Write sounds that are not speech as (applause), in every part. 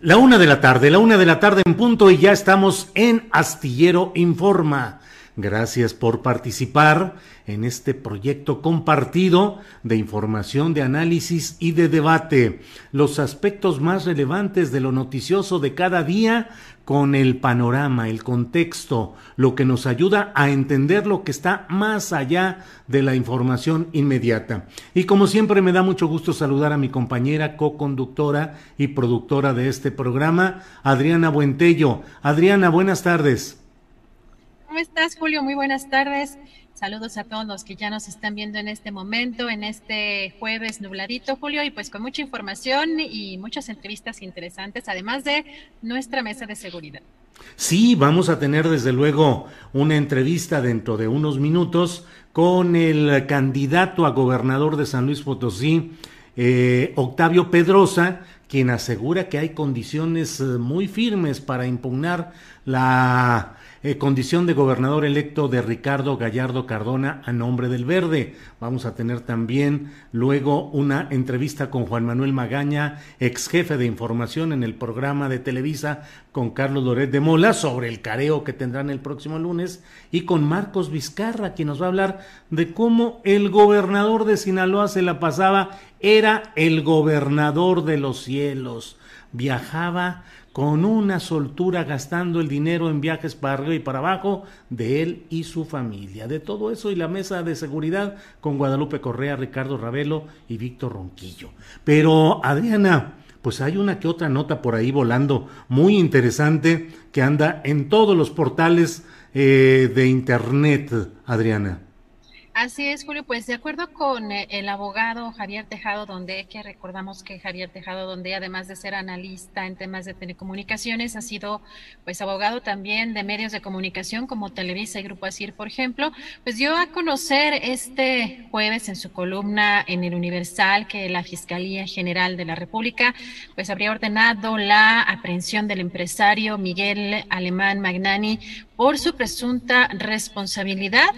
La una de la tarde, la una de la tarde en punto y ya estamos en Astillero Informa. Gracias por participar en este proyecto compartido de información, de análisis y de debate. Los aspectos más relevantes de lo noticioso de cada día con el panorama, el contexto, lo que nos ayuda a entender lo que está más allá de la información inmediata. Y como siempre me da mucho gusto saludar a mi compañera co-conductora y productora de este programa, Adriana Buentello. Adriana, buenas tardes. ¿Cómo estás, Julio? Muy buenas tardes. Saludos a todos los que ya nos están viendo en este momento, en este jueves nubladito, Julio, y pues con mucha información y muchas entrevistas interesantes, además de nuestra mesa de seguridad. Sí, vamos a tener desde luego una entrevista dentro de unos minutos con el candidato a gobernador de San Luis Potosí, eh, Octavio Pedrosa, quien asegura que hay condiciones eh, muy firmes para impugnar la eh, condición de gobernador electo de Ricardo Gallardo Cardona a nombre del Verde. Vamos a tener también luego una entrevista con Juan Manuel Magaña, ex jefe de información en el programa de Televisa con Carlos Loret de Mola sobre el careo que tendrán el próximo lunes y con Marcos Vizcarra, quien nos va a hablar de cómo el gobernador de Sinaloa se la pasaba, era el gobernador de los cielos, viajaba con una soltura gastando el dinero en viajes para arriba y para abajo de él y su familia. De todo eso y la mesa de seguridad con Guadalupe Correa, Ricardo Ravelo y Víctor Ronquillo. Pero Adriana, pues hay una que otra nota por ahí volando muy interesante que anda en todos los portales eh, de internet, Adriana. Así es, Julio. Pues de acuerdo con eh, el abogado Javier Tejado, donde que recordamos que Javier Tejado, donde además de ser analista en temas de telecomunicaciones, ha sido pues abogado también de medios de comunicación como Televisa y Grupo Asir, por ejemplo, pues dio a conocer este jueves en su columna en el Universal que la Fiscalía General de la República pues habría ordenado la aprehensión del empresario Miguel Alemán Magnani por su presunta responsabilidad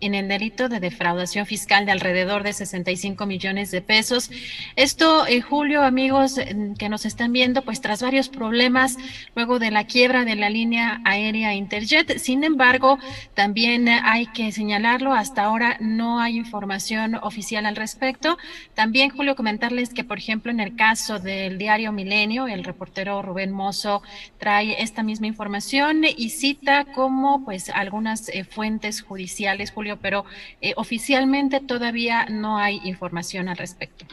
en el delito de defraudación fiscal de alrededor de 65 millones de pesos. Esto, en julio, amigos que nos están viendo, pues tras varios problemas luego de la quiebra de la línea aérea Interjet. Sin embargo, también hay que señalarlo, hasta ahora no hay información oficial al respecto. También, Julio, comentarles que, por ejemplo, en el caso del diario Milenio, el reportero Rubén Mozo trae esta misma información y cita como pues algunas eh, fuentes judiciales, pero eh, oficialmente todavía no hay información al respecto.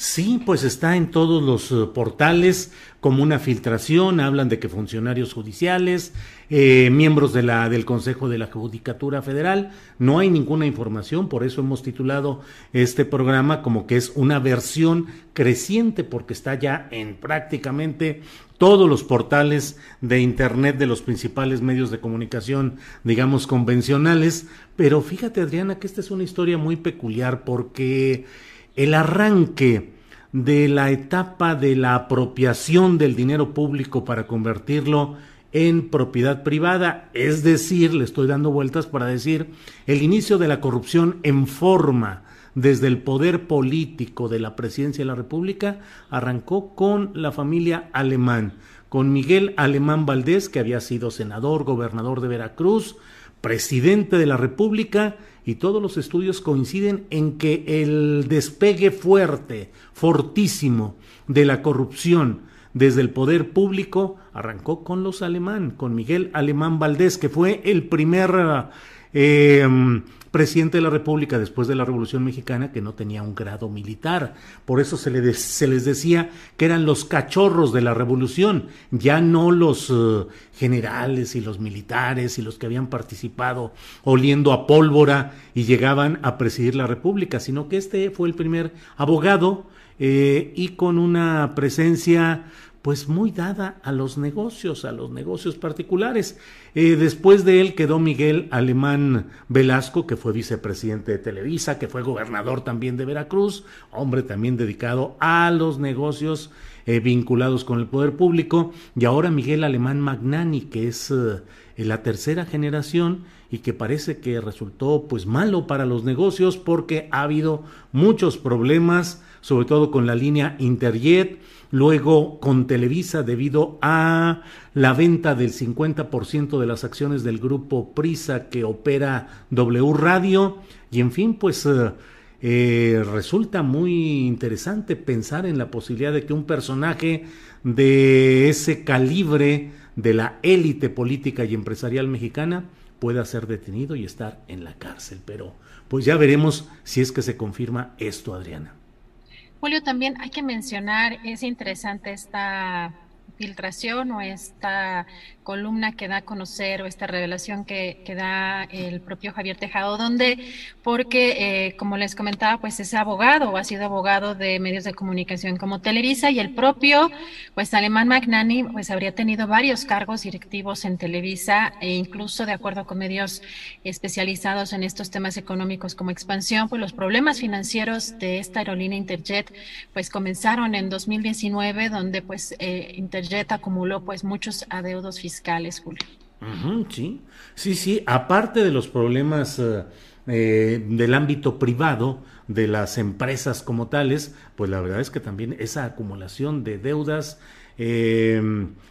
Sí, pues está en todos los eh, portales como una filtración, hablan de que funcionarios judiciales, eh, miembros de la, del Consejo de la Judicatura Federal, no hay ninguna información, por eso hemos titulado este programa como que es una versión creciente porque está ya en prácticamente todos los portales de Internet de los principales medios de comunicación, digamos, convencionales. Pero fíjate, Adriana, que esta es una historia muy peculiar porque el arranque de la etapa de la apropiación del dinero público para convertirlo en propiedad privada, es decir, le estoy dando vueltas para decir, el inicio de la corrupción en forma desde el poder político de la presidencia de la República arrancó con la familia alemán, con Miguel Alemán Valdés, que había sido senador, gobernador de Veracruz, presidente de la República, y todos los estudios coinciden en que el despegue fuerte, fortísimo de la corrupción desde el poder público arrancó con los alemán, con Miguel Alemán Valdés, que fue el primer eh, presidente de la República después de la Revolución Mexicana que no tenía un grado militar. Por eso se, le se les decía que eran los cachorros de la Revolución, ya no los eh, generales y los militares y los que habían participado oliendo a pólvora y llegaban a presidir la República, sino que este fue el primer abogado eh, y con una presencia pues muy dada a los negocios, a los negocios particulares. Eh, después de él quedó Miguel Alemán Velasco, que fue vicepresidente de Televisa, que fue gobernador también de Veracruz, hombre también dedicado a los negocios eh, vinculados con el poder público, y ahora Miguel Alemán Magnani, que es eh, la tercera generación y que parece que resultó pues malo para los negocios porque ha habido muchos problemas, sobre todo con la línea Interjet, luego con Televisa debido a la venta del 50% de las acciones del grupo Prisa que opera W Radio y en fin pues eh, eh, resulta muy interesante pensar en la posibilidad de que un personaje de ese calibre de la élite política y empresarial mexicana pueda ser detenido y estar en la cárcel. Pero pues ya veremos si es que se confirma esto, Adriana. Julio, también hay que mencionar, es interesante esta filtración o esta columna que da a conocer o esta revelación que, da el propio Javier Tejado, donde, porque eh, como les comentaba, pues es abogado o ha sido abogado de medios de comunicación como Televisa y el propio, pues Alemán Magnani, pues habría tenido varios cargos directivos en Televisa e incluso de acuerdo con medios especializados en estos temas económicos como expansión, pues los problemas financieros de esta aerolínea Interjet, pues comenzaron en 2019, donde pues eh, Interjet acumuló pues muchos adeudos fiscales sí, sí, sí. Aparte de los problemas eh, eh, del ámbito privado, de las empresas como tales, pues la verdad es que también esa acumulación de deudas eh,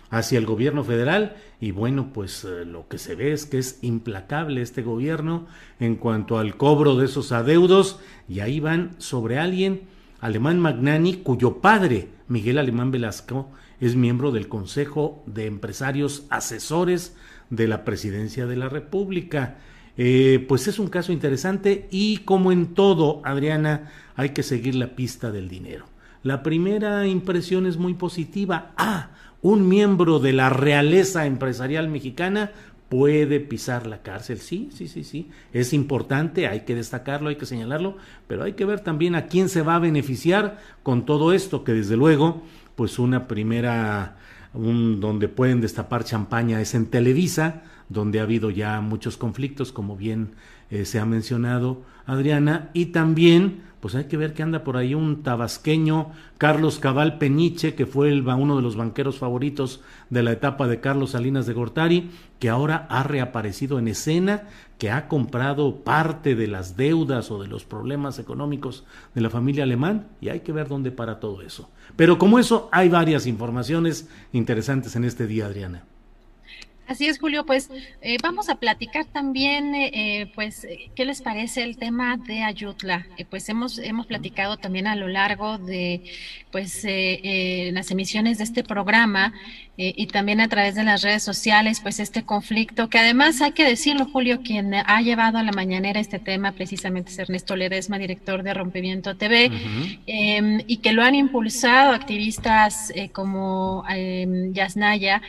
hacia el gobierno federal y bueno, pues lo que se ve es que es implacable este gobierno en cuanto al cobro de esos adeudos y ahí van sobre alguien, Alemán Magnani, cuyo padre, Miguel Alemán Velasco, es miembro del Consejo de Empresarios Asesores de la Presidencia de la República. Eh, pues es un caso interesante y como en todo, Adriana, hay que seguir la pista del dinero. La primera impresión es muy positiva. Ah, un miembro de la realeza empresarial mexicana puede pisar la cárcel. Sí, sí, sí, sí. Es importante, hay que destacarlo, hay que señalarlo, pero hay que ver también a quién se va a beneficiar con todo esto, que desde luego pues una primera, un, donde pueden destapar champaña es en Televisa, donde ha habido ya muchos conflictos, como bien eh, se ha mencionado Adriana, y también, pues hay que ver que anda por ahí un tabasqueño, Carlos Cabal Peniche, que fue uno de los banqueros favoritos de la etapa de Carlos Salinas de Gortari, que ahora ha reaparecido en escena, que ha comprado parte de las deudas o de los problemas económicos de la familia alemán, y hay que ver dónde para todo eso. Pero como eso, hay varias informaciones interesantes en este día, Adriana. Así es, Julio. Pues eh, vamos a platicar también, eh, eh, pues, ¿qué les parece el tema de Ayutla? pues hemos hemos platicado también a lo largo de, pues, las emisiones de este programa y también a través de las redes sociales, pues, este conflicto que además hay que decirlo, Julio, quien ha llevado a la mañanera este tema precisamente es Ernesto Ledesma, director de Rompimiento TV, em, y que lo han impulsado activistas como em, Yasnaya,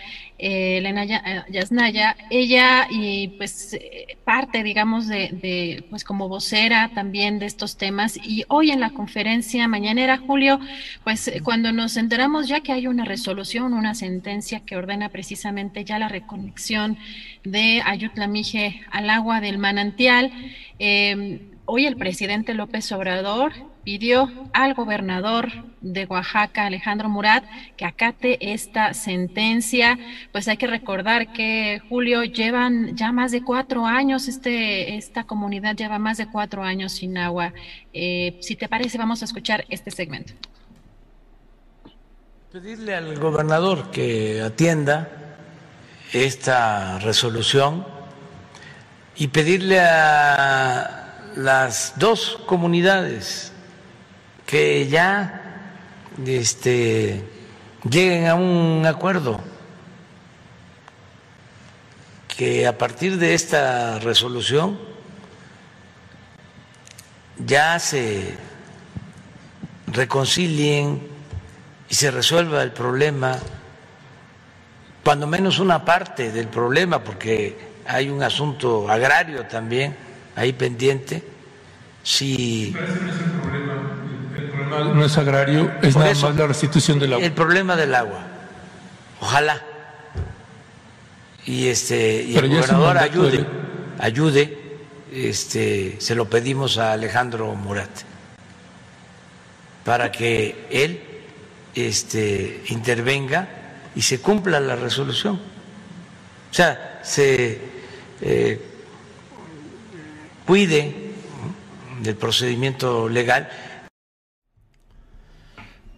Elena Yasnaya, ella y pues eh, parte, digamos, de, pues como vocera también de estos temas. Y hoy en la conferencia mañanera, Julio, pues eh, cuando nos enteramos ya que hay una resolución, una sentencia que ordena precisamente ya la reconexión de Ayutla Mije al agua del manantial, eh, hoy el presidente López Obrador pidió al gobernador de Oaxaca, Alejandro Murat, que acate esta sentencia. Pues hay que recordar que, Julio, llevan ya más de cuatro años, este, esta comunidad lleva más de cuatro años sin agua. Eh, si te parece, vamos a escuchar este segmento. Pedirle al gobernador que atienda esta resolución y pedirle a las dos comunidades que ya este, lleguen a un acuerdo, que a partir de esta resolución ya se reconcilien y se resuelva el problema, cuando menos una parte del problema, porque hay un asunto agrario también ahí pendiente. Si el problema no es agrario, es nada más la restitución del agua. El problema del agua. Ojalá. Y este y el gobernador ayude, ayude, este, se lo pedimos a Alejandro Murat para que él este, intervenga y se cumpla la resolución. O sea, se eh, cuide del procedimiento legal.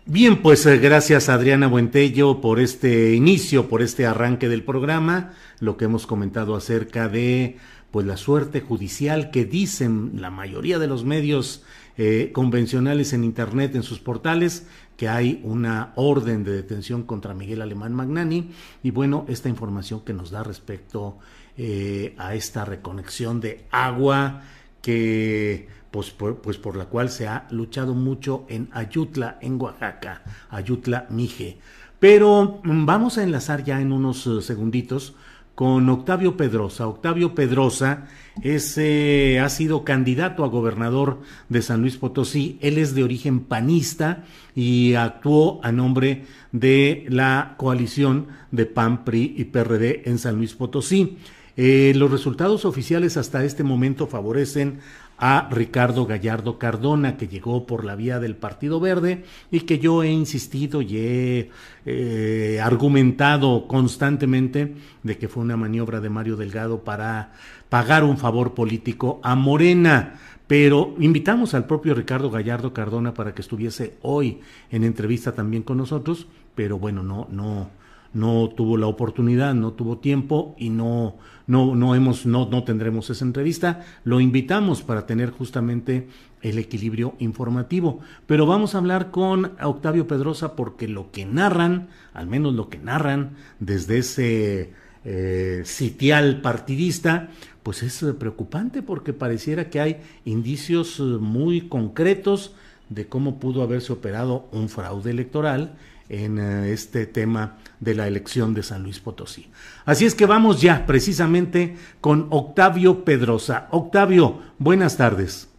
Bien, pues eh, gracias Adriana Buentello por este inicio, por este arranque del programa, lo que hemos comentado acerca de pues la suerte judicial que dicen la mayoría de los medios eh, convencionales en internet en sus portales que hay una orden de detención contra Miguel Alemán Magnani y bueno, esta información que nos da respecto eh, a esta reconexión de agua que pues por, pues por la cual se ha luchado mucho en Ayutla, en Oaxaca, Ayutla Mije. Pero mm, vamos a enlazar ya en unos eh, segunditos con Octavio Pedrosa. Octavio Pedrosa es, ha sido candidato a gobernador de San Luis Potosí. Él es de origen panista y actuó a nombre de la coalición de PAN, PRI y PRD en San Luis Potosí. Eh, los resultados oficiales hasta este momento favorecen a Ricardo Gallardo Cardona, que llegó por la vía del Partido Verde y que yo he insistido y he eh, argumentado constantemente de que fue una maniobra de Mario Delgado para pagar un favor político a Morena. Pero invitamos al propio Ricardo Gallardo Cardona para que estuviese hoy en entrevista también con nosotros, pero bueno, no, no, no tuvo la oportunidad, no tuvo tiempo y no, no, no hemos, no, no tendremos esa entrevista. Lo invitamos para tener justamente el equilibrio informativo. Pero vamos a hablar con Octavio Pedrosa porque lo que narran, al menos lo que narran desde ese eh, sitial partidista, pues es preocupante porque pareciera que hay indicios muy concretos de cómo pudo haberse operado un fraude electoral en eh, este tema de la elección de San Luis Potosí. Así es que vamos ya precisamente con Octavio Pedrosa. Octavio, buenas tardes.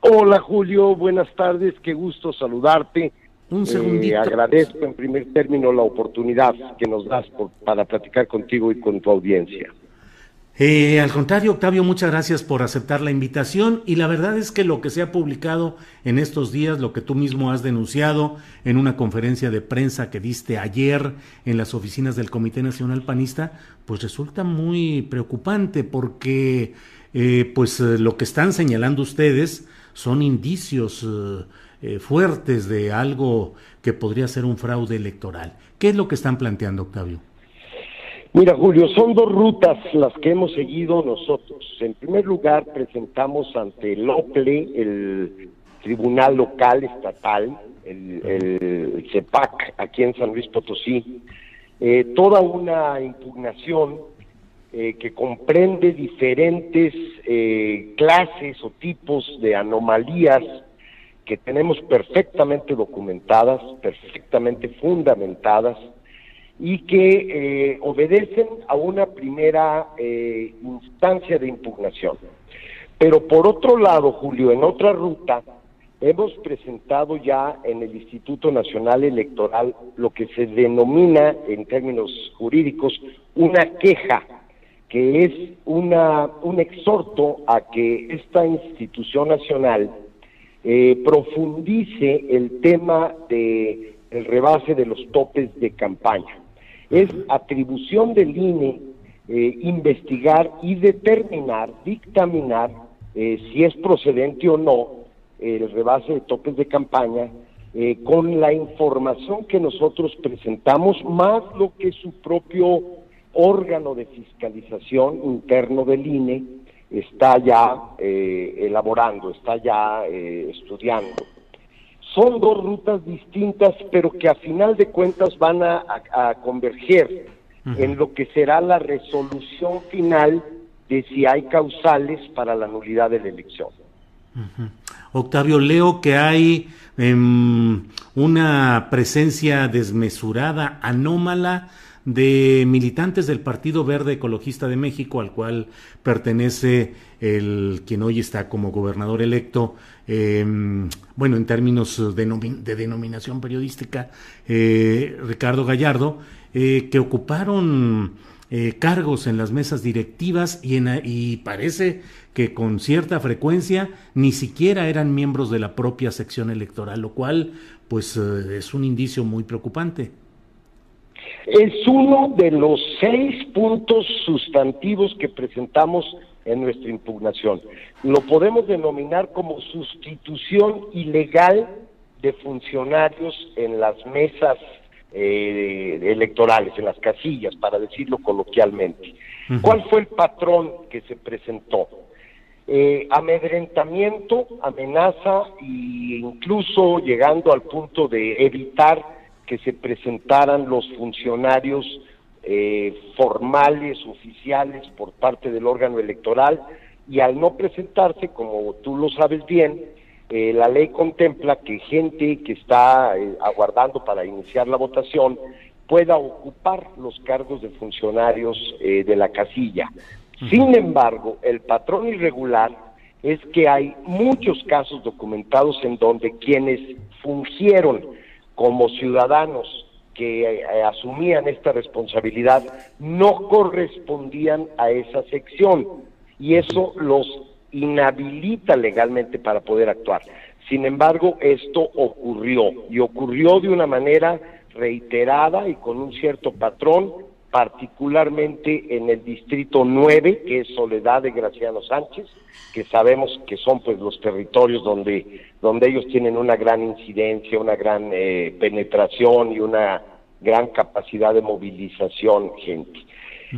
Hola Julio, buenas tardes, qué gusto saludarte. Un segundito. Eh, agradezco en primer término la oportunidad que nos das para platicar contigo y con tu audiencia. Eh, al contrario, Octavio, muchas gracias por aceptar la invitación y la verdad es que lo que se ha publicado en estos días, lo que tú mismo has denunciado en una conferencia de prensa que diste ayer en las oficinas del Comité Nacional Panista, pues resulta muy preocupante porque eh, pues eh, lo que están señalando ustedes son indicios fuertes de algo que podría ser un fraude electoral. ¿Qué es lo que están planteando, Octavio? Mira, Julio, son dos rutas las que hemos seguido nosotros. En primer lugar, presentamos ante el OCLE, el Tribunal Local Estatal, el, CEPAC, aquí en San Luis Potosí, eh, toda una impugnación eh, que comprende diferentes eh, clases o tipos de anomalías que tenemos perfectamente documentadas, perfectamente fundamentadas, y que eh, obedecen a una primera eh, instancia de impugnación. Pero por otro lado, Julio, en otra ruta, hemos presentado ya en el Instituto Nacional Electoral lo que se denomina en términos jurídicos una queja que es una, un exhorto a que esta institución nacional eh, profundice el tema de el rebase de los topes de campaña. Es atribución del INE eh, investigar y determinar, dictaminar eh, si es procedente o no el rebase de topes de campaña eh, con la información que nosotros presentamos, más lo que su propio órgano de fiscalización interno del INE está ya elaborando, está ya estudiando. Son dos rutas distintas, pero que a final de cuentas van a, converger en lo que será la resolución final de si hay causales para la nulidad de la elección. Octavio, leo que hay em, una presencia desmesurada, anómala, de militantes del Partido Verde Ecologista de México, al cual pertenece el quien hoy está como gobernador electo, em, bueno, en términos de, denominación periodística, eh, Ricardo Gallardo, eh, que ocuparon eh, cargos en las mesas directivas y, en, y parece que con cierta frecuencia ni siquiera eran miembros de la propia sección electoral, lo cual pues es un indicio muy preocupante. Es uno de los seis puntos sustantivos que presentamos en nuestra impugnación. Lo podemos denominar como sustitución ilegal de funcionarios en las mesas eh, electorales, en las casillas, para decirlo coloquialmente. ¿Cuál fue el patrón que se presentó? Eh, amedrentamiento, amenaza e incluso llegando al punto de evitar que se presentaran los funcionarios eh, formales, oficiales por parte del órgano electoral y al no presentarse, como tú lo sabes bien, eh, la ley contempla que gente que está eh, aguardando para iniciar la votación pueda ocupar los cargos de funcionarios de la casilla. Sin embargo, el patrón irregular es que hay muchos casos documentados en donde quienes fungieron como ciudadanos que eh, asumían esta responsabilidad no correspondían a esa sección y eso los inhabilita legalmente para poder actuar. Sin embargo, esto ocurrió y ocurrió de una manera reiterada y con un cierto patrón, particularmente en el distrito 9, que es Soledad de Graciano Sánchez, que sabemos que son pues los territorios donde, donde ellos tienen una gran incidencia, una gran eh, penetración y una gran capacidad de movilización gente.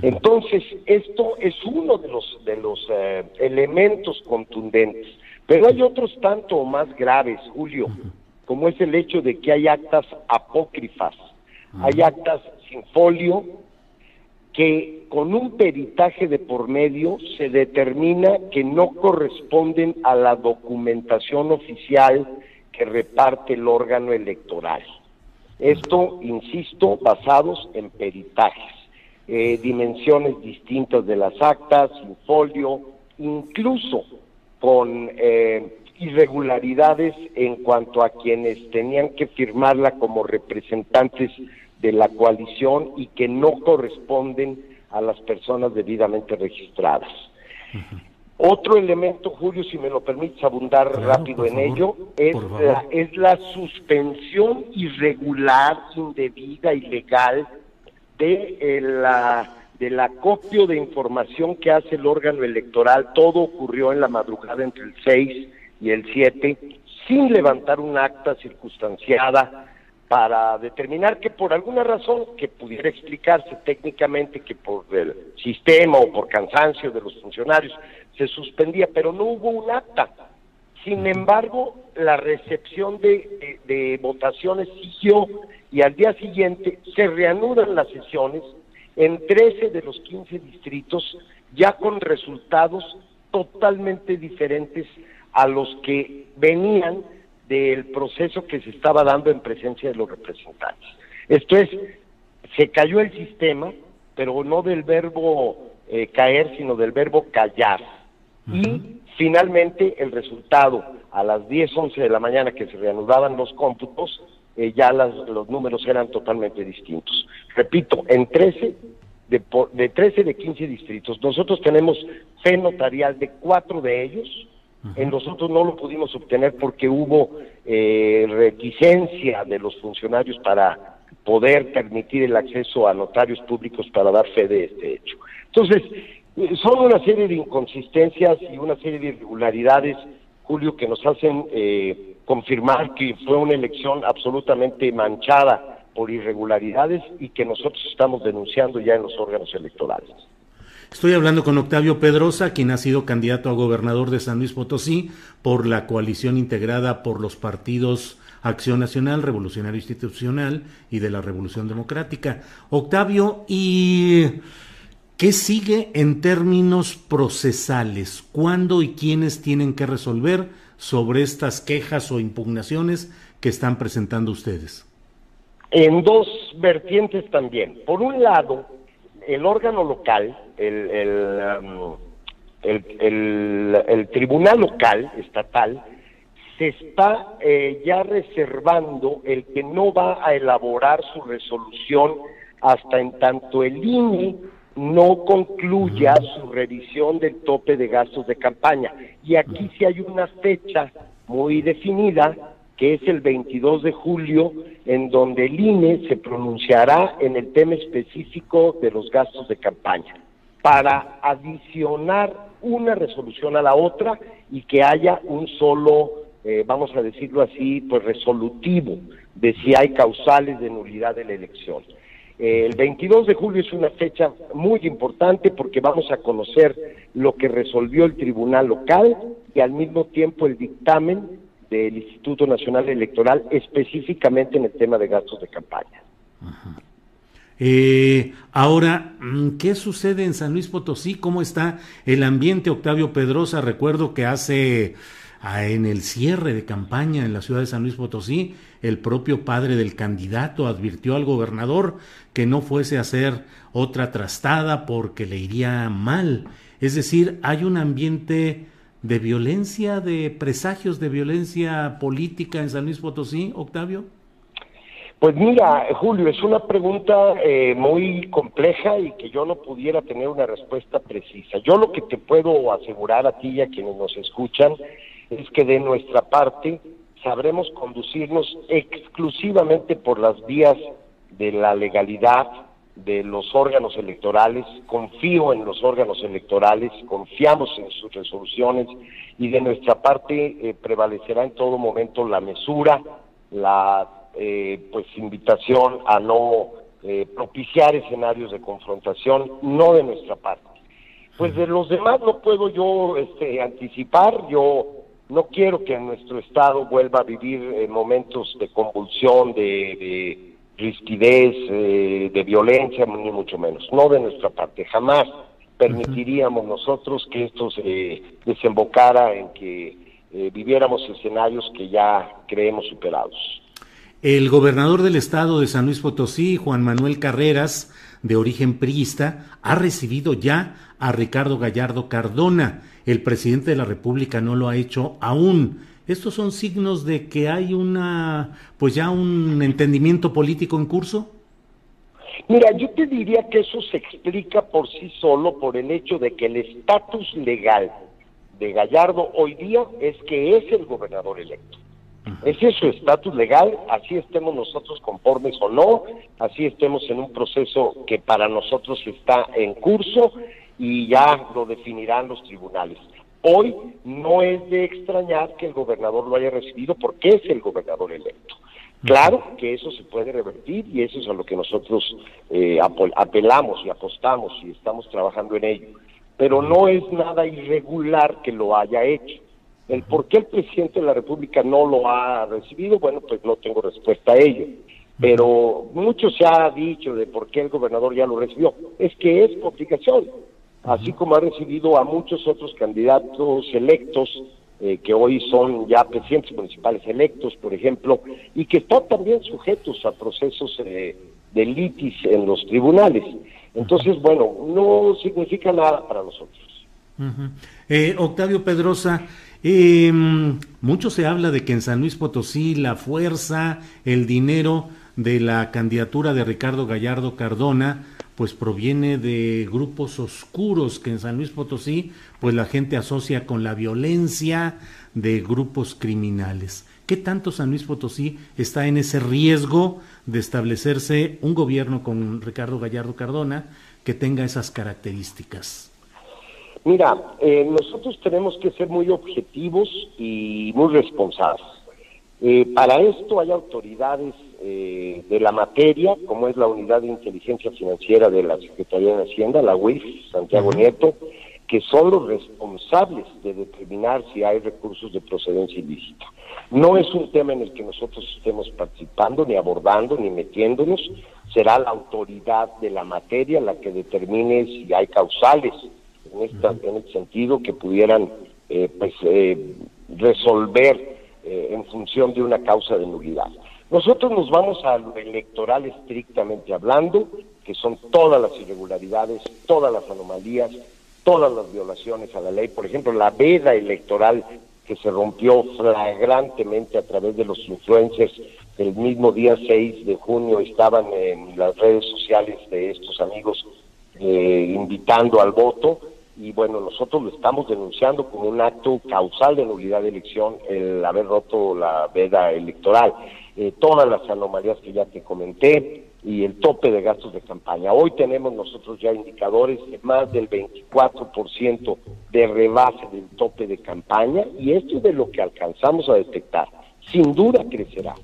Entonces, esto es uno de los, de los eh, elementos contundentes, pero hay otros tanto o más graves, Julio, como es el hecho de que hay actas apócrifas, hay actas sin folio, que con un peritaje de por medio se determina que no corresponden a la documentación oficial que reparte el órgano electoral. Esto, insisto, basados en peritajes, eh, dimensiones distintas de las actas, sin folio, incluso con eh, irregularidades en cuanto a quienes tenían que firmarla como representantes de la coalición y que no corresponden a las personas debidamente registradas. Otro elemento, Julio, si me lo permites abundar rápido en ello, es la, es la suspensión irregular, indebida, ilegal de eh, la del acopio de información que hace el órgano electoral. Todo ocurrió en la madrugada entre el 6 y el 7, sin levantar un acta circunstanciada, para determinar que por alguna razón que pudiera explicarse técnicamente que por el sistema o por cansancio de los funcionarios se suspendía, pero no hubo un acta. Sin embargo, la recepción de, votaciones siguió y al día siguiente se reanudan las sesiones en 13 de los 15 distritos, ya con resultados totalmente diferentes a los que venían del proceso que se estaba dando en presencia de los representantes. Esto es, se cayó el sistema, pero no del verbo eh, caer, sino del verbo callar. Y finalmente el resultado, a las 10, 11 de la mañana que se reanudaban los cómputos, eh, ya los números eran totalmente distintos. Repito, en 13 de, de 13 de 15 distritos. Nosotros tenemos fe notarial de cuatro de ellos. En nosotros no lo pudimos obtener porque hubo eh, reticencia de los funcionarios para poder permitir el acceso a notarios públicos para dar fe de este hecho. Entonces, eh, son una serie de inconsistencias y una serie de irregularidades, Julio, que nos hacen eh, confirmar que fue una elección absolutamente manchada por irregularidades y que nosotros estamos denunciando ya en los órganos electorales. Estoy hablando con Octavio Pedrosa, quien ha sido candidato a gobernador de San Luis Potosí por la coalición integrada por los partidos Acción Nacional, Revolucionario Institucional y de la Revolución Democrática. Octavio, ¿y qué sigue en términos procesales? ¿Cuándo y quiénes tienen que resolver sobre estas quejas o impugnaciones que están presentando ustedes? En dos vertientes también. Por un lado, el órgano local, um, el, el, el, tribunal local, estatal, se está eh, ya reservando el que no va a elaborar su resolución hasta en tanto el INE no concluya su revisión del tope de gastos de campaña. Y aquí sí hay una fecha muy definida que es el 22 de julio, en donde el INE se pronunciará en el tema específico de los gastos de campaña, para adicionar una resolución a la otra y que haya un solo, eh, vamos a decirlo así, pues resolutivo de si hay causales de nulidad de la elección. Eh, el 22 de julio es una fecha muy importante porque vamos a conocer lo que resolvió el tribunal local y al mismo tiempo el dictamen del Instituto Nacional Electoral específicamente en el tema de gastos de campaña. Eh, ahora, mm, ¿qué sucede en San Luis Potosí? ¿Cómo está el ambiente, Octavio Pedrosa? Recuerdo que hace ah, en el cierre de campaña en la ciudad de San Luis Potosí, el propio padre del candidato advirtió al gobernador que no fuese a hacer otra trastada porque le iría mal. Es decir, hay un ambiente de violencia, de presagios de violencia política en San Luis Potosí, Octavio? Pues mira, Julio, es una pregunta eh, muy compleja y que yo no pudiera tener una respuesta precisa. Yo lo que te puedo asegurar a ti y a quienes nos escuchan es que de nuestra parte sabremos conducirnos exclusivamente por las vías de la legalidad, de los órganos electorales, confío en los órganos electorales, confiamos en sus resoluciones y de nuestra parte eh, prevalecerá en todo momento la mesura, la eh, pues invitación a no eh, propiciar escenarios de confrontación, no de nuestra parte. Pues de los demás no puedo yo este, anticipar, yo no quiero que nuestro Estado vuelva a vivir momentos de convulsión, de rispidez, eh, de violencia, ni mucho menos. No de nuestra parte. Jamás permitiríamos nosotros que esto se desembocara en que eh, viviéramos escenarios que ya creemos superados. El gobernador del estado de San Luis Potosí, Juan Manuel Carreras, de origen priista, ha recibido ya a Ricardo Gallardo Cardona. El presidente de la República no lo ha hecho aún. ¿Estos son signos de que hay una, pues ya un entendimiento político en curso? Mira, yo te diría que eso se explica por sí solo por el hecho de que el estatus legal de Gallardo hoy día es que es el gobernador electo. Ese es su estatus legal, así estemos nosotros conformes o no, así estemos en un proceso que para nosotros está en curso y ya lo definirán los tribunales. Hoy no es de extrañar que el gobernador lo haya recibido porque es el gobernador electo. Claro que eso se puede revertir y eso es a lo que nosotros eh, apelamos y apostamos y estamos trabajando en ello. Pero no es nada irregular que lo haya hecho. El por qué el presidente de la República no lo ha recibido, bueno, pues no tengo respuesta a ello. Pero mucho se ha dicho de por qué el gobernador ya lo recibió. Es que es complicación así como ha recibido a muchos otros candidatos electos eh, que hoy son ya presidentes municipales electos, por ejemplo, y que están también sujetos a procesos eh, de litis en los tribunales. Entonces, bueno, no significa nada para nosotros. Eh, Octavio Pedrosa, em, mucho se habla de que en San Luis Potosí la fuerza, el dinero de la candidatura de Ricardo Gallardo Cardona, pues proviene de grupos oscuros que en San Luis Potosí, pues la gente asocia con la violencia de grupos criminales. ¿Qué tanto San Luis Potosí está en ese riesgo de establecerse un gobierno con Ricardo Gallardo Cardona que tenga esas características? Mira, eh, nosotros tenemos que ser muy objetivos y muy responsables. Eh, para esto hay autoridades eh, de la materia, como es la Unidad de Inteligencia Financiera de la Secretaría de Hacienda, la UIF, Santiago Nieto, que son los responsables de determinar si hay recursos de procedencia ilícita. No es un tema en el que nosotros estemos participando, ni abordando, ni metiéndonos. Será la autoridad de la materia la que determine si hay causales en, esta, en este sentido que pudieran eh, pues, eh, resolver eh, en función de una causa de nulidad. Nosotros nos vamos a lo electoral estrictamente hablando, que son todas las irregularidades, todas las anomalías, todas las violaciones a la ley. Por ejemplo, la veda electoral que se rompió flagrantemente a través de los influencers el mismo día 6 de junio estaban en las redes sociales de estos amigos eh, invitando al voto y bueno, nosotros lo estamos denunciando como un acto causal de nulidad de elección el haber roto la veda electoral. Eh, todas las anomalías que ya te comenté y el tope de gastos de campaña. Hoy tenemos nosotros ya indicadores de más del 24% de rebase del tope de campaña y esto es de lo que alcanzamos a detectar. Sin duda crecerá,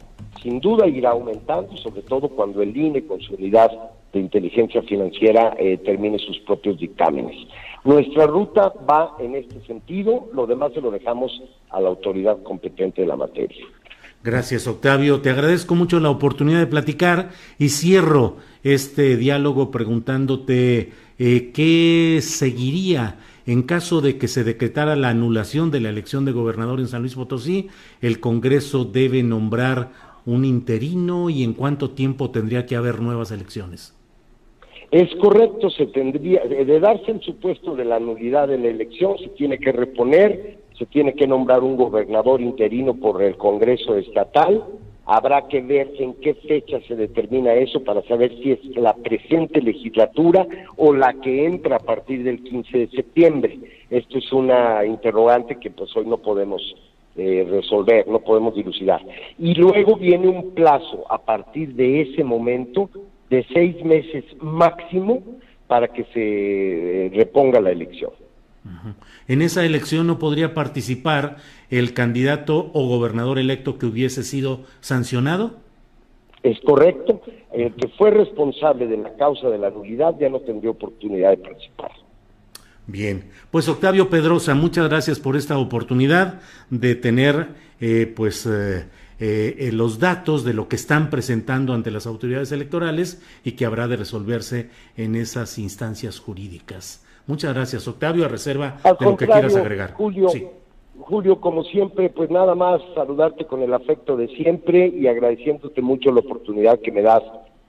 sin duda irá aumentando, sobre todo cuando el INE con su unidad de inteligencia financiera eh, termine sus propios dictámenes. Nuestra ruta va en este sentido, lo demás se lo dejamos a la autoridad competente de la materia. Gracias, Octavio. Te agradezco mucho la oportunidad de platicar y cierro este diálogo preguntándote eh, qué seguiría en caso de que se decretara la anulación de la elección de gobernador en San Luis Potosí. El Congreso debe nombrar un interino y en cuánto tiempo tendría que haber nuevas elecciones. Es correcto, se tendría, de darse el supuesto de la nulidad de la elección, se tiene que reponer, se tiene que nombrar un gobernador interino por el Congreso Estatal, habrá que ver en qué fecha se determina eso para saber si es la presente legislatura o la que entra a partir del 15 de septiembre. Esto es una interrogante que pues hoy no podemos eh, resolver, no podemos dilucidar. Y luego viene un plazo a partir de ese momento de seis meses máximo para que se eh, reponga la elección. En esa elección no podría participar el candidato o gobernador electo que hubiese sido sancionado. Es correcto. El que fue responsable de la causa de la nulidad ya no tendría oportunidad de participar. Bien, pues Octavio Pedrosa, muchas gracias por esta oportunidad de tener, eh, pues, eh, eh, los datos de lo que están presentando ante las autoridades electorales y que habrá de resolverse en esas instancias jurídicas. Muchas gracias, Octavio, a reserva de lo que quieras agregar. Julio, Julio, como siempre, pues nada más saludarte con el afecto de siempre y agradeciéndote mucho la oportunidad que me das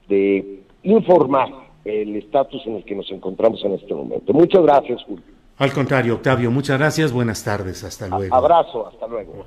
de informar el estatus en el que nos encontramos en este momento. Muchas gracias, Julio. Al contrario, Octavio, muchas gracias. Buenas tardes. Hasta luego. abrazo. Hasta luego.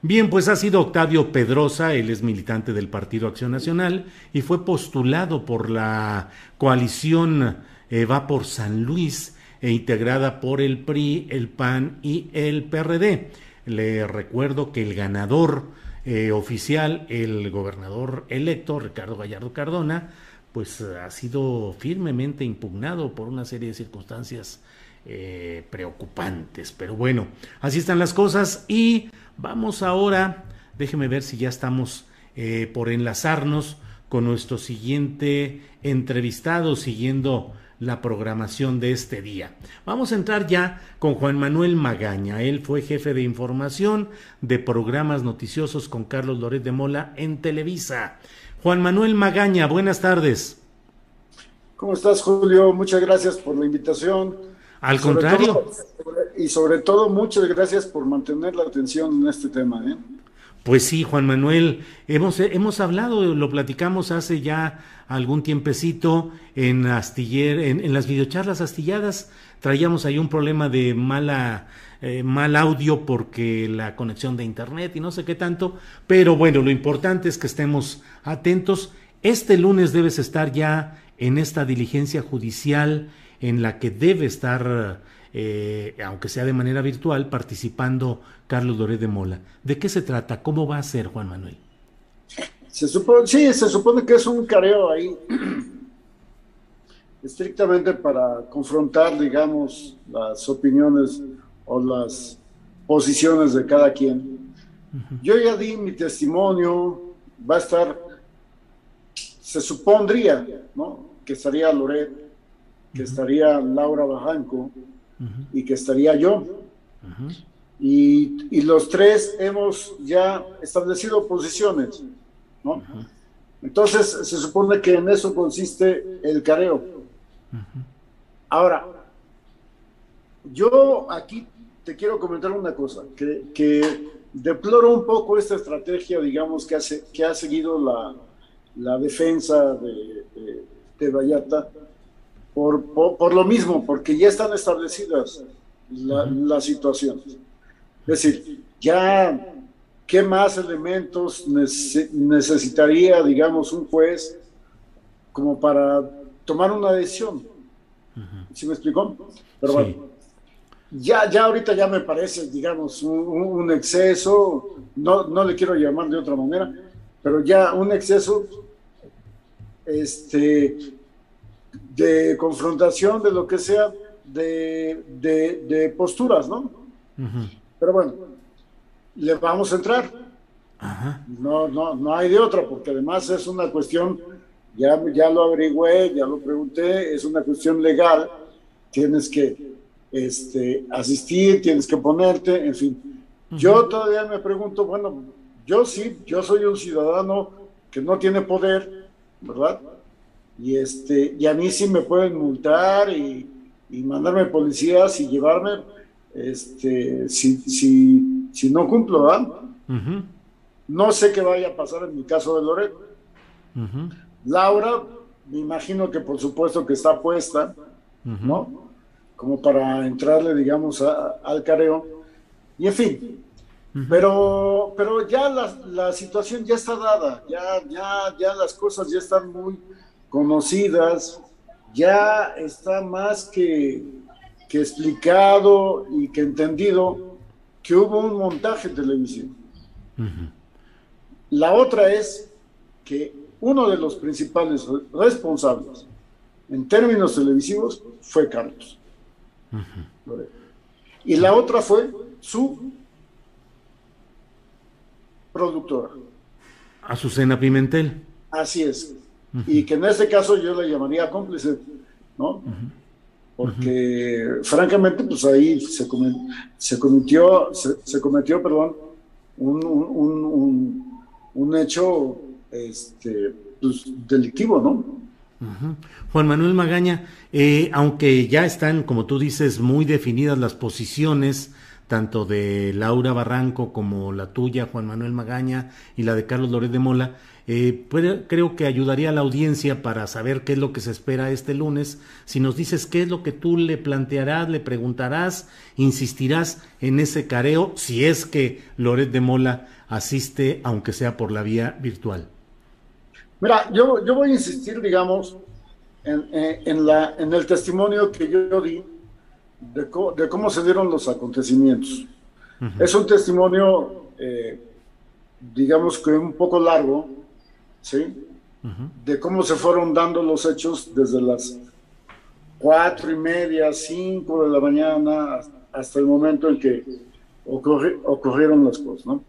Bien, pues ha sido Octavio Pedrosa, él es militante del Partido Acción Nacional y fue postulado por la coalición eh, Va por San Luis e integrada por el PRI, el PAN y el PRD. Le recuerdo que el ganador eh, oficial, el gobernador electo, Ricardo Gallardo Cardona, pues ha sido firmemente impugnado por una serie de circunstancias eh, preocupantes. Pero bueno, así están las cosas y vamos ahora, déjeme ver si ya estamos eh, por enlazarnos con nuestro siguiente entrevistado siguiendo la programación de este día. Vamos a entrar ya con Juan Manuel Magaña. Él fue jefe de información de programas noticiosos con Carlos Loret de Mola en Televisa. Juan Manuel Magaña, buenas tardes. ¿Cómo estás, Julio? Muchas gracias por la invitación. Al contrario. y sobre todo, muchas gracias por mantener la atención en este tema. ¿eh? Pues sí, Juan Manuel, hemos, hemos hablado, lo platicamos hace ya algún tiempecito en Astiller, en, las videocharlas astilladas, traíamos ahí un problema de mala, eh, mal audio porque la conexión de internet y no sé qué tanto, pero bueno, lo importante es que estemos atentos. Este lunes debes estar ya en esta diligencia judicial en la que debe estar, eh, aunque sea de manera virtual, participando Carlos Doré de Mola. ¿De qué se trata? ¿Cómo va a ser, Juan Manuel? Se supone, sí, se supone que es un careo ahí, estrictamente para confrontar, digamos, las opiniones o las posiciones de cada quien. Yo ya di mi testimonio, va a estar, se supondría, ¿no? Que estaría Loret, que estaría Laura Bajanco y que estaría yo. y, y, los tres hemos ya establecido posiciones, ¿no? Entonces se supone que en eso consiste el careo. Ahora, yo aquí te quiero comentar una cosa, que, que, deploro un poco esta estrategia, digamos, que, hace, que ha seguido la, la defensa de, de, de Vallarta, por, por, por, lo mismo, porque ya están establecidas la, las situaciones. Es decir, ya, ¿qué más elementos necesitaría, digamos, un juez como para tomar una decisión? ¿Sí me explicó? Pero sí. bueno ya, ya ahorita ya me parece, digamos, un, un, exceso, no, no le quiero llamar de otra manera, pero ya un exceso este, de confrontación, de lo que sea, de, de, de posturas, ¿no? Uh -huh. Pero bueno, le vamos a entrar. No, no, no hay de otra, porque además es una cuestión, ya, ya lo averigüé, ya lo pregunté, es una cuestión legal, tienes que este, asistir, tienes que ponerte, en fin. Uh -huh. Yo todavía me pregunto, bueno, yo sí, yo soy un ciudadano que no tiene poder, ¿verdad? Y, este, y a mí sí me pueden multar y, y mandarme policías y llevarme este, si, si, si no cumplo, ¿verdad? Uh -huh. No sé qué vaya a pasar en mi caso de Loret. Uh -huh. Laura, me imagino que por supuesto que está puesta, ¿no? como para entrarle, digamos, a, al careo. Y en fin, pero, pero ya la, la, situación ya está dada, ya, ya, ya las cosas ya están muy conocidas, ya está más que, que explicado y que entendido que hubo un montaje televisivo. Uh -huh. La otra es que uno de los principales responsables en términos televisivos fue Carlos. Uh -huh. Y la otra fue su productora. Azucena Pimentel. Así es. Uh -huh. Y que en este caso yo le llamaría cómplice, ¿no? Uh -huh. Porque francamente, pues ahí se, se cometió, se, se, cometió, perdón, un, un, un, un hecho este, pues, delictivo, ¿no? Uh -huh. Juan Manuel Magaña, eh, aunque ya están, como tú dices, muy definidas las posiciones, tanto de Laura Barranco como la tuya, Juan Manuel Magaña, y la de Carlos Loret de Mola, eh, puede, creo que ayudaría a la audiencia para saber qué es lo que se espera este lunes. Si nos dices qué es lo que tú le plantearás, le preguntarás, insistirás en ese careo, si es que Loret de Mola asiste, aunque sea por la vía virtual. Mira, yo, yo voy a insistir, digamos, en, en, en, la, en el testimonio que yo di de, co de cómo se dieron los acontecimientos. Uh -huh. Es un testimonio, eh, digamos que un poco largo, ¿sí? Uh -huh. De cómo se fueron dando los hechos desde las cuatro y media, cinco de la mañana, hasta el momento en que ocurri ocurrieron las cosas, ¿no?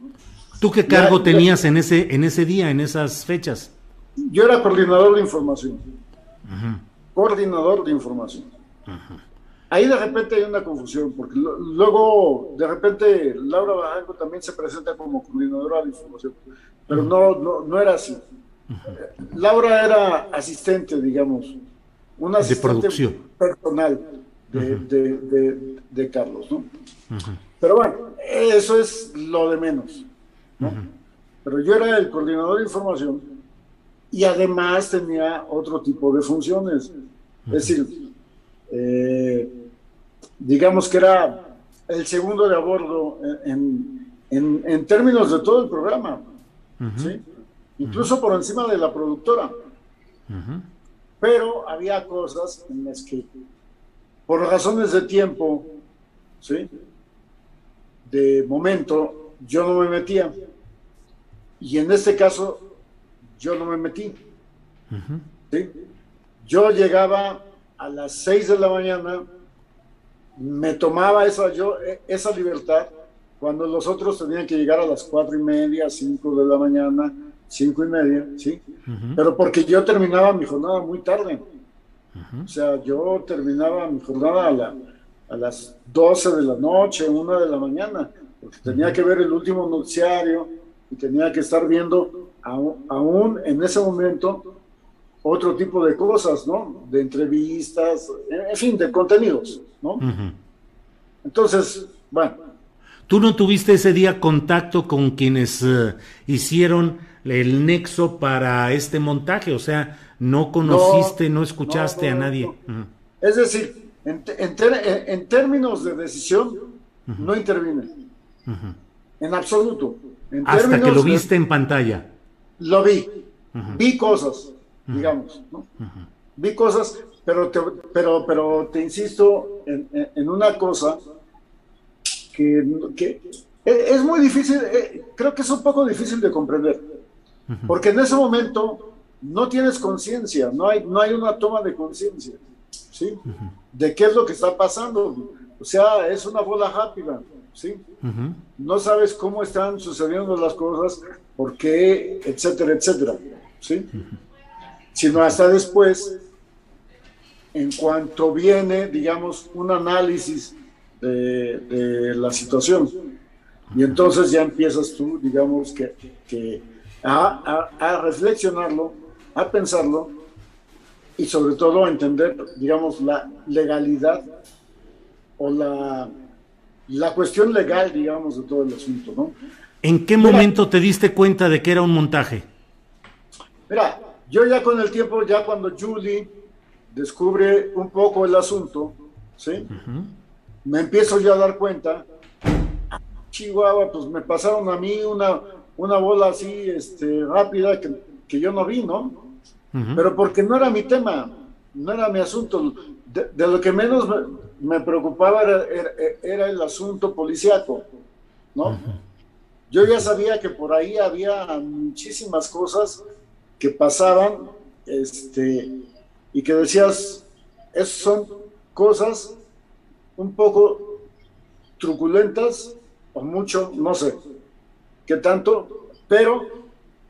¿Tú qué cargo ya, tenías ya, en, ese, en ese día, en esas fechas? Yo era coordinador de información. Uh -huh. Coordinador de información. Uh -huh. Ahí de repente hay una confusión, porque luego de repente Laura Bajanco también se presenta como coordinadora de información, pero uh -huh. no, no, no, era así. Laura era asistente, digamos, una asistente de producción. personal de, de, de, de, Carlos, ¿no? Pero bueno, eso es lo de menos, ¿no? Pero yo era el coordinador de información y además tenía otro tipo de funciones. Es decir, eh, digamos que era el segundo de a bordo en, en, en, términos de todo el programa. Uh -huh. ¿sí? incluso por encima de la productora. Pero había cosas en las que, por razones de tiempo, ¿sí? de momento, yo no me metía. Y en este caso, yo no me metí. Yo llegaba a las 6 de la mañana, me tomaba esa, yo, e, esa libertad cuando los otros tenían que llegar a las cuatro y media, 5 de la mañana, cinco y media, ¿sí? Pero porque yo terminaba mi jornada muy tarde. O sea, yo terminaba mi jornada a, a las 12 de la noche, una de la mañana, porque tenía que ver el último noticiario y tenía que estar viendo aún, en ese momento otro tipo de cosas, ¿no? De entrevistas, en fin, de contenidos, ¿no? Entonces, bueno. ¿Tú no tuviste ese día contacto con quienes eh, hicieron el nexo para este montaje? O sea, no conociste, no, escuchaste a nadie. Es decir, en, en, términos de decisión, no intervine. En absoluto. Hasta que lo viste en pantalla. Lo vi. Vi cosas, digamos. ¿no? Vi cosas, pero te, pero, pero te insisto en, en una cosa que, que, es muy difícil, eh, creo que es un poco difícil de comprender. Porque en ese momento no tienes conciencia, no hay, no hay una toma de conciencia, ¿sí? De qué es lo que está pasando. O sea, es una bola rápida. ¿sí? No sabes cómo están sucediendo las cosas, por qué, etcétera, etcétera, ¿sí? Sino hasta después, en cuanto viene, digamos, un análisis de, la situación. Y entonces ya empiezas tú, digamos, que, que a, a, reflexionarlo, a pensarlo y sobre todo a entender, digamos, la legalidad o la la cuestión legal, digamos, de todo el asunto, ¿no? ¿En qué momento te diste cuenta de que era un montaje? Mira, yo ya con el tiempo, ya cuando Julie descubre un poco el asunto, ¿sí? Me empiezo yo a dar cuenta, Chihuahua, pues me pasaron a mí una, una bola así este, rápida que, que yo no vi, ¿no? Pero porque no era mi tema, no era mi asunto. De, lo que menos me, preocupaba era, el asunto policiaco, ¿no? Yo ya sabía que por ahí había muchísimas cosas que pasaban, este, y que decías, esas son cosas un poco truculentas, o mucho, no sé, tanto, pero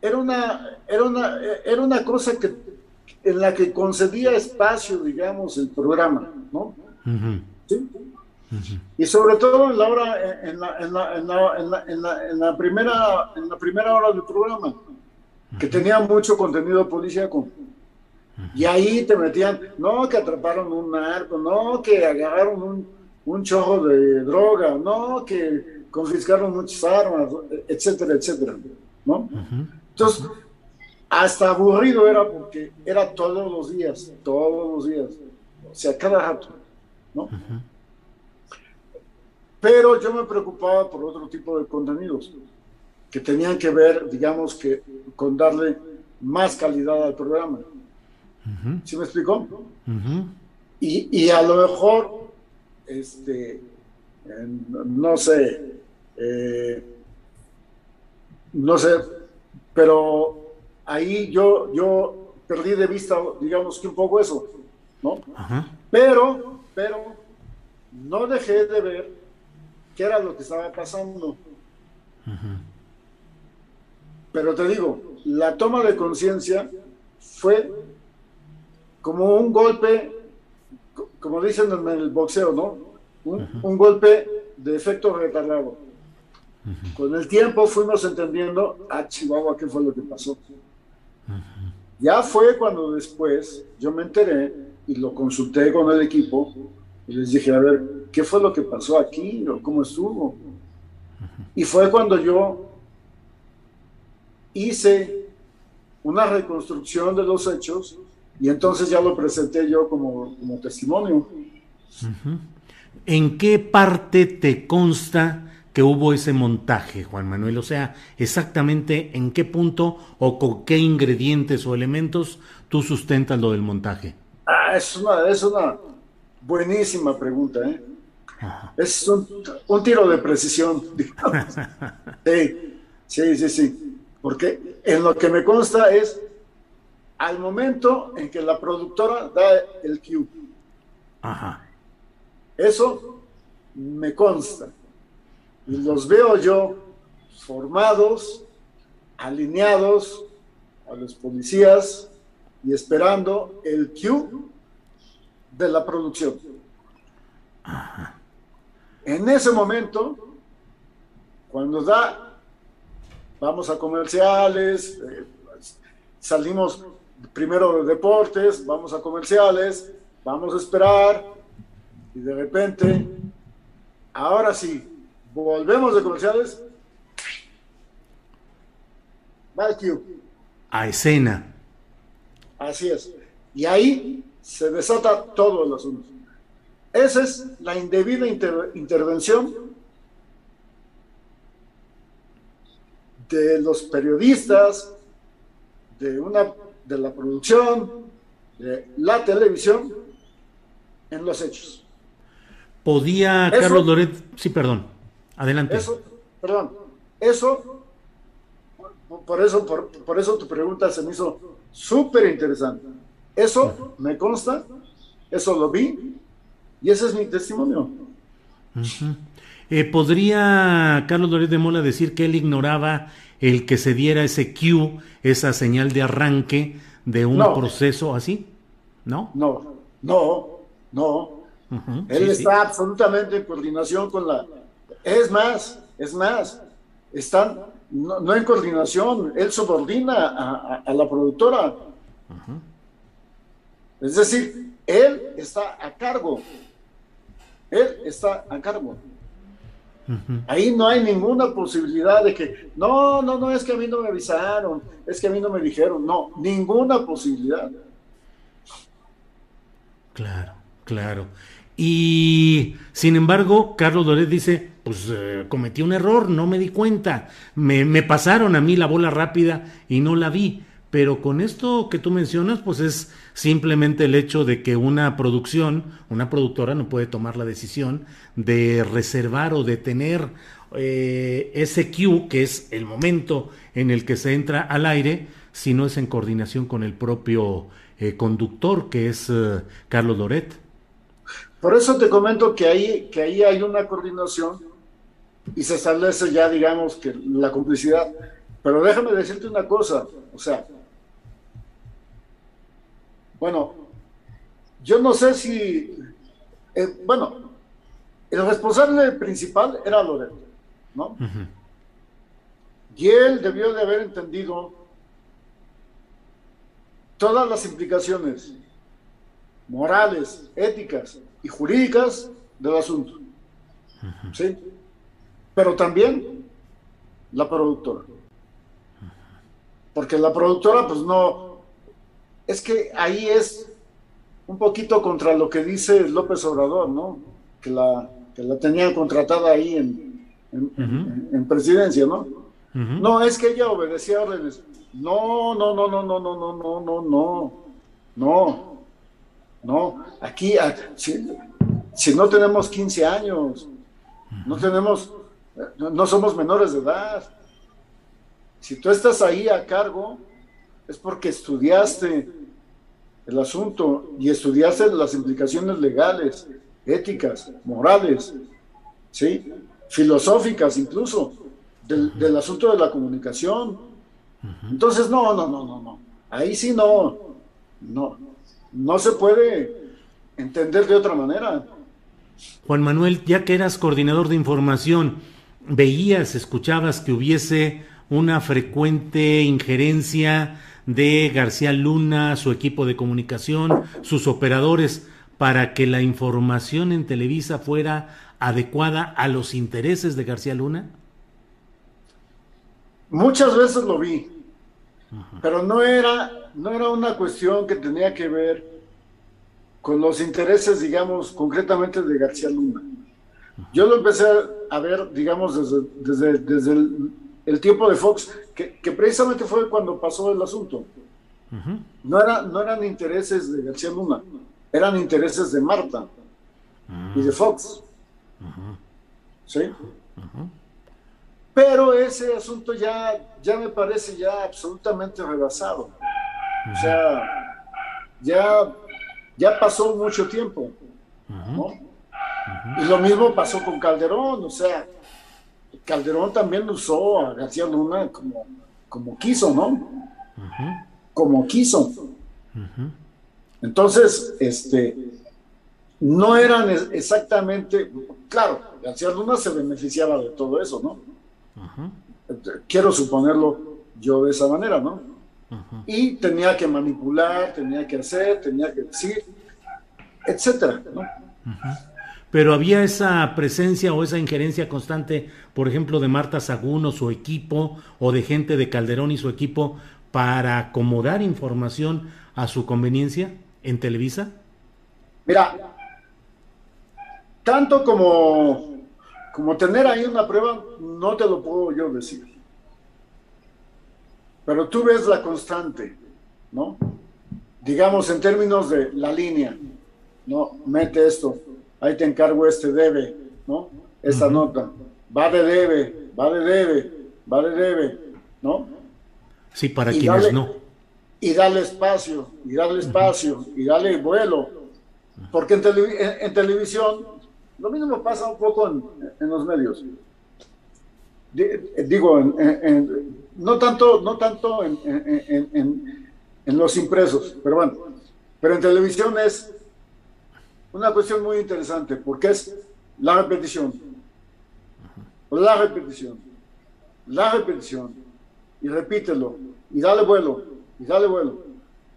era una, era una, era una cosa que en la que concedía espacio, digamos, el programa, ¿no? ¿Sí? Y sobre todo en la hora, en la, en la, en la, en la, en la primera, en la primera hora del programa, que tenía mucho contenido policíaco. Y ahí te metían, no, que atraparon un narco, no, que agarraron un, un chorro de droga, no, que confiscaron muchas armas, etcétera, etcétera, ¿no? Entonces, hasta aburrido era porque era todos los días, todos los días, o sea, cada rato, ¿no? Pero yo me preocupaba por otro tipo de contenidos que tenían que ver, digamos que, con darle más calidad al programa. ¿Sí me explicó? y, y, a lo mejor, este, no sé, eh, no sé, pero ahí yo, yo perdí de vista, digamos que un poco eso, ¿no? Pero, pero no dejé de ver qué era lo que estaba pasando. Pero te digo, la toma de conciencia fue como un golpe, como dicen en el boxeo, ¿no? Un, un golpe de efecto retardado. Con el tiempo fuimos entendiendo, a ah, Chihuahua, qué fue lo que pasó. Ya fue cuando después yo me enteré y lo consulté con el equipo y les dije, a ver, ¿qué fue lo que pasó aquí o cómo estuvo? Y fue cuando yo hice una reconstrucción de los hechos y entonces ya lo presenté yo como, testimonio. ¿En qué parte te consta que hubo ese montaje, Juan Manuel? O sea, exactamente en qué punto o con qué ingredientes o elementos tú sustentas lo del montaje. Ah, es una, es una buenísima pregunta, ¿eh? Es un, un, tiro de precisión, (laughs) digamos. Sí, sí, sí, sí. Porque en lo que me consta es al momento en que la productora da el cue. Ajá. Eso me consta. Y los veo yo formados, alineados a los policías y esperando el cue de la producción. Ajá. En ese momento, cuando da, vamos a comerciales, eh, salimos primero de deportes, vamos a comerciales, vamos a esperar y de repente, ahora sí, volvemos de comerciales. A escena. Así es. Y ahí se desata todo el asunto. Esa es la indebida intervención de los periodistas, de, una, de la producción, de la televisión, en los hechos. ¿Podía Carlos Loret? Sí, perdón. Adelante. Eso, perdón. Eso, por eso, por, por eso tu pregunta se me hizo súper interesante. Eso me consta, eso lo vi, y ese es mi testimonio. Eh, ¿Podría Carlos Loret de Mola decir que él ignoraba el que se diera ese cue, esa señal de arranque de un proceso así? ¿No? No, no, no. él está absolutamente en coordinación con la... Es más, es más, están no, en coordinación, él subordina a, la productora. Es decir, él está a cargo él está a cargo. Ahí no hay ninguna posibilidad de que, no, no, no, es que a mí no me avisaron, es que a mí no me dijeron, no, ninguna posibilidad. Claro, claro. Y sin embargo, Carlos Doret dice, pues eh, cometí un error, no me di cuenta, me, pasaron a mí la bola rápida y no la vi. Pero con esto que tú mencionas, pues es simplemente el hecho de que una producción, una productora no puede tomar la decisión de reservar o de tener eh, ese cue, que es el momento en el que se entra al aire, si no es en coordinación con el propio eh, conductor, que es eh, Carlos Loret. Por eso te comento que ahí, que ahí hay una coordinación y se establece ya, digamos, que la complicidad. Pero déjame decirte una cosa, o sea, bueno, yo no sé si, eh, bueno, el responsable principal era Loreto, ¿no? Y él debió de haber entendido todas las implicaciones morales, éticas y jurídicas del asunto. ¿Sí? Pero también la productora. Porque la productora pues no, es que ahí es un poquito contra lo que dice López Obrador, ¿no? Que la, que la tenían contratada ahí en, en, presidencia, ¿no? No, es que ella obedecía órdenes. No, no, no, no, no, no, no, no, no, no, no, no. Aquí, si, si no tenemos 15 años, no tenemos, no somos menores de edad. Si tú estás ahí a cargo, es porque estudiaste el asunto y estudiaste las implicaciones legales, éticas, morales, ¿sí? filosóficas incluso, del, asunto de la comunicación. Entonces, no, no, no, no, no. Ahí sí no, no, no se puede entender de otra manera. Juan Manuel, ya que eras coordinador de información, veías, escuchabas que hubiese una frecuente injerencia de García Luna, su equipo de comunicación, sus operadores, para que la información en Televisa fuera adecuada a los intereses de García Luna? Muchas veces lo vi, pero no era, no era una cuestión que tenía que ver con los intereses, digamos, concretamente de García Luna. Yo lo empecé a ver, digamos, desde, desde, desde el, tiempo de Fox, que, precisamente fue cuando pasó el asunto. no, era, no eran intereses de García Luna, eran intereses de Marta y de Fox. ¿Sí? Pero ese asunto ya, ya me parece ya absolutamente rebasado. O sea, ya, ya pasó mucho tiempo. Y lo mismo pasó con Calderón, o sea, Calderón también usó a García Luna como, como quiso, ¿no? Como quiso. Entonces, este, no eran exactamente, claro, García Luna se beneficiaba de todo eso, ¿no? Quiero suponerlo yo de esa manera, ¿no? Y tenía que manipular, tenía que hacer, tenía que decir, etcétera, ¿no? Pero había esa presencia o esa injerencia constante, por ejemplo, de Marta Sagún o su equipo, o de gente de Calderón y su equipo, para acomodar información a su conveniencia en Televisa? Mira, tanto como, como tener ahí una prueba, no te lo puedo yo decir. Pero tú ves la constante, ¿no? Digamos en términos de la línea, ¿no? Mete esto, ahí te encargo este debe, ¿no? Esta nota, va de debe, va de debe, va de debe, ¿no? Sí, para quienes no. Y dale espacio, y dale espacio, y dale vuelo. Porque en, en televisión lo mismo pasa un poco en, los medios. Digo, no tanto, no tanto en, los impresos, pero bueno, pero en televisión es una cuestión muy interesante porque es la repetición, la repetición, la repetición, y repítelo, y dale vuelo, y dale vuelo.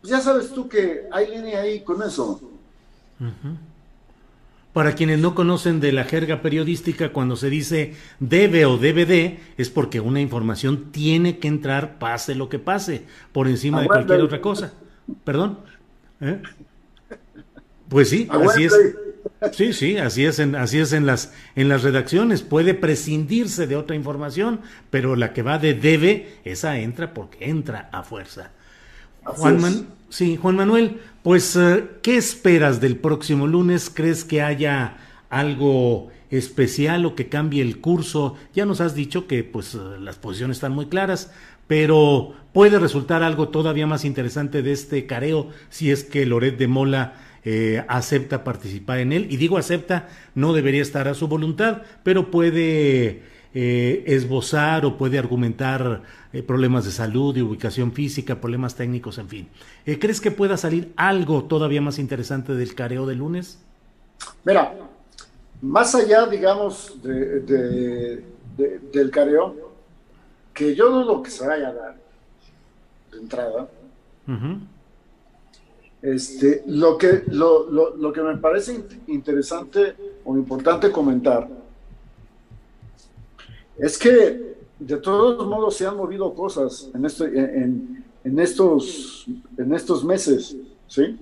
Pues ya sabes tú que hay línea ahí con eso. Para quienes no conocen de la jerga periodística, cuando se dice debe o DVD, es porque una información tiene que entrar, pase lo que pase, por encima de cualquier otra cosa. ¿Perdón? ¿Eh? Pues sí, así es. Sí, sí, así es, en, así es en las, en las redacciones. Puede prescindirse de otra información, pero la que va de debe, esa entra porque entra a fuerza. Juan, sí, Juan Manuel, pues, eh, ¿qué esperas del próximo lunes? ¿Crees que haya algo especial o que cambie el curso? Ya nos has dicho que pues eh, las posiciones están muy claras, pero puede resultar algo todavía más interesante de este careo si es que Loret de Mola eh, acepta participar en él. Y digo acepta, no debería estar a su voluntad, pero puede esbozar o puede argumentar eh, problemas de salud, de ubicación física, problemas técnicos, en fin. Eh, ¿Crees que pueda salir algo todavía más interesante del careo de lunes? Mira, más allá, digamos, de, del careo, que yo dudo que se vaya a dar de entrada, este, lo, que, lo, lo, lo que me parece interesante o importante comentar es que de todos modos se han movido cosas en, esto, en, estos, en estos meses, ¿sí?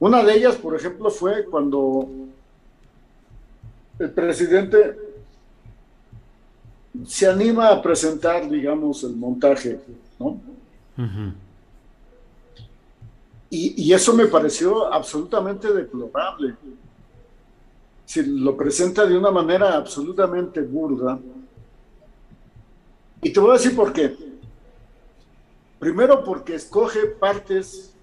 Una de ellas, por ejemplo, fue cuando el presidente se anima a presentar, digamos, el montaje, ¿no? Y, eso me pareció absolutamente deplorable. Si lo presenta de una manera absolutamente burda, y te voy a decir por qué. Primero porque escoge partes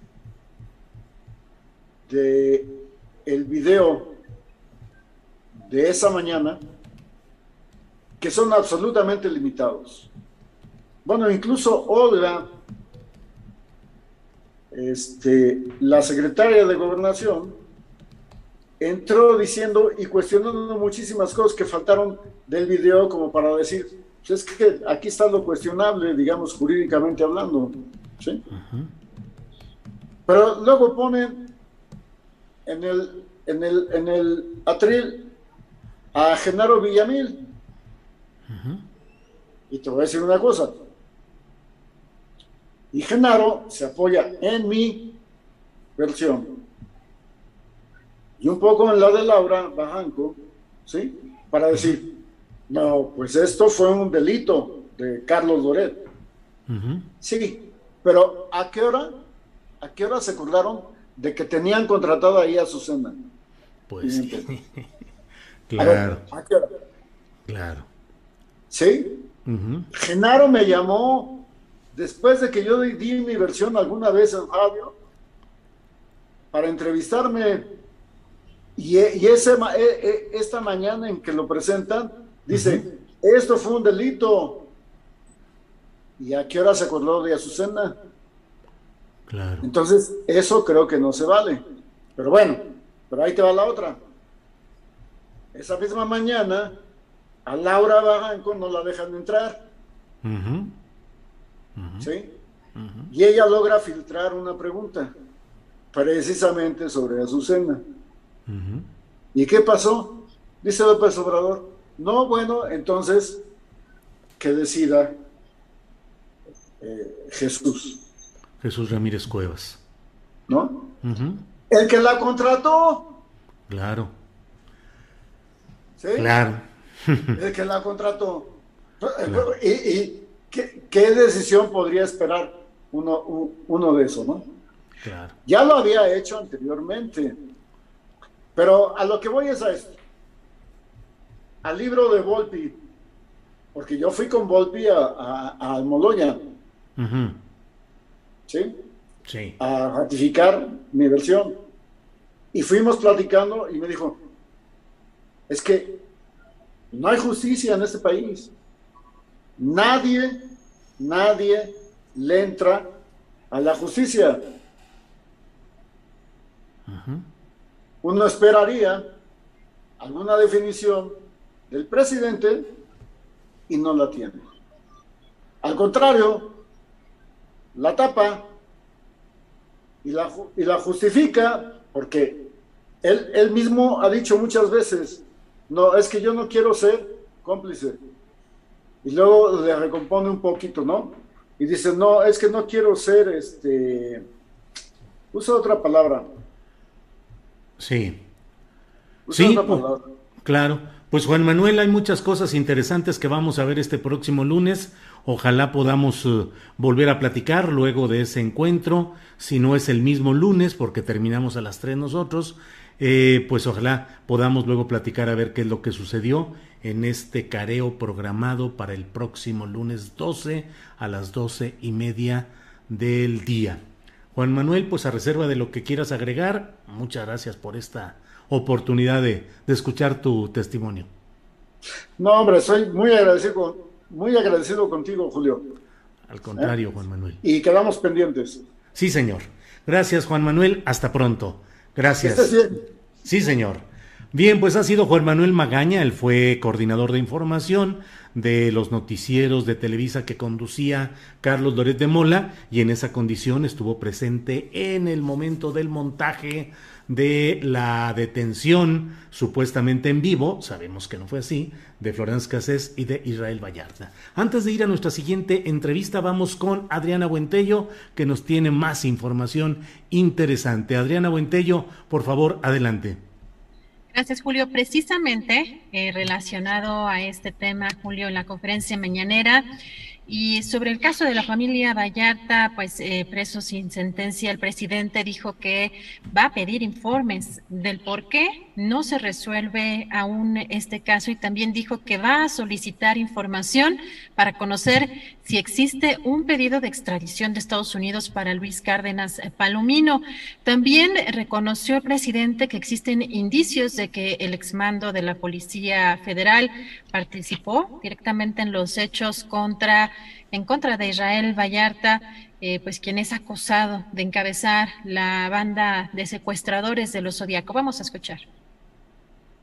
de el video de esa mañana que son absolutamente limitados. Bueno, incluso Olga, este, la secretaria de gobernación, entró diciendo y cuestionando muchísimas cosas que faltaron del video como para decir, pues es que aquí está lo cuestionable, digamos, jurídicamente hablando. ¿sí? Pero luego ponen en el, en el, en el atril a Genaro Villamil. Y te voy a decir una cosa. Y Genaro se apoya en mi versión y un poco en la de Laura Bajanco, ¿sí? para decir, no, pues esto fue un delito de Carlos Loret. Sí, pero ¿a qué hora? ¿A qué hora se acordaron de que tenían contratado ahí a Susana? Pues sí. (laughs) claro. ¿a qué hora? Claro. ¿Sí? Genaro me llamó después de que yo di mi versión alguna vez en radio para entrevistarme y, y ese, e, e, esta mañana en que lo presentan, dice, esto fue un delito. ¿Y a qué hora se acordó de Azucena? Claro. Entonces, eso creo que no se vale. Pero bueno, pero ahí te va la otra. Esa misma mañana, a Laura Bajanco no la dejan entrar. ¿Sí? Y ella logra filtrar una pregunta, precisamente sobre Azucena. ¿Y qué pasó? Dice López Obrador. No, bueno, entonces que decida eh, Jesús. Jesús Ramírez Cuevas. ¿No? El que la contrató. Claro. ¿Sí? Claro. El que la contrató. ¿Y, qué, decisión podría esperar uno, uno de eso, no? Claro. Ya lo había hecho anteriormente. Pero a lo que voy es a esto. Al libro de Volpi, porque yo fui con Volpi a, a, Almoloya. ¿Sí? Sí. A ratificar mi versión. Y fuimos platicando y me dijo, es que no hay justicia en este país. Nadie, nadie le entra a la justicia. Uno esperaría alguna definición del presidente y no la tiene. Al contrario, la tapa y la, y la justifica porque él, él mismo ha dicho muchas veces, no, es que yo no quiero ser cómplice. Y luego le recompone un poquito, ¿no? Y dice, no, es que no quiero ser, este, usa otra palabra. Sí. sí, claro. Pues Juan Manuel, hay muchas cosas interesantes que vamos a ver este próximo lunes. Ojalá podamos eh, volver a platicar luego de ese encuentro, si no es el mismo lunes, porque terminamos a las tres nosotros, eh, pues ojalá podamos luego platicar a ver qué es lo que sucedió en este careo programado para el próximo lunes 12 a las doce y media del día. Juan Manuel, pues a reserva de lo que quieras agregar, muchas gracias por esta oportunidad de, escuchar tu testimonio. No, hombre, soy muy agradecido, muy agradecido contigo, Julio. Al contrario, ¿Eh? Juan Manuel. Y quedamos pendientes. Sí, señor. Gracias, Juan Manuel. Hasta pronto. Gracias. Sí, señor. Bien, pues ha sido Juan Manuel Magaña, él fue coordinador de información de los noticieros de Televisa que conducía Carlos Loret de Mola y en esa condición estuvo presente en el momento del montaje de la detención supuestamente en vivo, sabemos que no fue así, de Florence Cassés y de Israel Vallarta. Antes de ir a nuestra siguiente entrevista, vamos con Adriana Buentello, que nos tiene más información interesante. Adriana Buentello, por favor, adelante. Gracias, Julio. Precisamente eh, relacionado a este tema, Julio, en la conferencia mañanera, y sobre el caso de la familia Vallarta, pues eh, preso sin sentencia, el presidente dijo que va a pedir informes del por qué no se resuelve aún este caso y también dijo que va a solicitar información para conocer si existe un pedido de extradición de Estados Unidos para Luis Cárdenas Palomino. También reconoció el presidente que existen indicios de que el exmando de la Policía Federal participó directamente en los hechos contra en contra de Israel Vallarta, eh, pues quien es acusado de encabezar la banda de secuestradores de los Zodíaco. Vamos a escuchar.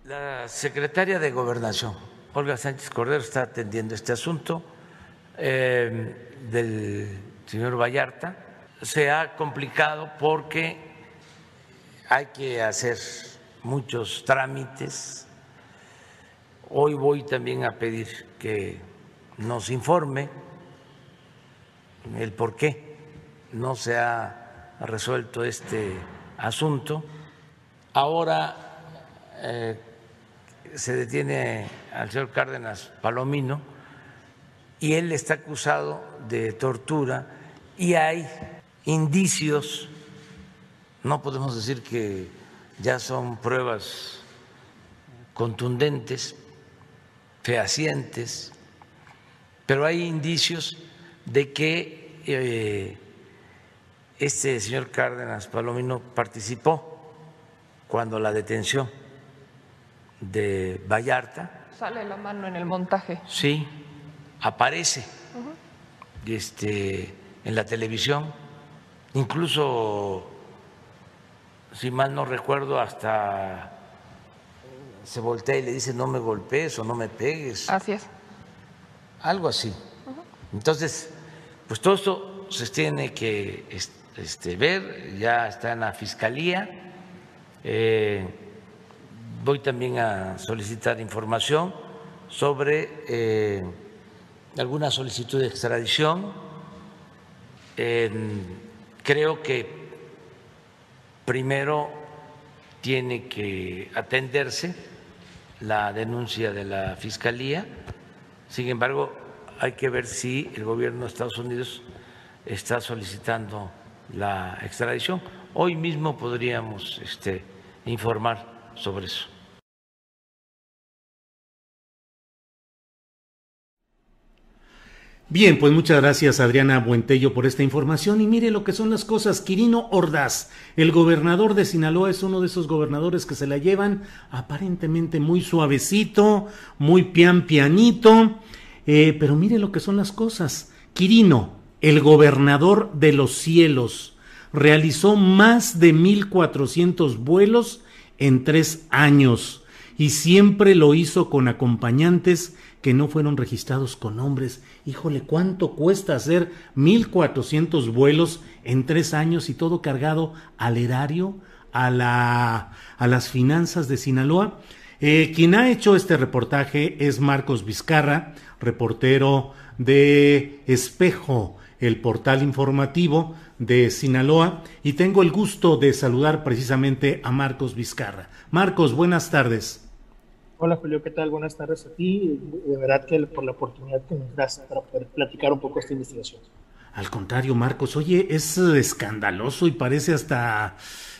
La secretaria de Gobernación, Olga Sánchez Cordero, está atendiendo este asunto eh, del señor Vallarta. Se ha complicado porque hay que hacer muchos trámites. Hoy voy también a pedir que nos informe el por qué no se ha resuelto este asunto. Ahora, eh, se detiene al señor Cárdenas Palomino y él está acusado de tortura y hay indicios, no podemos decir que ya son pruebas contundentes, fehacientes, pero hay indicios de que eh, este señor Cárdenas Palomino participó cuando la detención de Vallarta. Sale la mano en el montaje. Sí, aparece este, en la televisión, incluso, si mal no recuerdo, hasta se voltea y le dice no me golpees o no me pegues. Así es. Algo así. Entonces, pues todo esto se tiene que este, ver, ya está en la fiscalía. Eh, voy también a solicitar información sobre eh, alguna solicitud de extradición. creo que primero tiene que atenderse la denuncia de la Fiscalía. Sin embargo, hay que ver si el gobierno de Estados Unidos está solicitando la extradición. Hoy mismo podríamos este, informar sobre eso. Bien, pues muchas gracias Adriana Buentello por esta información y mire lo que son las cosas. Quirino Ordaz, el gobernador de Sinaloa, es uno de esos gobernadores que se la llevan aparentemente muy suavecito, muy pian pianito, eh, pero mire lo que son las cosas. Quirino, el gobernador de los cielos, realizó más de 1.400 vuelos en tres años y siempre lo hizo con acompañantes que no fueron registrados con nombres. Híjole, ¿cuánto cuesta hacer 1.400 vuelos en tres años y todo cargado al erario, a, la, a las finanzas de Sinaloa? Eh, quien ha hecho este reportaje es Marcos Vizcarra, reportero de Espejo, el portal informativo de Sinaloa, y tengo el gusto de saludar precisamente a Marcos Vizcarra. Marcos, buenas tardes. Hola Julio, ¿qué tal? Buenas tardes a ti. De verdad que por la oportunidad que nos das para poder platicar un poco esta investigación. Al contrario, Marcos, oye, es escandaloso y parece hasta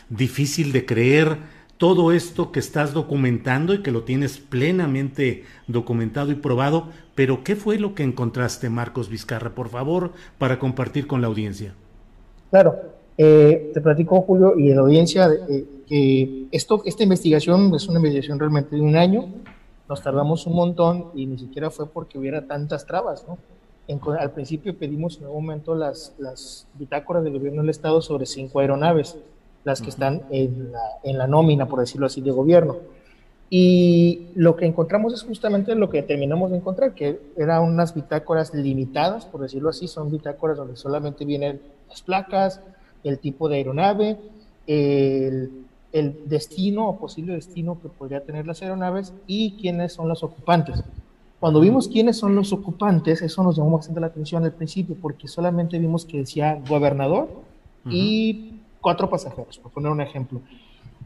difícil de creer todo esto que estás documentando y que lo tienes plenamente documentado y probado, pero ¿qué fue lo que encontraste, Marcos Vizcarra? Por favor, para compartir con la audiencia. Claro, eh, te platico, Julio, y la audiencia, eh, que esto, esta investigación es una investigación realmente de un año, nos tardamos un montón y ni siquiera fue porque hubiera tantas trabas, ¿no? al principio pedimos en algún momento las, las bitácoras del gobierno del Estado sobre cinco aeronaves, las que están en la, en la nómina, por decirlo así, de gobierno. Y lo que encontramos es justamente lo que terminamos de encontrar, que eran unas bitácoras limitadas, por decirlo así, son bitácoras donde solamente vienen las placas, el tipo de aeronave, el, el destino o posible destino que podría tener las aeronaves y quiénes son los ocupantes. Cuando vimos quiénes son los ocupantes, eso nos llamó bastante la atención al principio, porque solamente vimos que decía gobernador y cuatro pasajeros, por poner un ejemplo.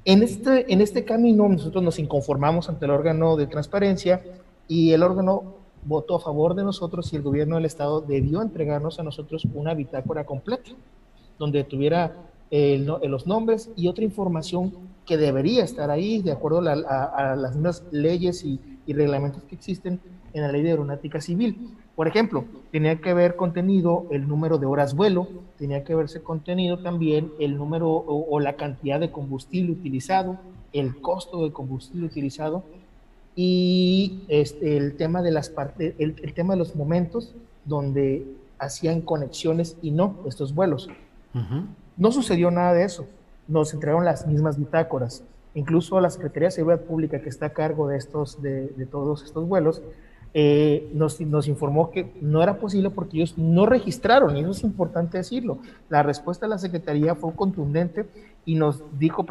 En este, en este camino nosotros nos inconformamos ante el órgano de transparencia y el órgano votó a favor de nosotros y el gobierno del estado debió entregarnos a nosotros una bitácora completa, donde tuviera los nombres y otra información que debería estar ahí de acuerdo a, las mismas leyes y, reglamentos que existen en la ley de aeronáutica civil. Por ejemplo, tenía que haber contenido el número de horas vuelo, tenía que haberse contenido también el número o, la cantidad de combustible utilizado, el costo de combustible utilizado y este, el tema de las el, el, tema de los momentos donde hacían conexiones y no estos vuelos. No sucedió nada de eso. Nos entregaron las mismas bitácoras. Incluso la Secretaría de Seguridad Pública, que está a cargo de, estos, de, todos estos vuelos, eh, nos, informó que no era posible porque ellos no registraron, y eso es importante decirlo. La respuesta de la Secretaría fue contundente y nos dijo,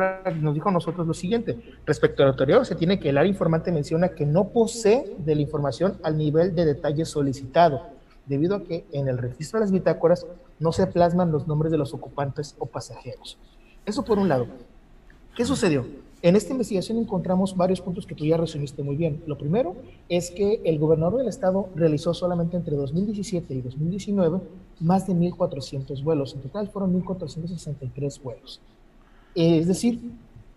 nosotros lo siguiente, respecto al anterior, se tiene que el área informante menciona que no posee de la información al nivel de detalle solicitado debido a que en el registro de las bitácoras no se plasman los nombres de los ocupantes o pasajeros. Eso por un lado. ¿Qué sucedió? En esta investigación encontramos varios puntos que tú ya resumiste muy bien. Lo primero es que el gobernador del estado realizó solamente entre 2017 y 2019 más de 1.400 vuelos. En total fueron 1.463 vuelos. Es decir,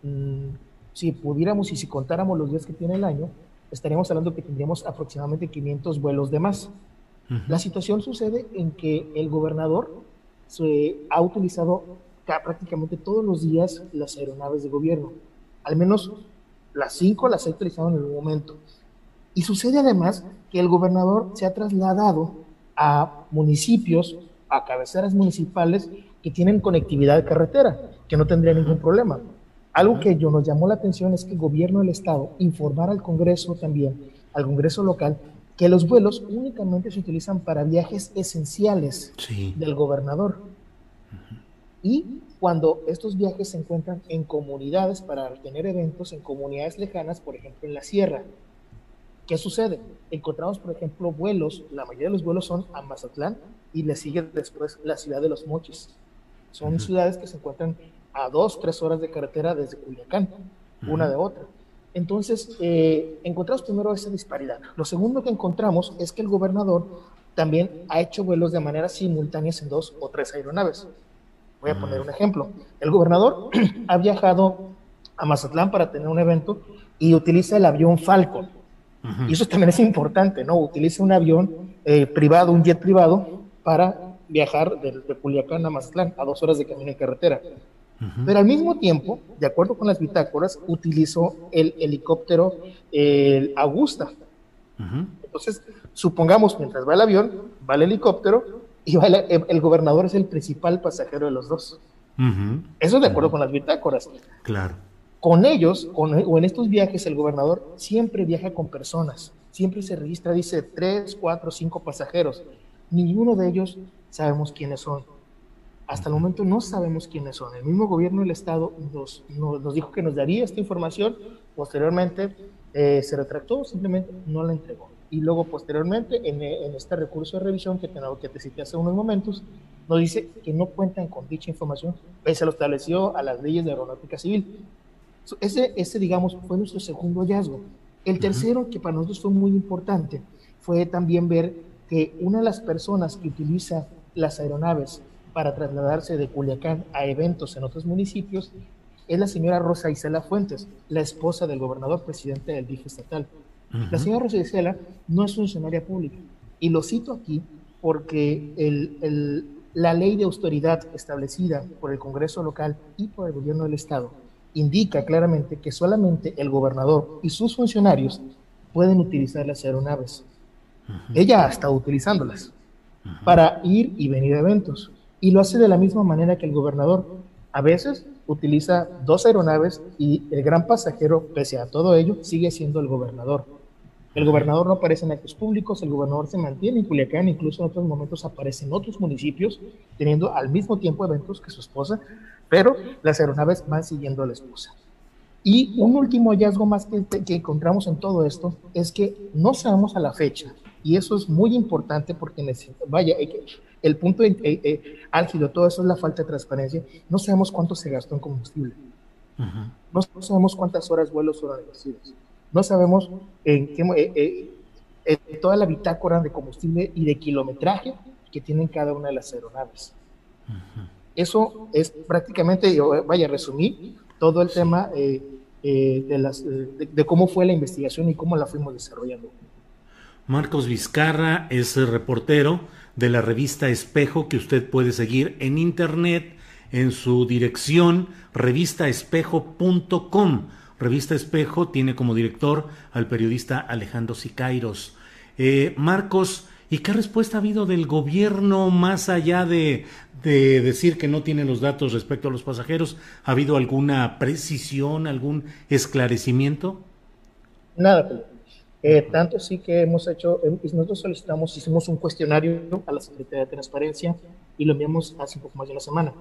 mm, si pudiéramos y si contáramos los días que tiene el año, estaríamos hablando que tendríamos aproximadamente 500 vuelos de más. La situación sucede en que el gobernador se ha utilizado prácticamente todos los días las aeronaves de gobierno al menos las cinco las ha utilizado en el momento. Y sucede además que el gobernador se ha trasladado a municipios, a cabeceras municipales que tienen conectividad de carretera, que no tendría ningún problema. Algo que yo nos llamó la atención es que el gobierno del estado informara al Congreso también, al Congreso local, que los vuelos únicamente se utilizan para viajes esenciales del gobernador. Y cuando estos viajes se encuentran en comunidades para tener eventos en comunidades lejanas, por ejemplo en la sierra. ¿Qué sucede? Encontramos, por ejemplo, vuelos, la mayoría de los vuelos son a Mazatlán y le sigue después la ciudad de Los Mochis. Son ciudades que se encuentran a dos, tres horas de carretera desde Culiacán, una de otra. Entonces, eh, encontramos primero esa disparidad. Lo segundo que encontramos es que el gobernador también ha hecho vuelos de manera simultánea en dos o tres aeronaves. Voy a poner un ejemplo. El gobernador (clears throat) ha viajado a Mazatlán para tener un evento y utiliza el avión Falcon. Y eso también es importante, ¿no? Utiliza un avión eh, privado, un jet privado, para viajar de, de, Culiacán a Mazatlán, a dos horas de camino en carretera. Pero al mismo tiempo, de acuerdo con las bitácoras, utilizó el helicóptero el Augusta. Entonces, supongamos, mientras va el avión, va el helicóptero, y el, gobernador es el principal pasajero de los dos. Eso de acuerdo con las bitácoras. Claro. Con ellos, o en estos viajes, el gobernador siempre viaja con personas, siempre se registra, dice, tres, cuatro, cinco pasajeros. Ninguno de ellos sabemos quiénes son. Hasta el momento no sabemos quiénes son. El mismo gobierno del Estado nos, nos, dijo que nos daría esta información, posteriormente eh, se retractó, simplemente no la entregó y luego posteriormente en, este recurso de revisión que te, que te cité hace unos momentos, nos dice que no cuentan con dicha información, pese a lo establecido a las leyes de aeronáutica civil. Ese, ese, digamos, fue nuestro segundo hallazgo. El tercero, que para nosotros fue muy importante, fue también ver que una de las personas que utiliza las aeronaves para trasladarse de Culiacán a eventos en otros municipios es la señora Rosa Isela Fuentes, la esposa del gobernador presidente del DIF estatal. La señora Rosicela no es funcionaria pública. Y lo cito aquí porque el, la ley de autoridad establecida por el Congreso local y por el gobierno del Estado indica claramente que solamente el gobernador y sus funcionarios pueden utilizar las aeronaves. Ella ha estado utilizándolas para ir y venir a eventos. Y lo hace de la misma manera que el gobernador. A veces utiliza dos aeronaves y el gran pasajero, pese a todo ello, sigue siendo el gobernador. El gobernador no aparece en actos públicos, el gobernador se mantiene en Culiacán, incluso en otros momentos aparece en otros municipios, teniendo al mismo tiempo eventos que su esposa, pero las aeronaves van siguiendo a la esposa. Y un último hallazgo más que, que encontramos en todo esto es que no sabemos a la fecha, y eso es muy importante porque, vaya, el punto eh, eh, álgido, todo eso es la falta de transparencia, no sabemos cuánto se gastó en combustible, no, sabemos cuántas horas vuelos fueron reducidas no sabemos en qué, eh, eh, toda la bitácora de combustible y de kilometraje que tienen cada una de las aeronaves. Eso es prácticamente, vaya a resumir todo el tema eh, de, las, de, cómo fue la investigación y cómo la fuimos desarrollando. Marcos Vizcarra es reportero de la revista Espejo que usted puede seguir en internet en su dirección revistaespejo.com Revista Espejo tiene como director al periodista Alejandro Sicairos. Eh, Marcos, ¿y qué respuesta ha habido del gobierno más allá de, decir que no tiene los datos respecto a los pasajeros? ¿Ha habido alguna precisión, algún esclarecimiento? Nada, eh, tanto sí que hemos hecho, eh, nosotros solicitamos, hicimos un cuestionario a la Secretaría de Transparencia y lo enviamos hace un poco más de una semana.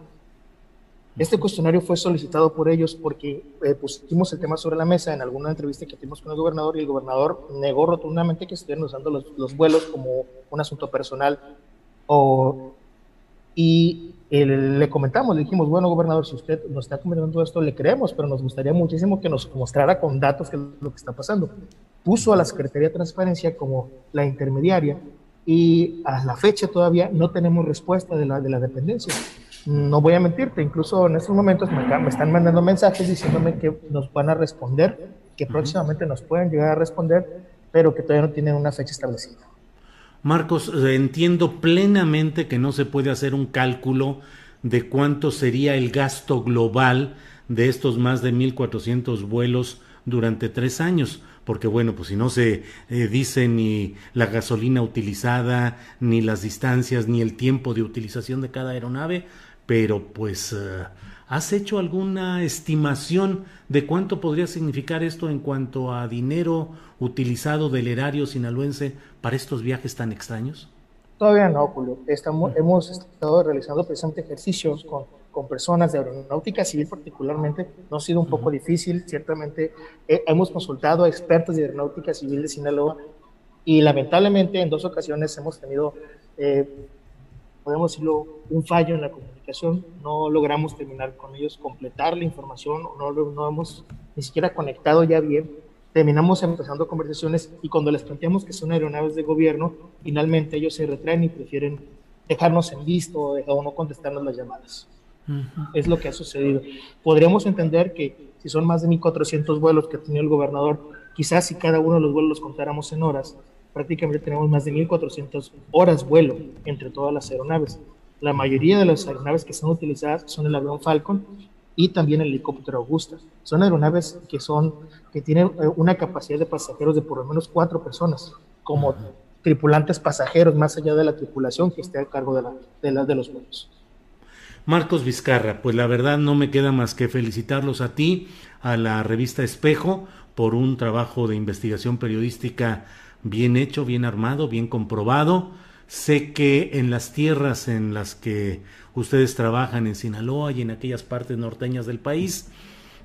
Este cuestionario fue solicitado por ellos porque eh, pusimos el tema sobre la mesa en alguna entrevista que tuvimos con el gobernador y el gobernador negó rotundamente que estuvieran usando los, vuelos como un asunto personal. O, y le comentamos, le dijimos, bueno, gobernador, si usted nos está comentando esto, le creemos, pero nos gustaría muchísimo que nos mostrara con datos qué es lo que está pasando. Puso a la Secretaría de Transparencia como la intermediaria y a la fecha todavía no tenemos respuesta de la, de la dependencia. No voy a mentirte, incluso en estos momentos me, me están mandando mensajes diciéndome que nos van a responder, que próximamente nos pueden llegar a responder, pero que todavía no tienen una fecha establecida. Marcos, entiendo plenamente que no se puede hacer un cálculo de cuánto sería el gasto global de estos más de 1.400 vuelos durante tres años, porque bueno, pues si no se eh, dice ni la gasolina utilizada, ni las distancias, ni el tiempo de utilización de cada aeronave, pero pues eh, ¿has hecho alguna estimación de cuánto podría significar esto en cuanto a dinero utilizado del erario sinaloense para estos viajes tan extraños? Todavía no, Julio. Estamos, hemos estado realizando precisamente ejercicios con, con, personas de aeronáutica civil particularmente. No ha sido un poco difícil, ciertamente. Eh, hemos consultado a expertos de aeronáutica civil de Sinaloa y lamentablemente en dos ocasiones hemos tenido, eh, podemos decirlo, un fallo en la comunicación. No logramos terminar con ellos, completar la información, no, no hemos ni siquiera conectado ya bien terminamos empezando conversaciones y cuando les planteamos que son aeronaves de gobierno, finalmente ellos se retraen y prefieren dejarnos en visto o, no contestarnos las llamadas. Es lo que ha sucedido. Podríamos entender que si son más de 1.400 vuelos que ha tenido el gobernador, quizás si cada uno de los vuelos los contáramos en horas, prácticamente tenemos más de 1.400 horas vuelo entre todas las aeronaves. La mayoría de las aeronaves que son utilizadas son el avión Falcon y también el helicóptero Augusta. Son aeronaves que, son, que tienen eh, una capacidad de pasajeros de por lo menos cuatro personas, como tripulantes pasajeros, más allá de la tripulación que esté a cargo de, la, de, la, de los vuelos. Marcos Vizcarra, pues la verdad no me queda más que felicitarlos a ti, a la revista Espejo, por un trabajo de investigación periodística bien hecho, bien armado, bien comprobado. Sé que en las tierras en las que ustedes trabajan en Sinaloa y en aquellas partes norteñas del país,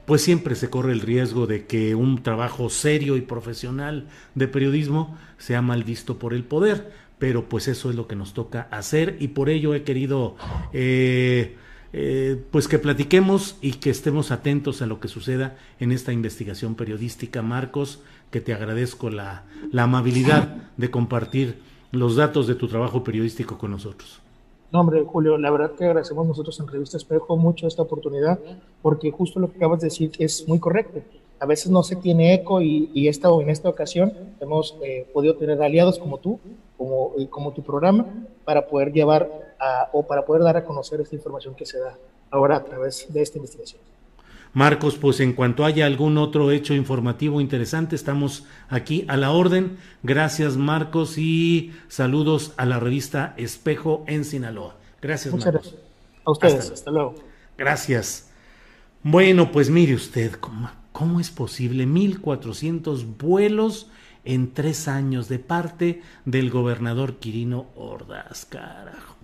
pues siempre se corre el riesgo de que un trabajo serio y profesional de periodismo sea mal visto por el poder, pero pues eso es lo que nos toca hacer y por ello he querido eh, eh, pues que platiquemos y que estemos atentos a lo que suceda en esta investigación periodística. Marcos, que te agradezco la, amabilidad de compartir los datos de tu trabajo periodístico con nosotros. No, hombre, Julio, la verdad que agradecemos nosotros en Revista Espejo mucho esta oportunidad, porque justo lo que acabas de decir es muy correcto. A veces no se tiene eco y, y esta, en esta ocasión hemos eh, podido tener aliados como tú, como, como tu programa, para poder llevar a, o para poder dar a conocer esta información que se da ahora a través de esta investigación. Marcos, pues en cuanto haya algún otro hecho informativo interesante, estamos aquí a la orden. Gracias, Marcos, y saludos a la revista Espejo en Sinaloa. Gracias, Muchas Marcos. Gracias. A ustedes, hasta, luego. Gracias. Bueno, pues mire usted, ¿cómo, cómo es posible? 1.400 vuelos en tres años de parte del gobernador Quirino Ordaz, carajo.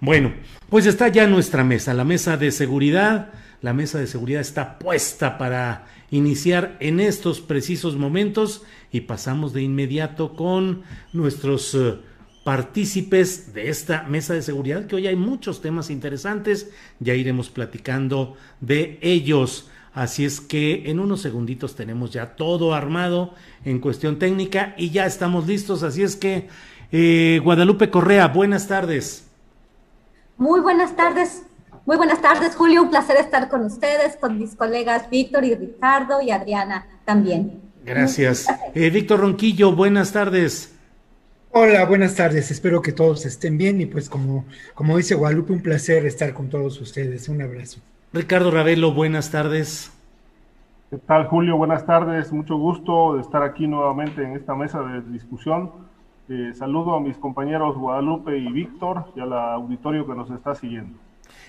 Bueno, pues está ya nuestra mesa, la mesa de seguridad la mesa de seguridad está puesta para iniciar en estos precisos momentos y pasamos de inmediato con nuestros eh, partícipes de esta mesa de seguridad, que hoy hay muchos temas interesantes, ya iremos platicando de ellos. Así es que en unos segunditos tenemos ya todo armado en cuestión técnica y ya estamos listos. Así es que, eh, Guadalupe Correa, buenas tardes. Muy buenas tardes, muy buenas tardes, Julio. Un placer estar con ustedes, con mis colegas Víctor y Ricardo y Adriana también. Gracias. Eh, Víctor Ronquillo, buenas tardes. Hola, buenas tardes. Espero que todos estén bien y pues como, como dice Guadalupe, un placer estar con todos ustedes. Un abrazo. Ricardo Ravelo, buenas tardes. ¿Qué tal, Julio? Buenas tardes. Mucho gusto de estar aquí nuevamente en esta mesa de discusión. Eh, saludo a mis compañeros Guadalupe y Víctor y al auditorio que nos está siguiendo.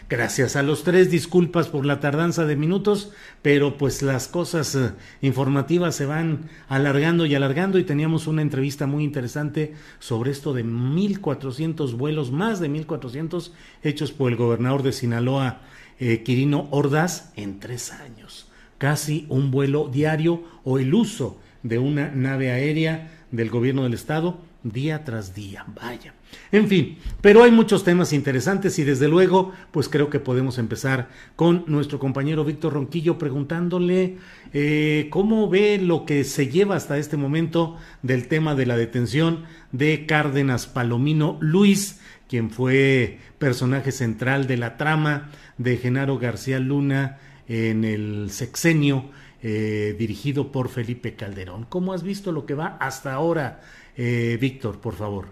Gracias a los tres, disculpas por la tardanza de minutos, pero pues las cosas eh, informativas se van alargando y alargando y teníamos una entrevista muy interesante sobre esto de 1.400 vuelos, más de 1.400 hechos por el gobernador de Sinaloa, eh, Quirino Ordaz, en tres años. Casi un vuelo diario o el uso de una nave aérea del gobierno del estado día tras día. Vaya. En fin, pero hay muchos temas interesantes y desde luego, pues creo que podemos empezar con nuestro compañero Víctor Ronquillo preguntándole eh, cómo ve lo que se lleva hasta este momento del tema de la detención de Cárdenas Palomino Luis, quien fue personaje central de la trama de Genaro García Luna en el sexenio eh, dirigido por Felipe Calderón. ¿Cómo has visto lo que va hasta ahora, eh, Víctor, por favor?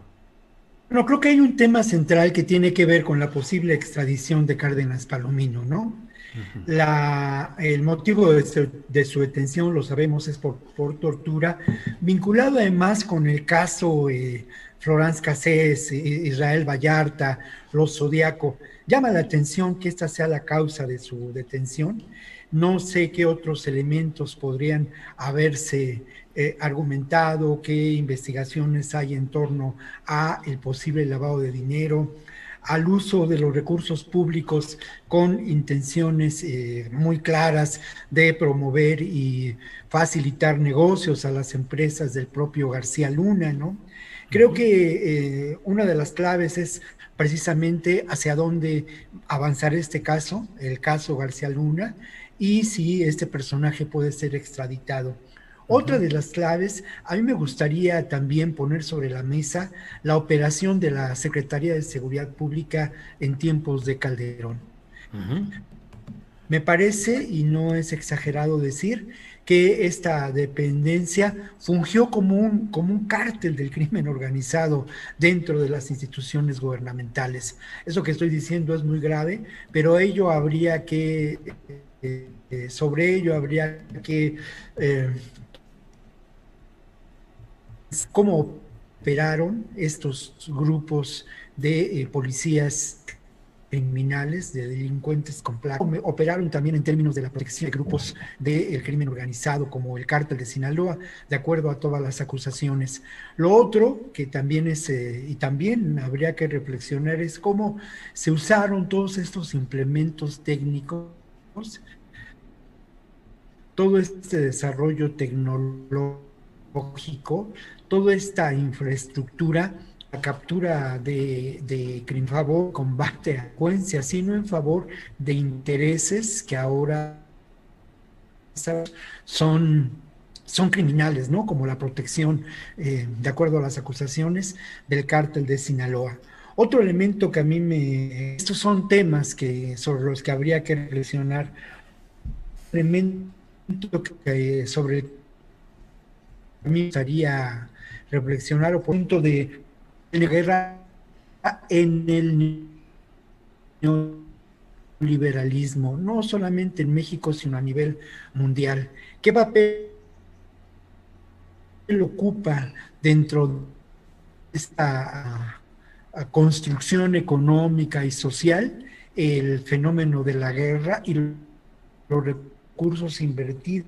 No, creo que hay un tema central que tiene que ver con la posible extradición de Cárdenas Palomino, ¿no? La, el motivo de su, detención, lo sabemos, es por, tortura, vinculado además con el caso eh, Florence Cassés, Israel Vallarta, Los Zodíaco. Llama la atención que esta sea la causa de su detención. No sé qué otros elementos podrían haberse eh, argumentado, qué investigaciones hay en torno a el posible lavado de dinero, al uso de los recursos públicos con intenciones eh, muy claras de promover y facilitar negocios a las empresas del propio García Luna, ¿no? Creo que eh, una de las claves es precisamente hacia dónde avanzar este caso, el caso García Luna, y si este personaje puede ser extraditado. Otra de las claves, a mí me gustaría también poner sobre la mesa la operación de la Secretaría de Seguridad Pública en tiempos de Calderón. Me parece, y no es exagerado decir, que esta dependencia fungió como un, como un cártel del crimen organizado dentro de las instituciones gubernamentales. Eso que estoy diciendo es muy grave, pero ello habría que, eh, eh, sobre ello habría que eh, cómo operaron estos grupos de policías de delincuentes con Operaron también en términos de la protección de grupos del crimen organizado, como el cártel de Sinaloa, de acuerdo a todas las acusaciones. Lo otro, que también es, eh, y también habría que reflexionar, es cómo se usaron todos estos implementos técnicos, todo este desarrollo tecnológico toda esta infraestructura, captura de, de crimen favor, combate a secuencia, sino en favor de intereses que ahora son, son criminales, ¿no? Como la protección, eh, de acuerdo a las acusaciones, del cártel de Sinaloa. Otro elemento que a mí me... Estos son temas que, sobre los que habría que reflexionar. Elemento que, sobre el a mí me gustaría reflexionar o punto de, la guerra en el neoliberalismo, no solamente en México, sino a nivel mundial. ¿Qué papel ocupa dentro de esta construcción económica y social el fenómeno de la guerra y los recursos invertidos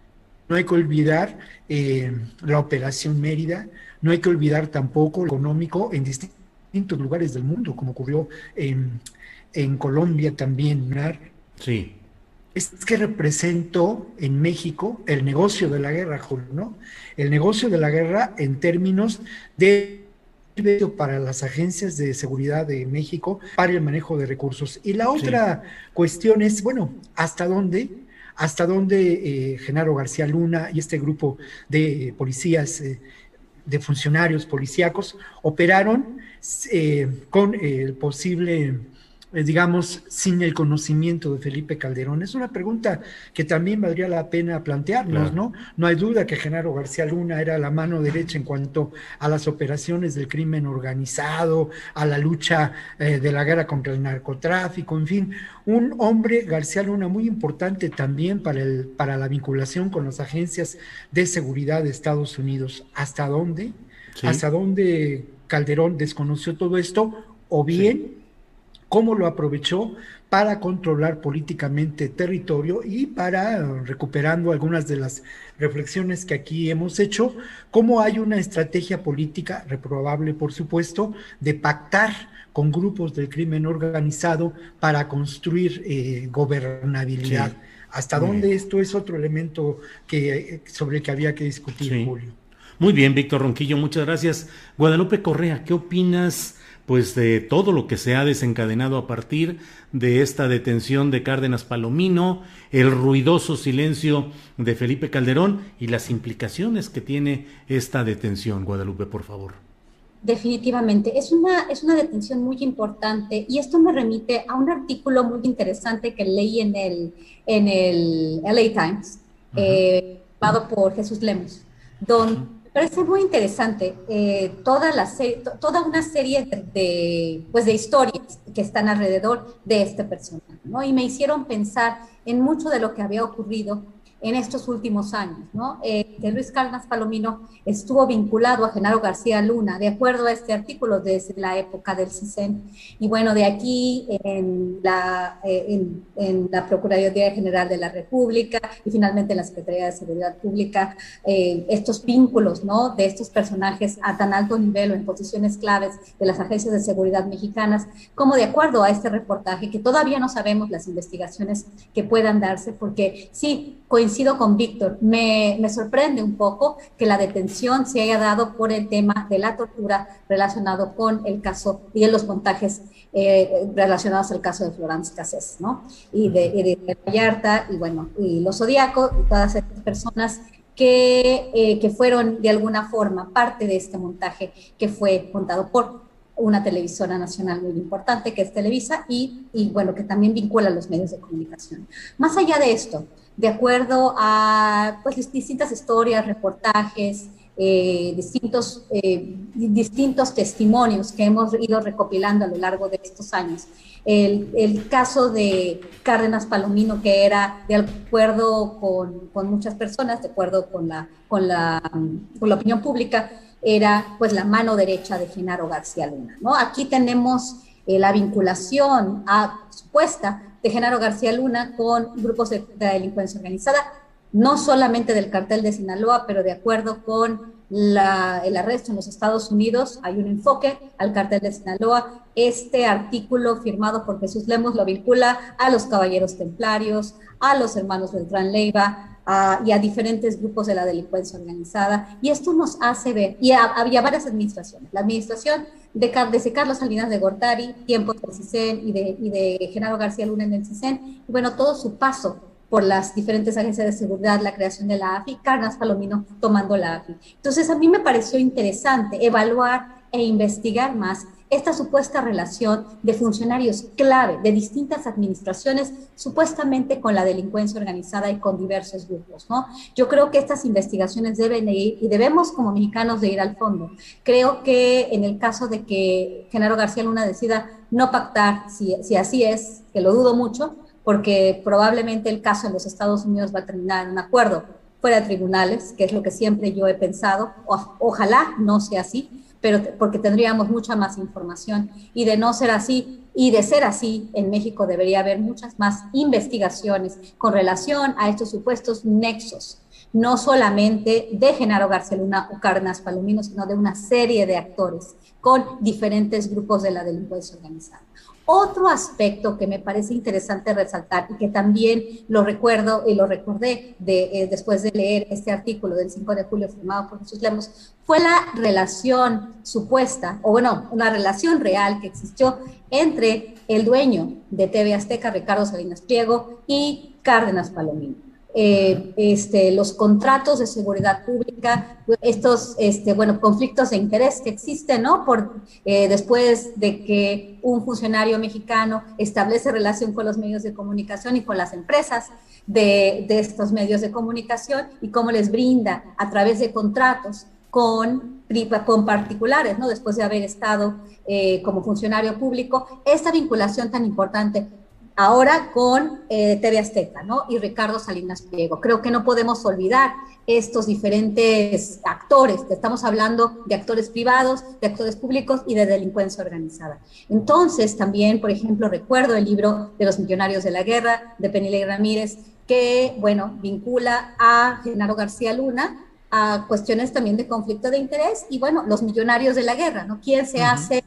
No hay que olvidar eh, la Operación Mérida, no hay que olvidar tampoco lo económico en distintos lugares del mundo, como ocurrió en, en Colombia también. Sí. Es que representó en México el negocio de la guerra, ¿no? El negocio de la guerra en términos de para las agencias de seguridad de México para el manejo de recursos. Y la otra cuestión es, bueno, ¿hasta dónde? ¿Hasta dónde eh, Genaro García Luna y este grupo de policías, eh, de funcionarios policíacos, operaron eh, con el posible eh, digamos, sin el conocimiento de Felipe Calderón? Es una pregunta que también valdría la pena plantearnos, ¿no? No hay duda que Genaro García Luna era la mano derecha en cuanto a las operaciones del crimen organizado, a la lucha eh, de la guerra contra el narcotráfico, en fin, un hombre, García Luna, muy importante también para, el, para la vinculación con las agencias de seguridad de Estados Unidos. ¿Hasta dónde? ¿Hasta dónde Calderón desconoció todo esto? O bien cómo lo aprovechó para controlar políticamente territorio y para, recuperando algunas de las reflexiones que aquí hemos hecho, cómo hay una estrategia política, reprobable por supuesto, de pactar con grupos del crimen organizado para construir eh, gobernabilidad. ¿Hasta dónde esto es otro elemento que, sobre el que había que discutir, Julio? Muy bien, Víctor Ronquillo, muchas gracias. Guadalupe Correa, ¿qué opinas? Pues de todo lo que se ha desencadenado a partir de esta detención de Cárdenas Palomino, el ruidoso silencio de Felipe Calderón y las implicaciones que tiene esta detención. Guadalupe, por favor. Definitivamente, es una, es una detención muy importante y esto me remite a un artículo muy interesante que leí en el, en el LA Times, eh, por Jesús Lemos, donde parece muy interesante eh, toda, la toda una serie de, pues de historias que están alrededor de este personaje, ¿no? Y me hicieron pensar en mucho de lo que había ocurrido en estos últimos años, ¿no? Eh, que Luis Cárdenas Palomino estuvo vinculado a Genaro García Luna, de acuerdo a este artículo desde la época del CISEN. Y bueno, de aquí en la, eh, en, la Procuraduría General de la República y finalmente en la Secretaría de Seguridad Pública, eh, estos vínculos, ¿no? De estos personajes a tan alto nivel o en posiciones claves de las agencias de seguridad mexicanas, como de acuerdo a este reportaje, que todavía no sabemos las investigaciones que puedan darse, porque sí, coincido con Víctor, me, me, sorprende un poco que la detención se haya dado por el tema de la tortura relacionado con el caso y en los montajes eh, relacionados al caso de Florence Cassés, ¿no? Y de, y de Vallarta, y bueno, y los Zodíaco, y todas estas personas que, eh, que fueron de alguna forma parte de este montaje que fue montado por una televisora nacional muy importante que es Televisa y, y, bueno, que también vincula a los medios de comunicación. Más allá de esto, de acuerdo a pues, distintas historias, reportajes, eh, distintos, eh, distintos testimonios que hemos ido recopilando a lo largo de estos años. El, el caso de Cárdenas Palomino, que era de acuerdo con, con, muchas personas, de acuerdo con la, con la, con la opinión pública, era pues la mano derecha de Genaro García Luna. ¿no? Aquí tenemos eh, la vinculación supuesta de Genaro García Luna con grupos de, delincuencia organizada, no solamente del cartel de Sinaloa, pero de acuerdo con la, el arresto en los Estados Unidos, hay un enfoque al cartel de Sinaloa. Este artículo firmado por Jesús Lemos lo vincula a los caballeros templarios, a los hermanos Beltrán Leiva, y a diferentes grupos de la delincuencia organizada. Y esto nos hace ver, y había varias administraciones, la administración de, desde Carlos Salinas de Gortari, tiempo del CISEN y de, y de Genaro García Luna en el CISEN, y bueno, todo su paso por las diferentes agencias de seguridad, la creación de la AFI, Carnas Palomino tomando la AFI. Entonces, a mí me pareció interesante evaluar e investigar más esta supuesta relación de funcionarios clave de distintas administraciones, supuestamente con la delincuencia organizada y con diversos grupos, ¿no? Yo creo que estas investigaciones deben ir y debemos como mexicanos de ir al fondo. Creo que en el caso de que Genaro García Luna decida no pactar, si, si así es, que lo dudo mucho, porque probablemente el caso en los Estados Unidos va a terminar en un acuerdo fuera de tribunales, que es lo que siempre yo he pensado, ojalá no sea así, pero porque tendríamos mucha más información. Y de no ser así, y de ser así, en México debería haber muchas más investigaciones con relación a estos supuestos nexos, no solamente de Genaro García Luna o Cárdenas Palomino, sino de una serie de actores con diferentes grupos de la delincuencia organizada. Otro aspecto que me parece interesante resaltar y que también lo recuerdo y lo recordé de, eh, después de leer este artículo del 5 de julio firmado por Jesús Lemos fue la relación supuesta, o bueno, una relación real que existió entre el dueño de TV Azteca, Ricardo Salinas Pliego, y Cárdenas Palomino. Eh, este, los contratos de seguridad pública, estos este, bueno, conflictos de interés que existen, ¿no? Por, eh, después de que un funcionario mexicano establece relación con los medios de comunicación y con las empresas de, estos medios de comunicación y cómo les brinda a través de contratos con, con particulares, ¿no? Después de haber estado eh, como funcionario público, esta vinculación tan importante ahora con eh, TV Azteca, ¿no? Y Ricardo Salinas Pliego. Creo que no podemos olvidar estos diferentes actores, estamos hablando de actores privados, de actores públicos y de delincuencia organizada. Entonces, también, por ejemplo, recuerdo el libro de los millonarios de la guerra de Penile Ramírez, que, bueno, vincula a Genaro García Luna a cuestiones también de conflicto de interés y, bueno, los millonarios de la guerra, ¿no? ¿Quién se hace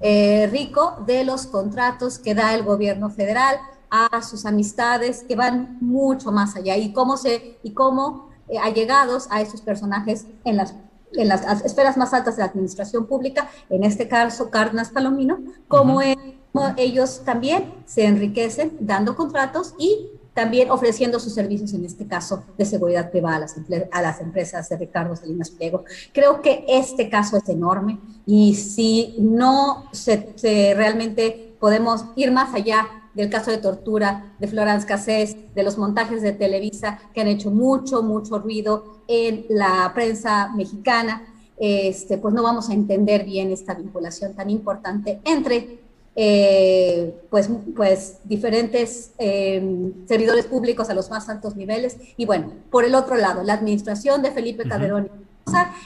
eh, rico de los contratos que da el gobierno federal a sus amistades que van mucho más allá. Y cómo se y cómo eh, allegados a esos personajes en las en las esferas más altas de la administración pública, en este caso Cárdenas Palomino, como ellos también se enriquecen dando contratos y también ofreciendo sus servicios, en este caso, de seguridad privada a las, empresas de Ricardo Salinas Pliego. Creo que este caso es enorme y si no realmente podemos ir más allá del caso de tortura de Florence Cassés, de los montajes de Televisa que han hecho mucho, mucho ruido en la prensa mexicana, este, pues no vamos a entender bien esta vinculación tan importante entre eh, pues, pues diferentes eh, servidores públicos a los más altos niveles. Y bueno, por el otro lado, la administración de Felipe Calderón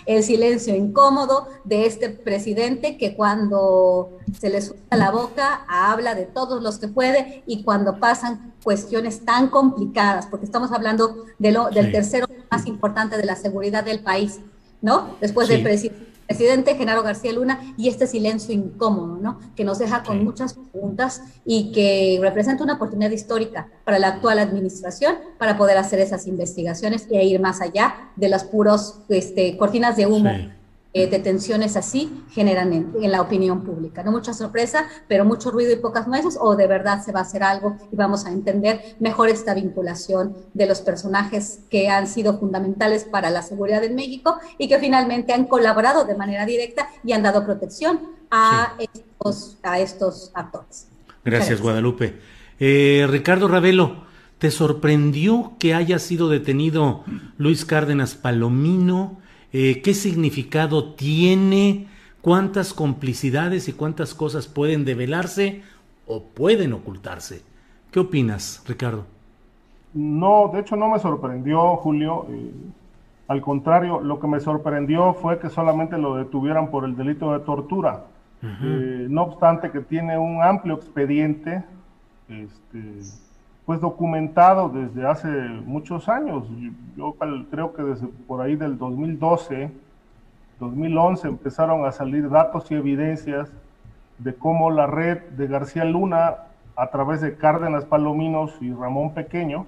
el silencio incómodo de este presidente que cuando se le suelta la boca habla de todos los que puede y cuando pasan cuestiones tan complicadas, porque estamos hablando de lo, del tercero más importante de la seguridad del país, ¿no? Después del presidente presidente Genaro García Luna y este silencio incómodo, ¿no? Que nos deja con muchas preguntas y que representa una oportunidad histórica para la actual administración para poder hacer esas investigaciones e ir más allá de las puros este, cortinas de humo eh, detenciones así generan en, la opinión pública. No mucha sorpresa, pero mucho ruido y pocas nueces, o de verdad se va a hacer algo y vamos a entender mejor esta vinculación de los personajes que han sido fundamentales para la seguridad en México y que finalmente han colaborado de manera directa y han dado protección a, estos, a estos actores. Gracias, Guadalupe. Eh, Ricardo Ravelo, ¿te sorprendió que haya sido detenido Luis Cárdenas Palomino? Eh, qué significado tiene, cuántas complicidades y cuántas cosas pueden develarse o pueden ocultarse. ¿Qué opinas, Ricardo? No, de hecho no me sorprendió, Julio. Eh, al contrario, lo que me sorprendió fue que solamente lo detuvieran por el delito de tortura. Eh, no obstante que tiene un amplio expediente, este, pues documentado desde hace muchos años. Yo, creo que desde por ahí del 2012, 2011 empezaron a salir datos y evidencias de cómo la red de García Luna, a través de Cárdenas Palominos y Ramón Pequeño,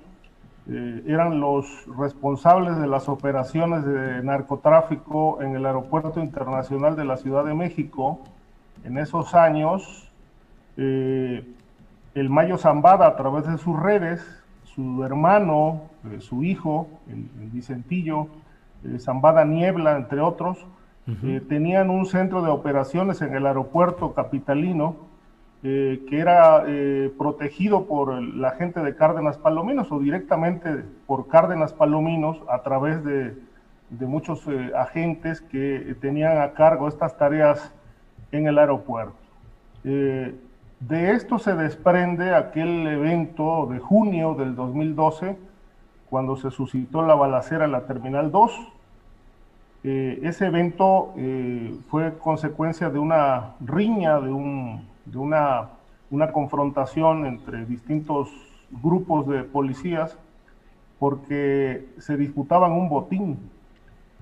eh, eran los responsables de las operaciones de narcotráfico en el Aeropuerto Internacional de la Ciudad de México en esos años. Eh, el Mayo Zambada a través de sus redes, su hermano, eh, su hijo, el, Vicentillo, eh, Zambada Niebla, entre otros, eh, tenían un centro de operaciones en el aeropuerto capitalino que era protegido por la gente de Cárdenas Palominos o directamente por Cárdenas Palominos a través de, de muchos agentes que tenían a cargo estas tareas en el aeropuerto. De esto se desprende aquel evento de junio del 2012, cuando se suscitó la balacera en la Terminal 2. Eh, ese evento eh, fue consecuencia de una riña, de, una, confrontación entre distintos grupos de policías, porque se disputaban un botín.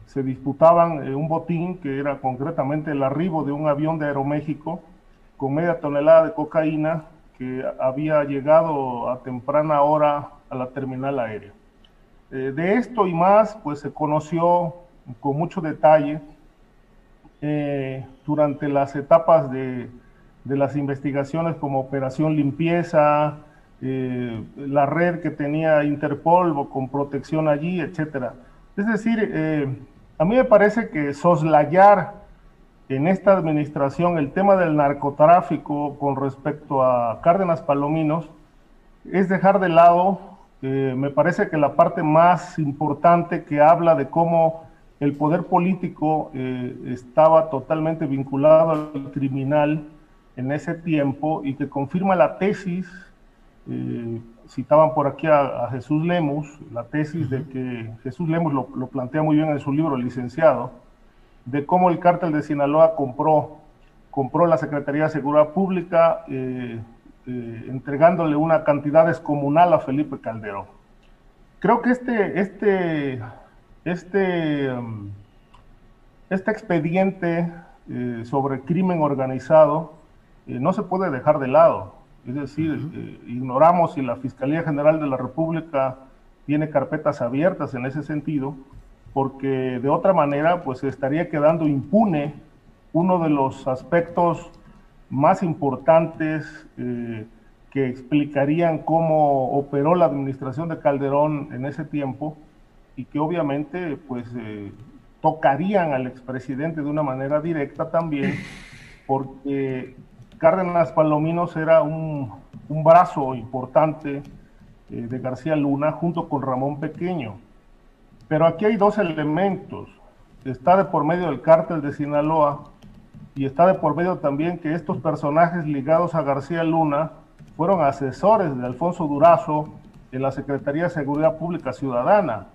Se disputaban eh, un botín que era concretamente el arribo de un avión de Aeroméxico con media tonelada de cocaína que había llegado a temprana hora a la terminal aérea. Eh, de esto y más, pues se conoció con mucho detalle eh, durante las etapas de, de, las investigaciones como Operación Limpieza, eh, la red que tenía Interpol con protección allí, etcétera. Es decir, a mí me parece que soslayar en esta administración el tema del narcotráfico con respecto a Cárdenas Palominos es dejar de lado, eh, me parece que la parte más importante que habla de cómo el poder político eh, estaba totalmente vinculado al criminal en ese tiempo y que confirma la tesis, eh, citaban por aquí a, Jesús Lemus, la tesis de que Jesús Lemus lo, lo plantea muy bien en su libro, licenciado, de cómo el cártel de Sinaloa compró, compró la Secretaría de Seguridad Pública, eh, eh, entregándole una cantidad descomunal a Felipe Calderón. Creo que este, este, este, um, este expediente eh, sobre crimen organizado no se puede dejar de lado. Es decir, ignoramos si la Fiscalía General de la República tiene carpetas abiertas en ese sentido, porque de otra manera pues estaría quedando impune uno de los aspectos más importantes eh, que explicarían cómo operó la administración de Calderón en ese tiempo y que obviamente pues eh, tocarían al expresidente de una manera directa también porque Cárdenas Palominos era un, brazo importante eh, de García Luna junto con Ramón Pequeño. Pero aquí hay dos elementos. Está de por medio del cártel de Sinaloa y está de por medio también que estos personajes ligados a García Luna fueron asesores de Alfonso Durazo en la Secretaría de Seguridad Pública Ciudadana.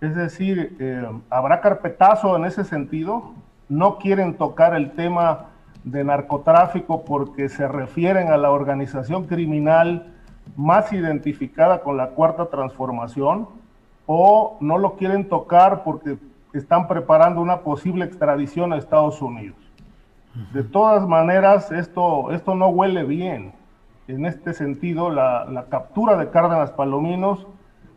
Es decir, eh, ¿habrá carpetazo en ese sentido? No quieren tocar el tema de narcotráfico porque se refieren a la organización criminal más identificada con la cuarta transformación o no lo quieren tocar porque están preparando una posible extradición a Estados Unidos. De todas maneras, esto, esto no huele bien. En este sentido, la, la captura de Cárdenas Palominos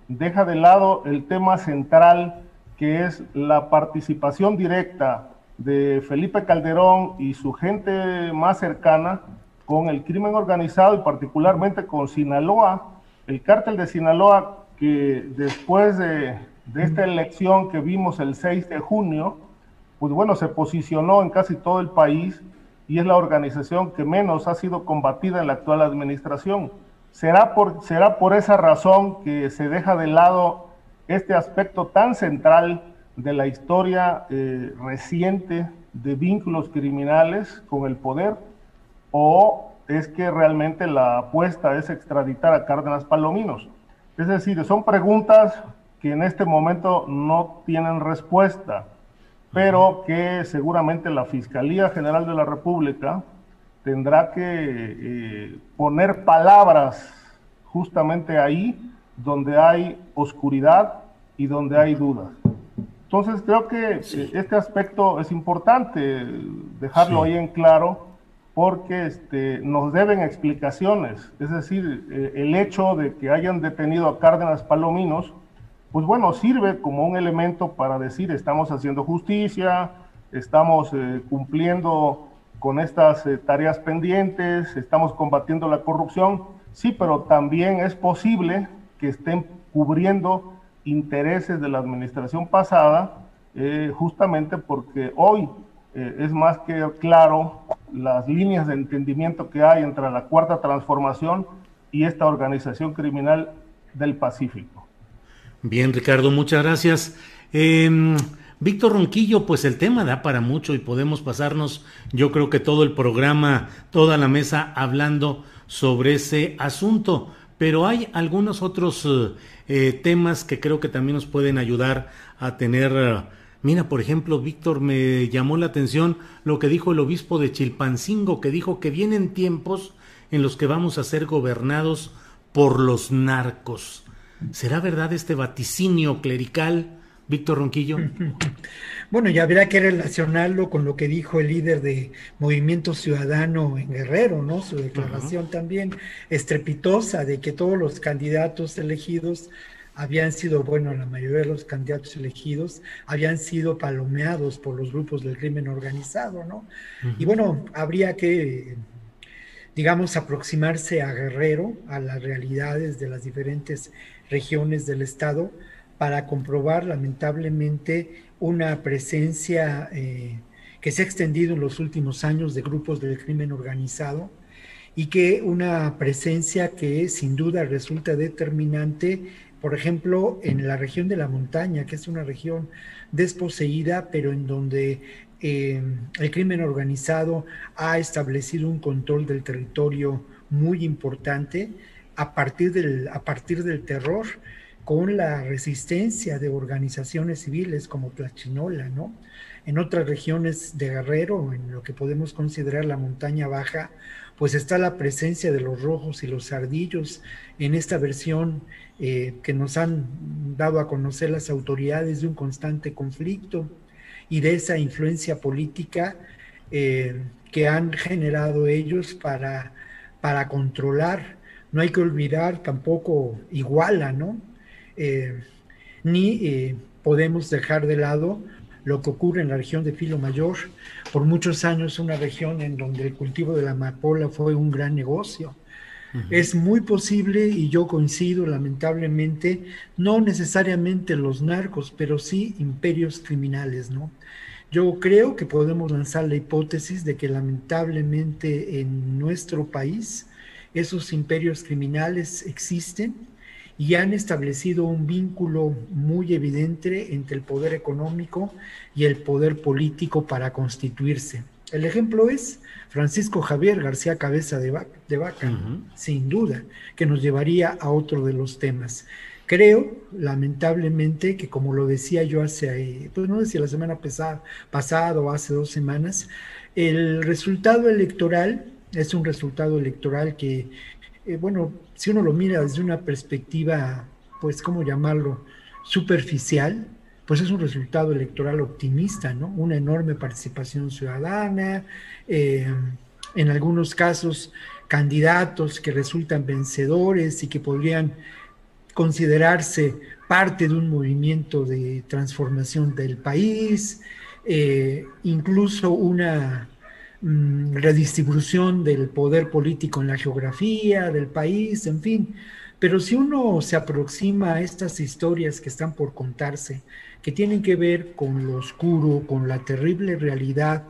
deja de lado el tema central que es la participación directa de Felipe Calderón y su gente más cercana con el crimen organizado y particularmente con Sinaloa. El cártel de Sinaloa que después de, esta elección que vimos el 6 de junio, pues bueno, se posicionó en casi todo el país y es la organización que menos ha sido combatida en la actual administración. ¿Será por, será por esa razón que se deja de lado este aspecto tan central de la historia eh, reciente de vínculos criminales con el poder? ¿O es que realmente la apuesta es extraditar a Cárdenas Palominos? Es decir, son preguntas que en este momento no tienen respuesta, pero que seguramente la Fiscalía General de la República tendrá que eh, poner palabras justamente ahí donde hay oscuridad y donde hay dudas. Entonces creo que eh, este aspecto es importante dejarlo ahí en claro porque este, nos deben explicaciones. Es decir, eh, el hecho de que hayan detenido a Cárdenas Palominos, pues bueno, sirve como un elemento para decir estamos haciendo justicia, estamos eh, cumpliendo con estas eh, tareas pendientes, estamos combatiendo la corrupción. Sí, pero también es posible que estén cubriendo intereses de la administración pasada, justamente porque hoy es más que claro las líneas de entendimiento que hay entre la Cuarta Transformación y esta organización criminal del Pacífico. Bien, Ricardo, muchas gracias. Em, Víctor Ronquillo, pues el tema da para mucho y podemos pasarnos, yo creo que todo el programa, toda la mesa hablando sobre ese asunto, pero hay algunos otros eh, temas que creo que también nos pueden ayudar a tener... Mira, por ejemplo, Víctor, me llamó la atención lo que dijo el obispo de Chilpancingo, que dijo que vienen tiempos en los que vamos a ser gobernados por los narcos. ¿Será verdad este vaticinio clerical Víctor Ronquillo. (laughs) Bueno, ya habrá que relacionarlo con lo que dijo el líder de Movimiento Ciudadano en Guerrero, ¿no? Su declaración también estrepitosa de que todos los candidatos elegidos habían sido, bueno, la mayoría de los candidatos elegidos habían sido palomeados por los grupos del crimen organizado, ¿no? Y bueno, habría que, digamos, aproximarse a Guerrero, a las realidades de las diferentes regiones del Estado, para comprobar lamentablemente una presencia eh, que se ha extendido en los últimos años de grupos del crimen organizado y que una presencia que sin duda resulta determinante por ejemplo, en la región de la montaña, que es una región desposeída, pero en donde eh, el crimen organizado ha establecido un control del territorio muy importante a partir del, a partir del terror, con la resistencia de organizaciones civiles como Tlachinola, ¿no? En otras regiones de Guerrero, en lo que podemos considerar la montaña baja, pues está la presencia de los rojos y los ardillos en esta versión eh, que nos han dado a conocer las autoridades de un constante conflicto y de esa influencia política eh, que han generado ellos para, para controlar. No hay que olvidar tampoco Iguala, ¿no? Eh, ni podemos dejar de lado lo que ocurre en la región de Filo Mayor. Por muchos años una región en donde el cultivo de la amapola fue un gran negocio es muy posible, y yo coincido lamentablemente, no necesariamente los narcos, pero sí imperios criminales, ¿no? Yo creo que podemos lanzar la hipótesis de que lamentablemente en nuestro país esos imperios criminales existen y han establecido un vínculo muy evidente entre el poder económico y el poder político para constituirse. El ejemplo es Francisco Javier García Cabeza de, Vaca, sin duda, que nos llevaría a otro de los temas. Creo, lamentablemente, que como lo decía yo hace, pues no decía la semana pasada, pasada o hace dos semanas, el resultado electoral es un resultado electoral que, eh, bueno, si uno lo mira desde una perspectiva, pues, ¿cómo llamarlo? Superficial, pues es un resultado electoral optimista, ¿no? Una enorme participación ciudadana, eh, en algunos casos candidatos que resultan vencedores y que podrían considerarse parte de un movimiento de transformación del país, eh, incluso una mm, redistribución del poder político en la geografía del país, en fin. Pero si uno se aproxima a estas historias que están por contarse, que tienen que ver con lo oscuro, con la terrible realidad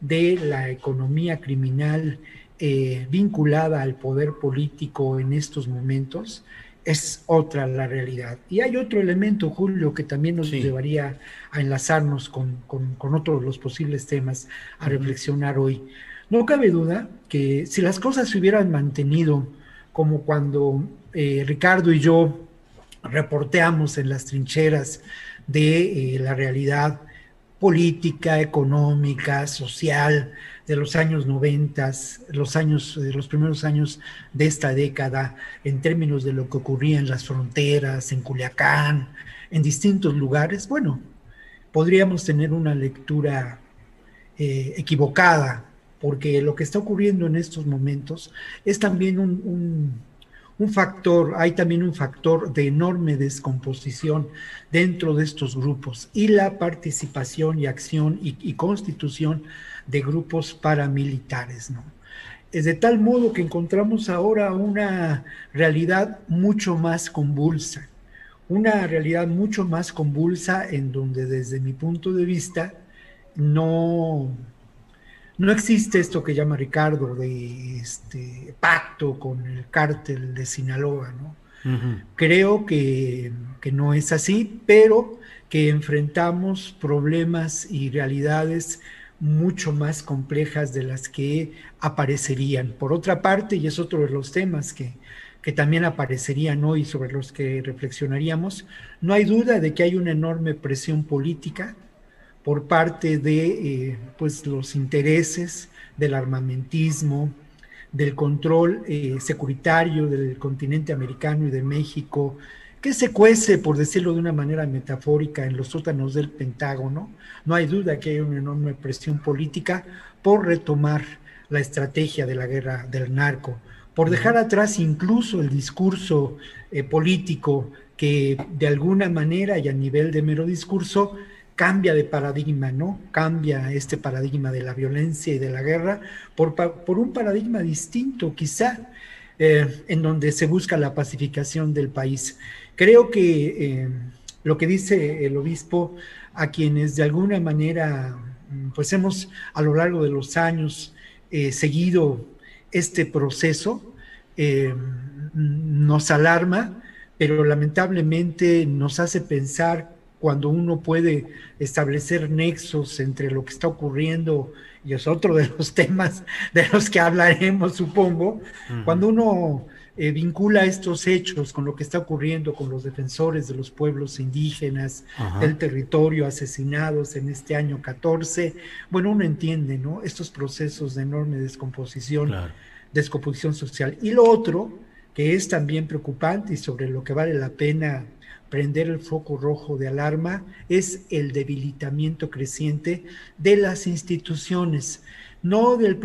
de la economía criminal eh, vinculada al poder político en estos momentos, es otra la realidad. Y hay otro elemento, Julio, que también nos llevaría a enlazarnos con, con, otros de los posibles temas a reflexionar hoy. No cabe duda que si las cosas se hubieran mantenido como cuando eh, Ricardo y yo reporteamos en las trincheras de eh, la realidad política, económica, social de los años 90, los años, de los primeros años de esta década, en términos de lo que ocurría en las fronteras, en Culiacán, en distintos lugares, bueno, podríamos tener una lectura eh, equivocada, porque lo que está ocurriendo en estos momentos es también un factor, hay también un factor de enorme descomposición dentro de estos grupos y la participación y acción y, constitución de grupos paramilitares, ¿no? Es de tal modo que encontramos ahora una realidad mucho más convulsa, una realidad mucho más convulsa en donde desde mi punto de vista no, no existe esto que llama Ricardo de este pacto con el cártel de Sinaloa, ¿no? Creo que, que, no es así, pero que enfrentamos problemas y realidades mucho más complejas de las que aparecerían. Por otra parte, y es otro de los temas que, que también aparecerían hoy sobre los que reflexionaríamos, no hay duda de que hay una enorme presión política por parte de eh, pues los intereses del armamentismo, del control eh, securitario del continente americano y de México que se cuece, por decirlo de una manera metafórica, en los sótanos del Pentágono. No hay duda que hay una enorme presión política por retomar la estrategia de la guerra del narco, por dejar atrás incluso el discurso eh, político que de alguna manera y a nivel de mero discurso cambia de paradigma, ¿no? Cambia este paradigma de la violencia y de la guerra por, por un paradigma distinto, quizá, eh, en donde se busca la pacificación del país. Creo que eh, lo que dice el obispo a quienes de alguna manera, mm, pues hemos a lo largo de los años eh, seguido este proceso, nos alarma, pero lamentablemente nos hace pensar cuando uno puede establecer nexos entre lo que está ocurriendo, y es otro de los (laughs) temas de los que hablaremos, supongo, cuando uno eh, vincula estos hechos con lo que está ocurriendo con los defensores de los pueblos indígenas del territorio asesinados en este año 14, bueno, uno entiende, ¿no? Estos procesos de enorme descomposición, descomposición social. Y lo otro, que es también preocupante y sobre lo que vale la pena prender el foco rojo de alarma es el debilitamiento creciente de las instituciones, no del,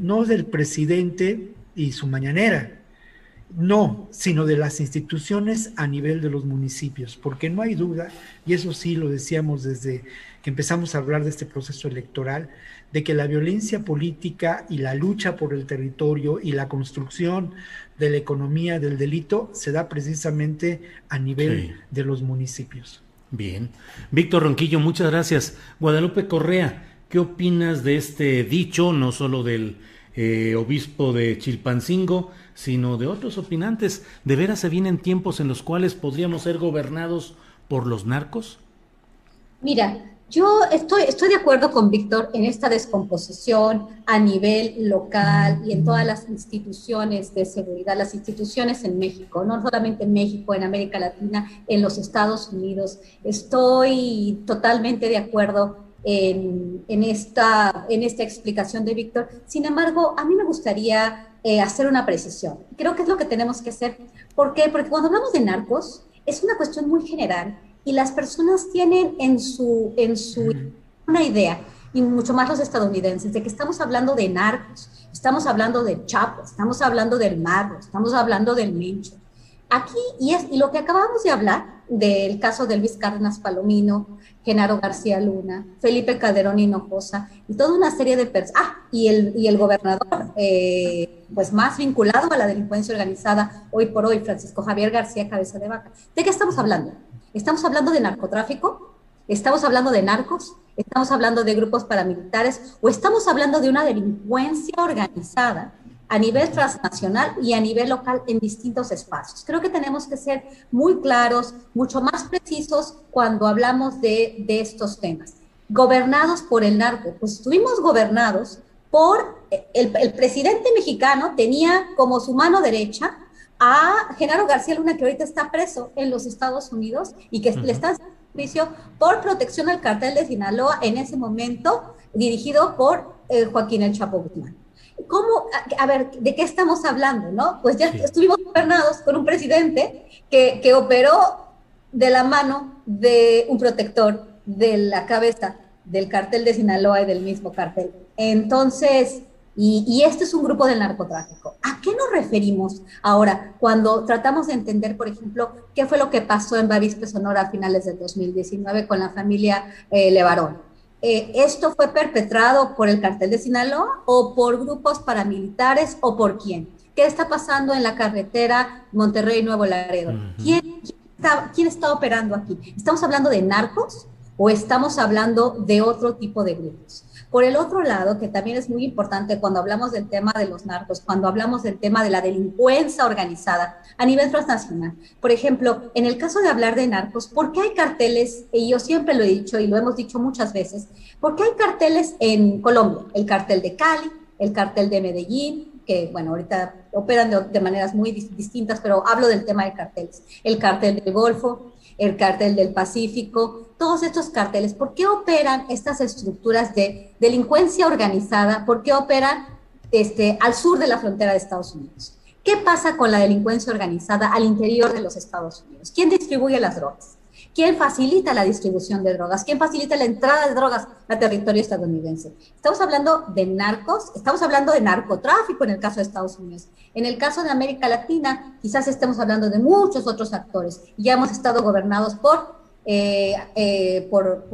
no del presidente y su mañanera, no, sino de las instituciones a nivel de los municipios, porque no hay duda, y eso sí lo decíamos desde que empezamos a hablar de este proceso electoral, de que la violencia política y la lucha por el territorio y la construcción de la economía del delito se da precisamente a nivel de los municipios. Bien. Víctor Ronquillo, muchas gracias. Guadalupe Correa, ¿qué opinas de este dicho, no solo del eh, obispo de Chilpancingo, sino de otros opinantes? ¿De veras se vienen tiempos en los cuales podríamos ser gobernados por los narcos? Mira, yo estoy, estoy de acuerdo con Víctor en esta descomposición a nivel local y en todas las instituciones de seguridad, las instituciones en México, no solamente en México, en América Latina, en los Estados Unidos. Estoy totalmente de acuerdo en, esta, en esta explicación de Víctor. Sin embargo, a mí me gustaría eh, hacer una precisión. Creo que es lo que tenemos que hacer. ¿Por qué? Porque cuando hablamos de narcos, es una cuestión muy general y las personas tienen en su, en su una idea, y mucho más los estadounidenses, de que estamos hablando de narcos, estamos hablando de Chapo, estamos hablando del Marro, estamos hablando del Mencho. Aquí, y, es, y lo que acabamos de hablar del caso de Luis Cárdenas Palomino, Genaro García Luna, Felipe Calderón Hinojosa, y toda una serie de personas, ah, y el, y el gobernador, eh, pues más vinculado a la delincuencia organizada hoy por hoy, Francisco Javier García Cabeza de Vaca. ¿De qué estamos hablando? ¿Estamos hablando de narcotráfico? ¿Estamos hablando de narcos? ¿Estamos hablando de grupos paramilitares? ¿O estamos hablando de una delincuencia organizada a nivel transnacional y a nivel local en distintos espacios? Creo que tenemos que ser muy claros, mucho más precisos cuando hablamos de, estos temas. Gobernados por el narco, pues estuvimos gobernados por el, el presidente mexicano, tenía como su mano derecha a Genaro García Luna, que ahorita está preso en los Estados Unidos y que le está haciendo juicio por protección al cartel de Sinaloa en ese momento, dirigido por eh, Joaquín El Chapo Guzmán. ¿Cómo, a, ver, de qué estamos hablando, no? Pues ya estuvimos gobernados con un presidente que, que operó de la mano de un protector de la cabeza del cartel de Sinaloa y del mismo cartel. Entonces, y, este es un grupo del narcotráfico. ¿A qué nos referimos ahora cuando tratamos de entender, por ejemplo, qué fue lo que pasó en Bavispe, Sonora a finales del 2019 con la familia eh, Levarón? Eh, ¿Esto fue perpetrado por el cartel de Sinaloa o por grupos paramilitares o por quién? ¿Qué está pasando en la carretera Monterrey-Nuevo Laredo? ¿Quién, está, ¿Quién está operando aquí? ¿Estamos hablando de narcos o estamos hablando de otro tipo de grupos? Por el otro lado, que también es muy importante cuando hablamos del tema de los narcos, cuando hablamos del tema de la delincuencia organizada a nivel transnacional. Por ejemplo, en el caso de hablar de narcos, ¿por qué hay carteles? Y yo siempre lo he dicho y lo hemos dicho muchas veces, ¿por qué hay carteles en Colombia? El cartel de Cali, el cartel de Medellín, que bueno, ahorita operan de, maneras muy distintas, pero hablo del tema de carteles. El cartel del Golfo, el cartel del Pacífico, todos estos carteles, ¿por qué operan estas estructuras de delincuencia organizada? ¿Por qué operan este, al sur de la frontera de Estados Unidos? ¿Qué pasa con la delincuencia organizada al interior de los Estados Unidos? ¿Quién distribuye las drogas? ¿Quién facilita la distribución de drogas? ¿Quién facilita la entrada de drogas al territorio estadounidense? Estamos hablando de narcos, estamos hablando de narcotráfico en el caso de Estados Unidos. En el caso de América Latina, quizás estemos hablando de muchos otros actores. Ya hemos estado gobernados por eh, eh, por,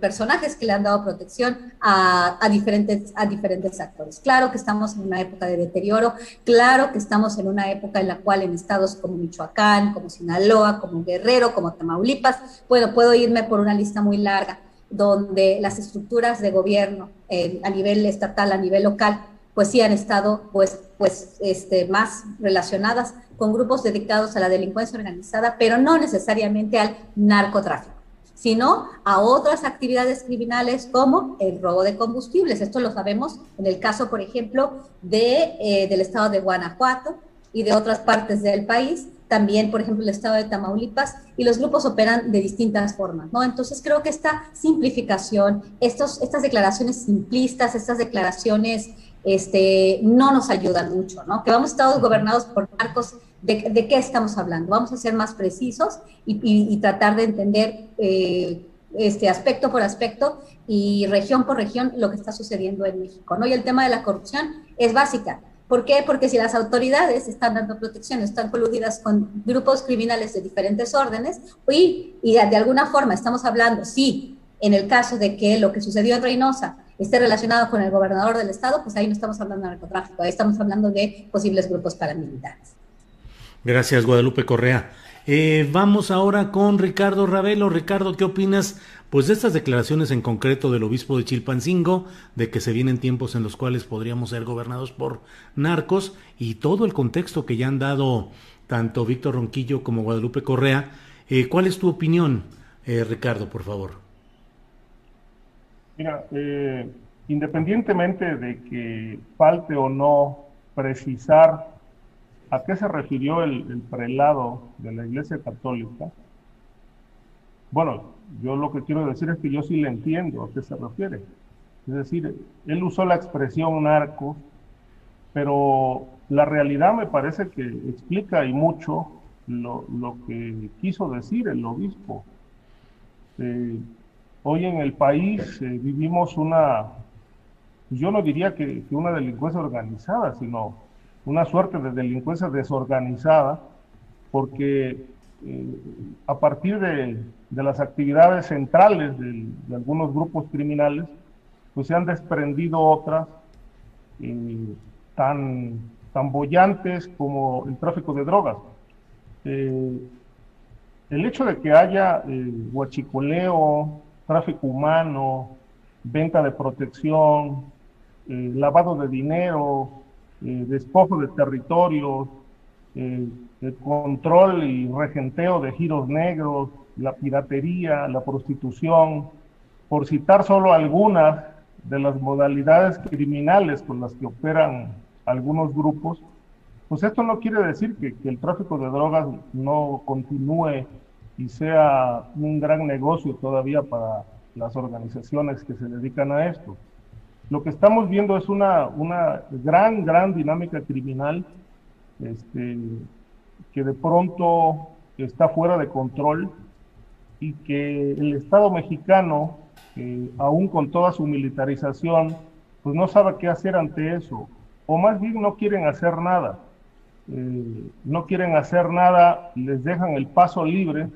personajes que le han dado protección a, a, diferentes, a diferentes actores. Claro que estamos en una época de deterioro, claro que estamos en una época en la cual en estados como Michoacán, como Sinaloa, como Guerrero, como Tamaulipas, bueno, puedo irme por una lista muy larga, donde las estructuras de gobierno eh, a nivel estatal, a nivel local, pues sí han estado pues, pues, este, más relacionadas con grupos dedicados a la delincuencia organizada, pero no necesariamente al narcotráfico, sino a otras actividades criminales como el robo de combustibles. Esto lo sabemos en el caso, por ejemplo, de, eh, del estado de Guanajuato y de otras partes del país, también, por ejemplo, el estado de Tamaulipas, y los grupos operan de distintas formas, ¿no? Entonces creo que esta simplificación, estos, estas declaraciones simplistas, estas declaraciones este, no nos ayudan mucho, ¿no? Que vamos a estar gobernados por marcos, ¿de, qué estamos hablando? Vamos a ser más precisos y, tratar de entender eh, este aspecto por aspecto y región por región lo que está sucediendo en México, ¿no? Y el tema de la corrupción es básica. ¿Por qué? Porque si las autoridades están dando protección, están coludidas con grupos criminales de diferentes órdenes y, y de alguna forma estamos hablando, sí, en el caso de que lo que sucedió en Reynosa esté relacionado con el gobernador del estado, pues ahí no estamos hablando de narcotráfico, ahí estamos hablando de posibles grupos paramilitares. Gracias, Guadalupe Correa. Eh, vamos ahora con Ricardo Ravelo. Ricardo, ¿qué opinas pues de estas declaraciones en concreto del obispo de Chilpancingo, de que se vienen tiempos en los cuales podríamos ser gobernados por narcos y todo el contexto que ya han dado tanto Víctor Ronquillo como Guadalupe Correa? Eh, ¿Cuál es tu opinión, eh, Ricardo, por favor? Mira, eh, independientemente de que falte o no precisar a qué se refirió el, prelado de la Iglesia Católica, bueno, yo lo que quiero decir es que yo sí le entiendo a qué se refiere. Es decir, él usó la expresión narco, pero la realidad me parece que explica y mucho lo, que quiso decir el obispo. Eh, Hoy en el país eh, vivimos una, yo no diría que, una delincuencia organizada, sino una suerte de delincuencia desorganizada, porque eh, a partir de, las actividades centrales de, algunos grupos criminales, pues se han desprendido otras eh, tan, tan bollantes como el tráfico de drogas. el hecho de que haya huachicoleo, tráfico humano, venta de protección, eh, lavado de dinero, eh, despojo de territorios, eh, control y regenteo de giros negros, la piratería, la prostitución, por citar solo algunas de las modalidades criminales con las que operan algunos grupos, pues esto no quiere decir que el tráfico de drogas no continúe y sea un gran negocio todavía para las organizaciones que se dedican a esto. Lo que estamos viendo es una, una gran, gran dinámica criminal este, que de pronto está fuera de control y que el Estado mexicano, eh, aún con toda su militarización, pues no sabe qué hacer ante eso, o más bien no quieren hacer nada. Eh, no quieren hacer nada, les dejan el paso libre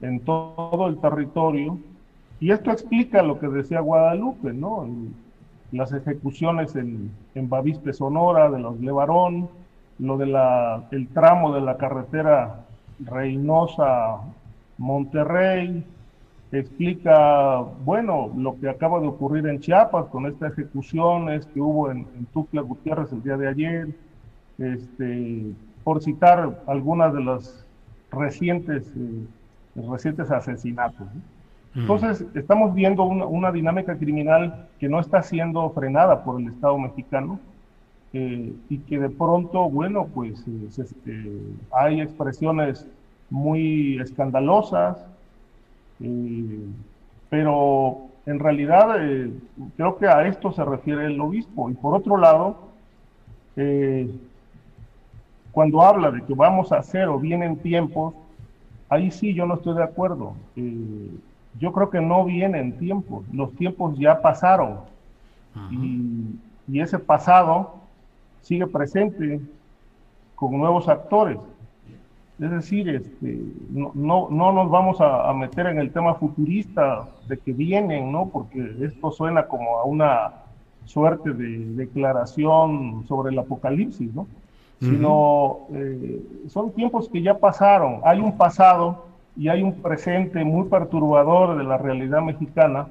en todo el territorio. Y esto explica lo que decía Guadalupe, ¿no? Las ejecuciones en, en Bavispe, Sonora, de los Levarón, lo del el tramo de la carretera Reynosa-Monterrey, explica, bueno, lo que acaba de ocurrir en Chiapas con estas ejecuciones que hubo en, en Tuxtla Gutiérrez el día de ayer, este, por citar algunas de las recientes eh, recientes asesinatos. Entonces, estamos viendo una, dinámica criminal que no está siendo frenada por el Estado mexicano eh, y que de pronto, bueno, pues eh, este, hay expresiones muy escandalosas, eh, pero en realidad creo que a esto se refiere el obispo. Y por otro lado, cuando habla de que vamos a hacer o vienen tiempos, ahí sí yo no estoy de acuerdo. Eh, yo creo que no vienen tiempos, los tiempos ya pasaron y, y, ese pasado sigue presente con nuevos actores. Es decir, este, no, no, no nos vamos a, a, meter en el tema futurista de que vienen, ¿no? Porque esto suena como a una suerte de declaración sobre el apocalipsis, ¿no? Sino eh, son tiempos que ya pasaron. Hay un pasado y hay un presente muy perturbador de la realidad mexicana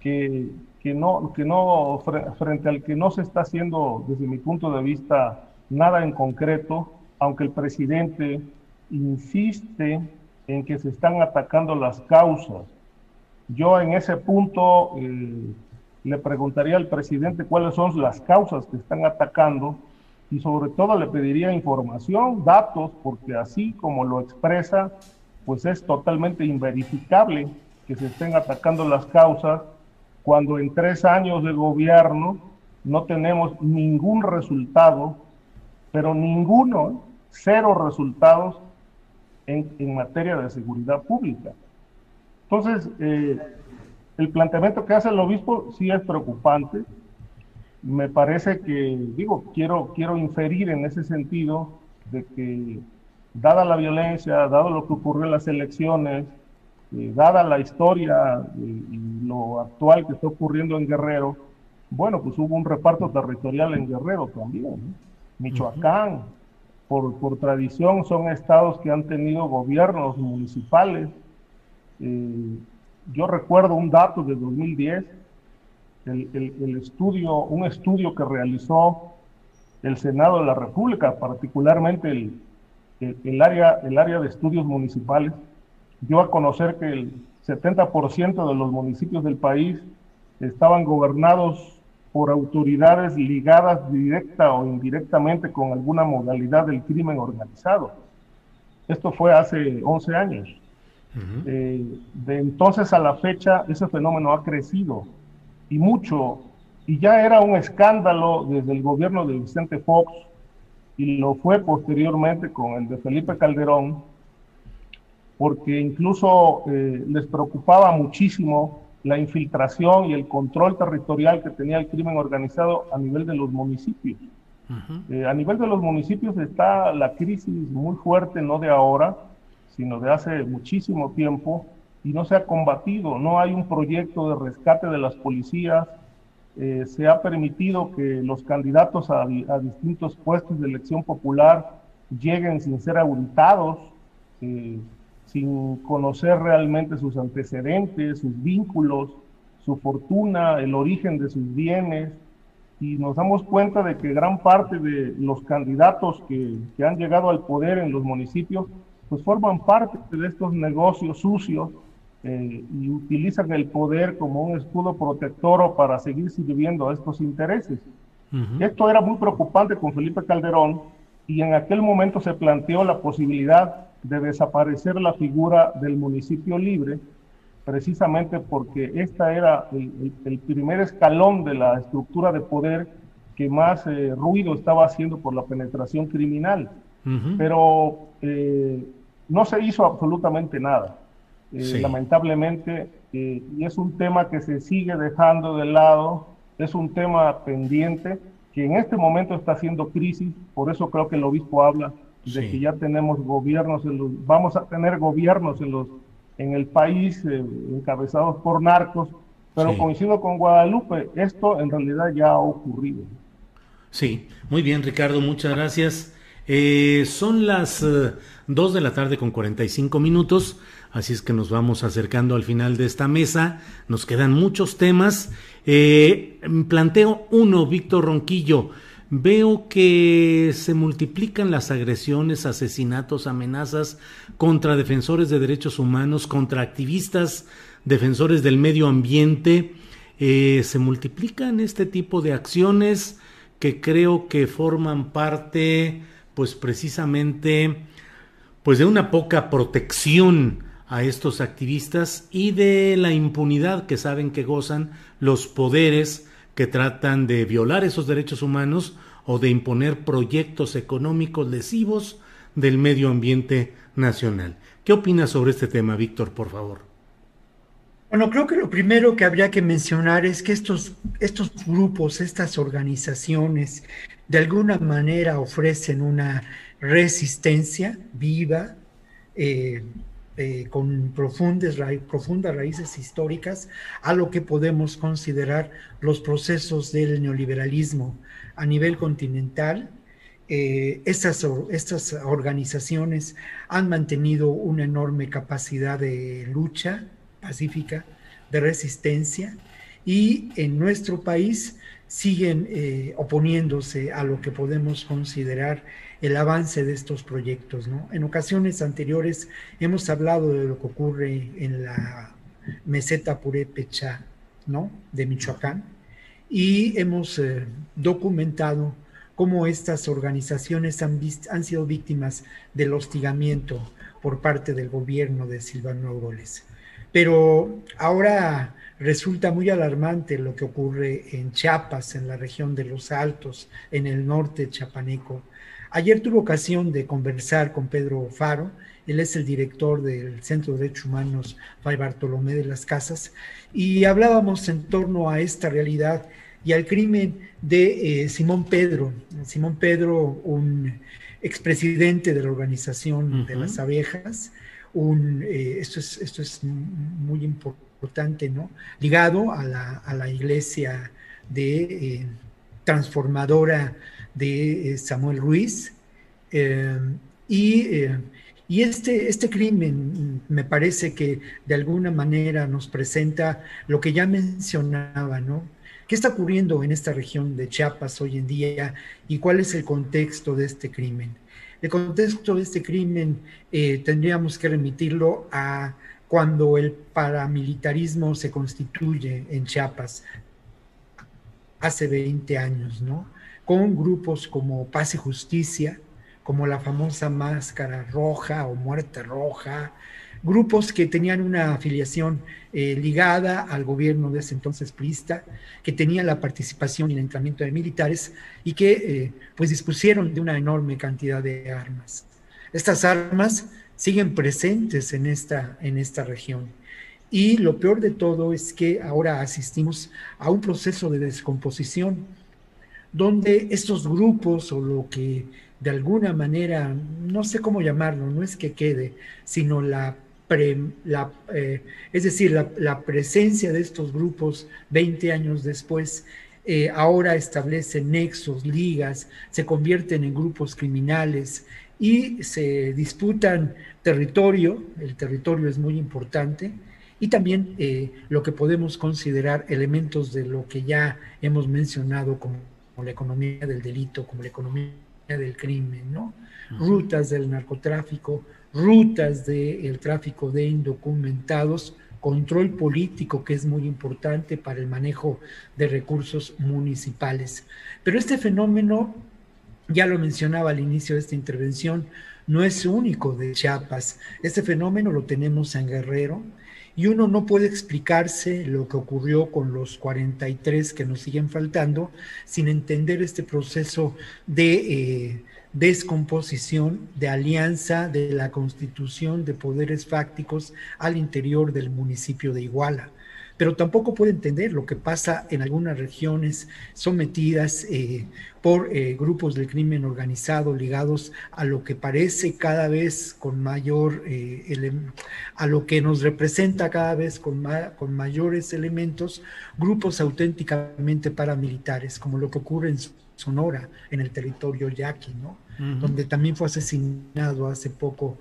que, que, no, que no, frente al que no se está haciendo, desde mi punto de vista, nada en concreto, aunque el presidente insiste en que se están atacando las causas. Yo en ese punto eh, le preguntaría al presidente cuáles son las causas que están atacando y sobre todo le pediría información, datos, porque así como lo expresa, pues es totalmente inverificable que se estén atacando las causas cuando en tres años de gobierno no tenemos ningún resultado, pero ninguno, cero resultados en, en materia de seguridad pública. Entonces, eh, el planteamiento que hace el obispo sí es preocupante. Me parece que, digo, quiero, quiero inferir en ese sentido de que, dada la violencia, dado lo que ocurrió en las elecciones, dada la historia y lo actual que está ocurriendo en Guerrero, bueno, pues hubo un reparto territorial en Guerrero también. Michoacán, por, por, tradición, son estados que han tenido gobiernos municipales. Eh, yo recuerdo un dato de 2010, el, el, estudio, un estudio que realizó el Senado de la República, particularmente el, el, área, el área de estudios municipales, dio a conocer que el 70% de los municipios del país estaban gobernados por autoridades ligadas directa o indirectamente con alguna modalidad del crimen organizado. Esto fue hace 11 años. Eh, de entonces a la fecha, ese fenómeno ha crecido y mucho, y ya era un escándalo desde el gobierno de Vicente Fox lo fue posteriormente con el de Felipe Calderón, porque incluso eh, les preocupaba muchísimo la infiltración y el control territorial que tenía el crimen organizado a nivel de los municipios. Eh, a nivel de los municipios está la crisis muy fuerte, no de ahora, sino de hace muchísimo tiempo, y no se ha combatido. No hay un proyecto de rescate de las policías. Eh, se ha permitido que los candidatos a, distintos puestos de elección popular lleguen sin ser auditados, eh, sin conocer realmente sus antecedentes, sus vínculos, su fortuna, el origen de sus bienes. Y nos damos cuenta de que gran parte de los candidatos que, que han llegado al poder en los municipios pues forman parte de estos negocios sucios eh, y utilizan el poder como un escudo protector para seguir sirviendo a estos intereses. Esto era muy preocupante con Felipe Calderón y en aquel momento se planteó la posibilidad de desaparecer la figura del municipio libre, precisamente porque esta era el, primer escalón de la estructura de poder que más eh, ruido estaba haciendo por la penetración criminal. Pero eh, no se hizo absolutamente nada, eh, lamentablemente, eh, y es un tema que se sigue dejando de lado, es un tema pendiente que en este momento está haciendo crisis, por eso creo que el obispo habla de que ya tenemos gobiernos, en los, vamos a tener gobiernos en, los, en el país eh, encabezados por narcos, pero coincido con Guadalupe, esto en realidad ya ha ocurrido. Sí, muy bien Ricardo, muchas gracias. son las 2 de la tarde con 45 minutos, así es que nos vamos acercando al final de esta mesa, nos quedan muchos temas. Eh, planteo uno, Víctor Ronquillo, veo que se multiplican las agresiones, asesinatos, amenazas contra defensores de derechos humanos, contra activistas, defensores del medio ambiente. Eh, se multiplican este tipo de acciones que creo que forman parte, pues precisamente, pues de una poca protección a estos activistas y de la impunidad que saben que gozan los poderes que tratan de violar esos derechos humanos o de imponer proyectos económicos lesivos del medio ambiente nacional. ¿Qué opinas sobre este tema, Víctor, por favor? Bueno, creo que lo primero que habría que mencionar es que estos, estos grupos, estas organizaciones, de alguna manera ofrecen una resistencia viva, eh, eh, con profundas, profundas raíces históricas a lo que podemos considerar los procesos del neoliberalismo a nivel continental. Eh, estas, estas organizaciones han mantenido una enorme capacidad de lucha pacífica, de resistencia, y en nuestro país siguen eh, oponiéndose a lo que podemos considerar el avance de estos proyectos. ¿no? En ocasiones anteriores hemos hablado de lo que ocurre en la meseta purépecha ¿no? de Michoacán y hemos eh, documentado cómo estas organizaciones han, sido víctimas del hostigamiento por parte del gobierno de Silvano Auroles. Pero ahora resulta muy alarmante lo que ocurre en Chiapas, en la región de los Altos, en el norte chapaneco, Ayer tuve ocasión de conversar con Pedro Faro, él es el director del Centro de Derechos Humanos Fray Bartolomé de las Casas, y hablábamos en torno a esta realidad y al crimen de eh, Simón Pedro. Simón Pedro, un expresidente de la organización de las abejas, un, eh, esto, es, esto es muy importante, ¿no? Ligado a la, iglesia de eh, transformadora de eh, Samuel Ruiz. Eh, eh, y, este, este crimen me parece que de alguna manera nos presenta lo que ya mencionaba, ¿no? ¿Qué está ocurriendo en esta región de Chiapas hoy en día y cuál es el contexto de este crimen? El contexto de este crimen tendríamos que remitirlo a cuando el paramilitarismo se constituye en Chiapas hace 20 años, ¿no? Con grupos como Paz y Justicia, como la famosa Máscara Roja o Muerte Roja, grupos que tenían una afiliación eh, ligada al gobierno de ese entonces prista, que tenían la participación y el entrenamiento de militares y que eh, pues dispusieron de una enorme cantidad de armas. Estas armas siguen presentes en esta, en esta región. Y lo peor de todo es que ahora asistimos a un proceso de descomposición donde estos grupos o lo que de alguna manera, no sé cómo llamarlo, no es que quede, sino la, la eh, es decir, la, presencia de estos grupos 20 años después, eh, ahora establecen nexos, ligas, se convierten en grupos criminales y se disputan territorio, el territorio es muy importante, y también eh, lo que podemos considerar elementos de lo que ya hemos mencionado como como la economía del delito, como la economía del crimen, ¿no? Rutas del narcotráfico, rutas del tráfico de indocumentados, control político que es muy importante para el manejo de recursos municipales. Pero este fenómeno, ya lo mencionaba al inicio de esta intervención, no es único de Chiapas. Este fenómeno lo tenemos en Guerrero, y uno no puede explicarse lo que ocurrió con los 43 que nos siguen faltando sin entender este proceso de eh, descomposición, de alianza de la constitución de poderes fácticos al interior del municipio de Iguala pero tampoco puede entender lo que pasa en algunas regiones sometidas eh, por eh, grupos del crimen organizado ligados a lo que parece cada vez con mayor, eh, a lo que nos representa cada vez con, con mayores elementos, grupos auténticamente paramilitares, como lo que ocurre en Sonora, en el territorio yaqui, ¿no? Donde también fue asesinado hace poco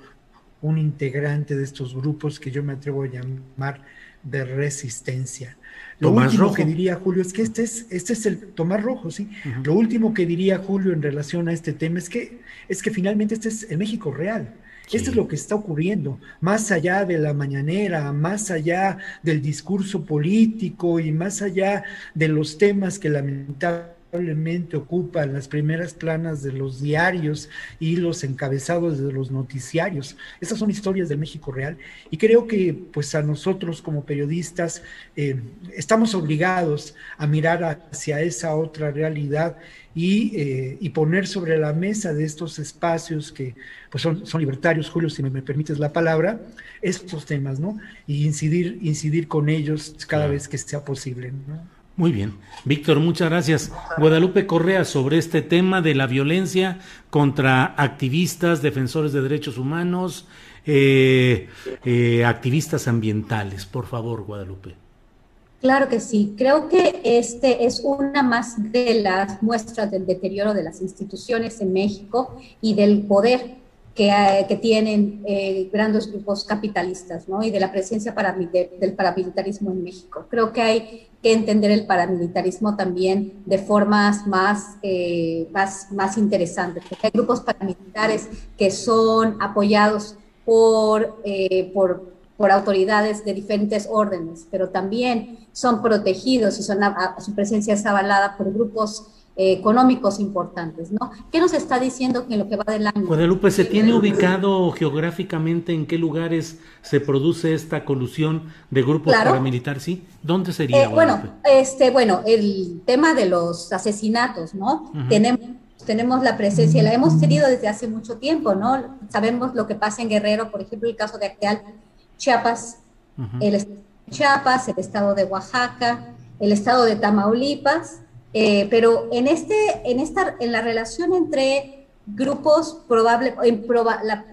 un integrante de estos grupos que yo me atrevo a llamar de resistencia. Lo último que diría Julio es que este es, este es el Tomás Rojo, sí. Lo último que diría Julio en relación a este tema es que, es que finalmente este es el México real. Esto es lo que está ocurriendo, más allá de la mañanera, más allá del discurso político y más allá de los temas que lamentablemente lamentablemente ocupan las primeras planas de los diarios y los encabezados de los noticiarios. Estas son historias del México real y creo que pues a nosotros como periodistas eh, estamos obligados a mirar hacia esa otra realidad y, eh, y, poner sobre la mesa de estos espacios que pues son, son libertarios, Julio, si me permites la palabra, estos temas, ¿no? Y incidir, incidir con ellos cada vez que sea posible, ¿no? Muy bien. Víctor, muchas gracias. Guadalupe Correa, sobre este tema de la violencia contra activistas, defensores de derechos humanos, eh, eh, activistas ambientales. Por favor, Guadalupe. Claro que sí. Creo que este es una más de las muestras del deterioro de las instituciones en México y del poder que, eh, que tienen eh, grandes grupos capitalistas ¿no? y de la presencia del paramilitarismo en México. Creo que hay que entender el paramilitarismo también de formas más, eh, más, más interesantes, porque hay grupos paramilitares que son apoyados por, por, por autoridades de diferentes órdenes, pero también son protegidos y su presencia es avalada por grupos económicos importantes, ¿no? ¿Qué nos está diciendo que en lo que va del año? Guadalupe, ¿se tiene ubicado geográficamente en qué lugares se produce esta colusión de grupos paramilitares? ¿Sí? ¿Dónde sería? Eh, bueno, este, bueno, el tema de los asesinatos, ¿no? Tenemos tenemos la presencia, la hemos tenido desde hace mucho tiempo, ¿no? Sabemos lo que pasa en Guerrero, por ejemplo, el caso de Acteal, Chiapas, el estado de Chiapas, el estado de Oaxaca, el estado de Tamaulipas, eh, pero en, este, en, esta, en la relación entre grupos, probable, en la,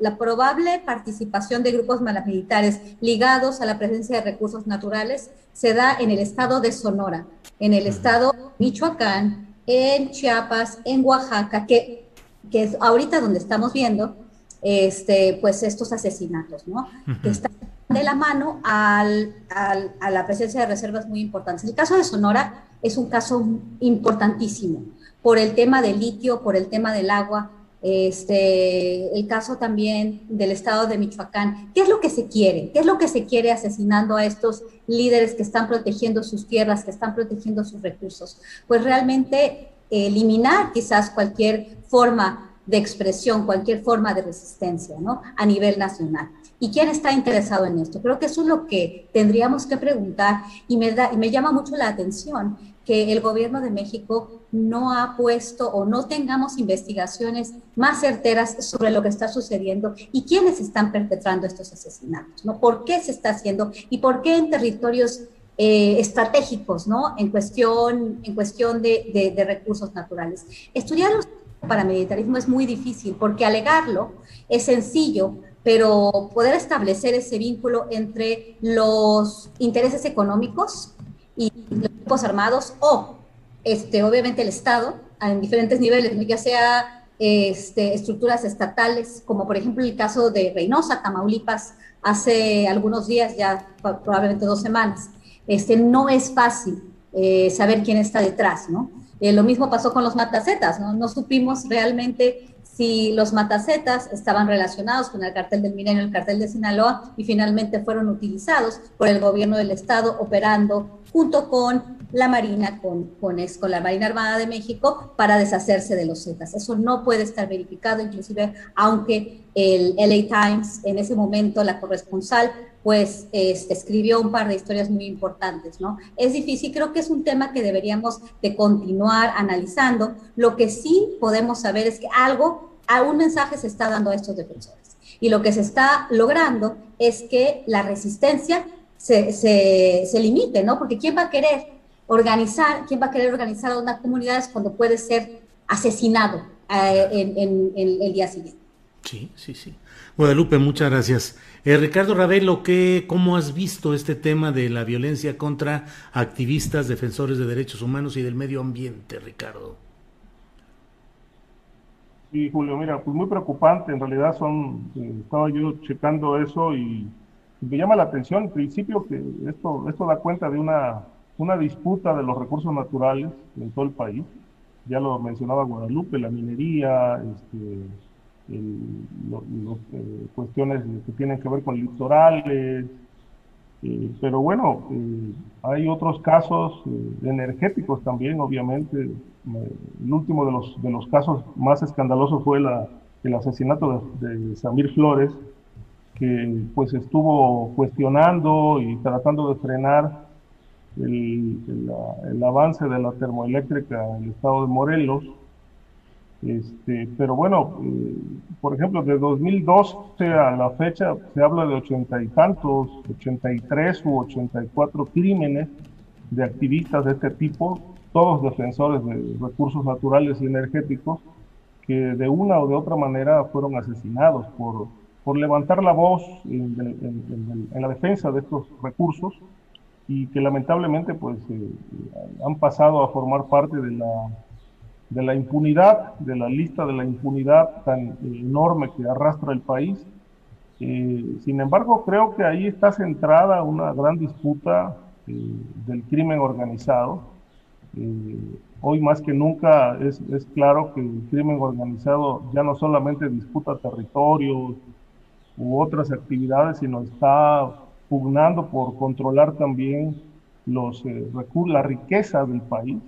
la, probable participación de grupos paramilitares ligados a la presencia de recursos naturales se da en el estado de Sonora, en el estado de Michoacán, en Chiapas, en Oaxaca, que, que es ahorita donde estamos viendo este, pues estos asesinatos, ¿no? Que están de la mano al, al, a la presencia de reservas muy importantes. El caso de Sonora es un caso importantísimo por el tema del litio, por el tema del agua, este, el caso también del estado de Michoacán. ¿Qué es lo que se quiere? ¿Qué es lo que se quiere asesinando a estos líderes que están protegiendo sus tierras, que están protegiendo sus recursos? Pues realmente eliminar quizás cualquier forma de expresión, cualquier forma de resistencia, ¿no? A nivel nacional. ¿Y quién está interesado en esto? Creo que eso es lo que tendríamos que preguntar y me, da, y me llama mucho la atención que el gobierno de México no ha puesto o no tengamos investigaciones más certeras sobre lo que está sucediendo y quiénes están perpetrando estos asesinatos, ¿no? ¿Por qué se está haciendo y por qué en territorios eh, estratégicos, ¿no? En cuestión, en cuestión de, de, recursos naturales. Estudiar los paramilitarismo es muy difícil porque alegarlo es sencillo, pero poder establecer ese vínculo entre los intereses económicos y los grupos armados o, este, obviamente, el Estado en diferentes niveles, ya sea este, estructuras estatales, como por ejemplo el caso de Reynosa, Tamaulipas, hace algunos días, ya probablemente dos semanas. Este, no es fácil eh, saber quién está detrás, ¿no? Eh, lo mismo pasó con los matacetas, ¿no? No supimos realmente si los matacetas estaban relacionados con el cartel del Milenio, el cartel de Sinaloa, y finalmente fueron utilizados por el gobierno del Estado operando junto con la Marina, con, con, con, la Marina Armada de México, para deshacerse de los Zetas. Eso no puede estar verificado, inclusive aunque el LA Times, en ese momento, la corresponsal, pues escribió un par de historias muy importantes, ¿no? Es difícil, creo que es un tema que deberíamos de continuar analizando. Lo que sí podemos saber es que algo, algún mensaje se está dando a estos defensores. Y lo que se está logrando es que la resistencia se, se, limite, ¿no? Porque ¿quién va a querer organizar, quién va a querer organizar a unas comunidades cuando puede ser asesinado eh, en, el día siguiente? Sí, sí, sí. Guadalupe, muchas gracias. Eh, Ricardo Ravelo, ¿qué, ¿cómo has visto este tema de la violencia contra activistas, defensores de derechos humanos y del medio ambiente, Ricardo? Sí, Julio, mira, pues muy preocupante. En realidad son, eh, estaba yo checando eso y me llama la atención, en principio, que esto, esto da cuenta de una, una disputa de los recursos naturales en todo el país. Ya lo mencionaba Guadalupe, la minería, este, eh, cuestiones que tienen que ver con litorales, pero bueno, hay otros casos energéticos también, obviamente. el último de los, de los casos más escandalosos fue la, el asesinato de Samir Flores, que pues estuvo cuestionando y tratando de frenar el, el, avance de la termoeléctrica en el estado de Morelos. Este, pero bueno, eh, por ejemplo, de 2012 a la fecha se habla de ochenta y tantos, 83 u 84 crímenes de activistas de este tipo, todos defensores de recursos naturales y energéticos, que de una o de otra manera fueron asesinados por por levantar la voz en, la defensa de estos recursos y que lamentablemente pues eh, han pasado a formar parte de la, de la impunidad, de la lista de la impunidad tan enorme que arrastra el país. Eh, sin embargo, creo que ahí está centrada una gran disputa eh, del crimen organizado. hoy más que nunca es, es claro que el crimen organizado ya no solamente disputa territorios, u otras actividades, sino está pugnando por controlar también los eh, la riqueza del país,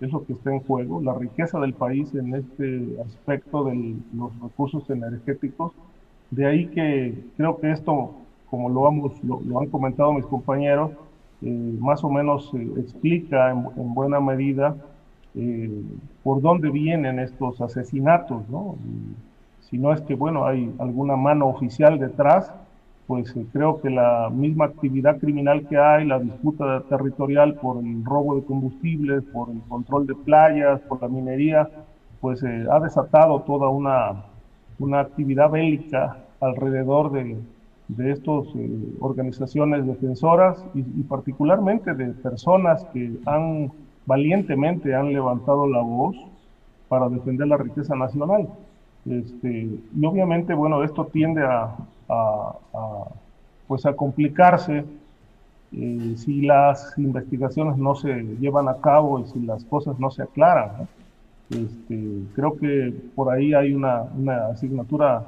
eso que está en juego, la riqueza del país en este aspecto de los recursos energéticos. De ahí que creo que esto, como lo, vamos, lo, han comentado mis compañeros, eh, más o menos eh, explica en, buena medida por dónde vienen estos asesinatos, ¿no? Si no es que, bueno, hay alguna mano oficial detrás, pues eh, creo que la misma actividad criminal que hay, la disputa territorial por el robo de combustibles, por el control de playas, por la minería, pues eh, ha desatado toda una, una actividad bélica alrededor de, de estas eh, organizaciones defensoras y, y, particularmente de personas que han valientemente han levantado la voz para defender la riqueza nacional. Este, y obviamente, bueno, esto tiende a, pues a complicarse eh, si las investigaciones no se llevan a cabo y si las cosas no se aclaran. Este, creo que por ahí hay una, asignatura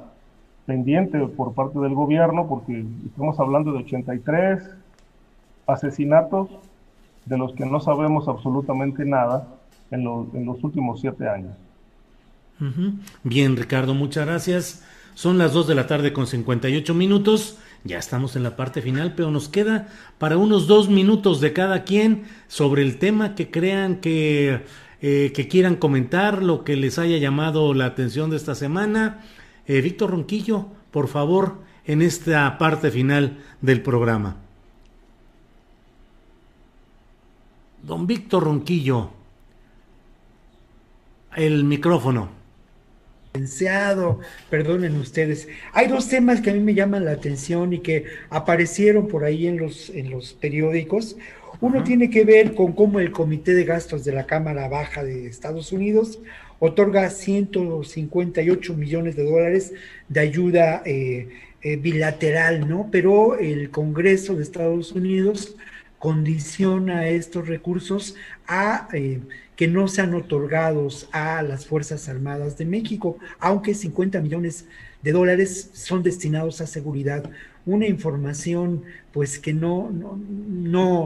pendiente por parte del gobierno porque estamos hablando de 83 asesinatos de los que no sabemos absolutamente nada en, en los últimos siete años. Bien, Ricardo, muchas gracias. Son las 2 de la tarde con 58 minutos. Ya estamos en la parte final, pero nos queda para unos dos minutos de cada quien sobre el tema que crean que, eh, que quieran comentar, lo que les haya llamado la atención de esta semana. Eh, Víctor Ronquillo, por favor, en esta parte final del programa. Don Víctor Ronquillo, el micrófono perdonen ustedes. Hay dos temas que a mí me llaman la atención y que aparecieron por ahí en los, en los periódicos. Uno tiene que ver con cómo el Comité de Gastos de la Cámara Baja de Estados Unidos otorga 158 millones de dólares de ayuda eh, eh, bilateral, ¿no? Pero el Congreso de Estados Unidos condiciona estos recursos a... Eh, que no sean otorgados a las Fuerzas Armadas de México, aunque 50 millones de dólares son destinados a seguridad. Una información pues que no, no,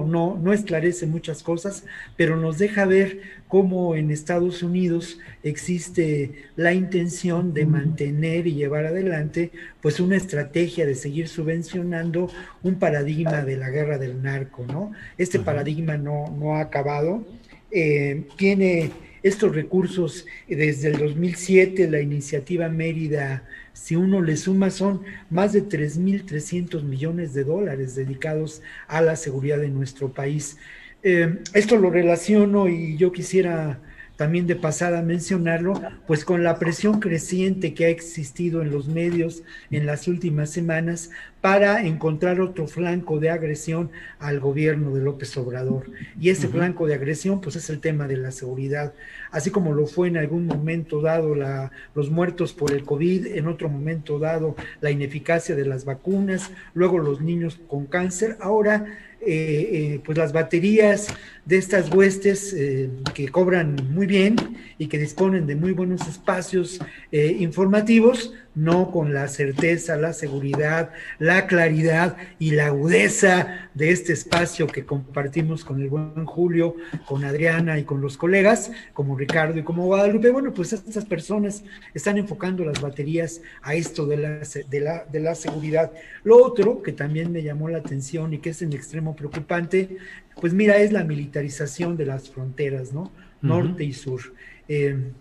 no, no, esclarece muchas cosas, pero nos deja ver cómo en Estados Unidos existe la intención de mantener y llevar adelante pues una estrategia de seguir subvencionando un paradigma de la guerra del narco, ¿no? Este paradigma no, no ha acabado eh, tiene estos recursos desde el 2007, la iniciativa Mérida, si uno le suma, son más de 3.300 millones de dólares dedicados a la seguridad de nuestro país. Eh, esto lo relaciono y yo quisiera también de pasada mencionarlo, pues con la presión creciente que ha existido en los medios en las últimas semanas para encontrar otro flanco de agresión al gobierno de López Obrador. Y ese flanco de agresión, pues es el tema de la seguridad, así como lo fue en algún momento dado la, los muertos por el COVID, en otro momento dado la ineficacia de las vacunas, luego los niños con cáncer, ahora eh, eh, pues las baterías de estas huestes eh, que cobran muy bien y que disponen de muy buenos espacios informativos, no con la certeza, la seguridad, la claridad y la agudeza de este espacio que compartimos con el buen Julio, con Adriana y con los colegas, como Ricardo y como Guadalupe. Bueno, pues estas personas están enfocando las baterías a esto de la, de la, de la seguridad. Lo otro que también me llamó la atención y que es en extremo preocupante, pues mira, es la militarización de las fronteras, ¿no? Norte y sur. Eh,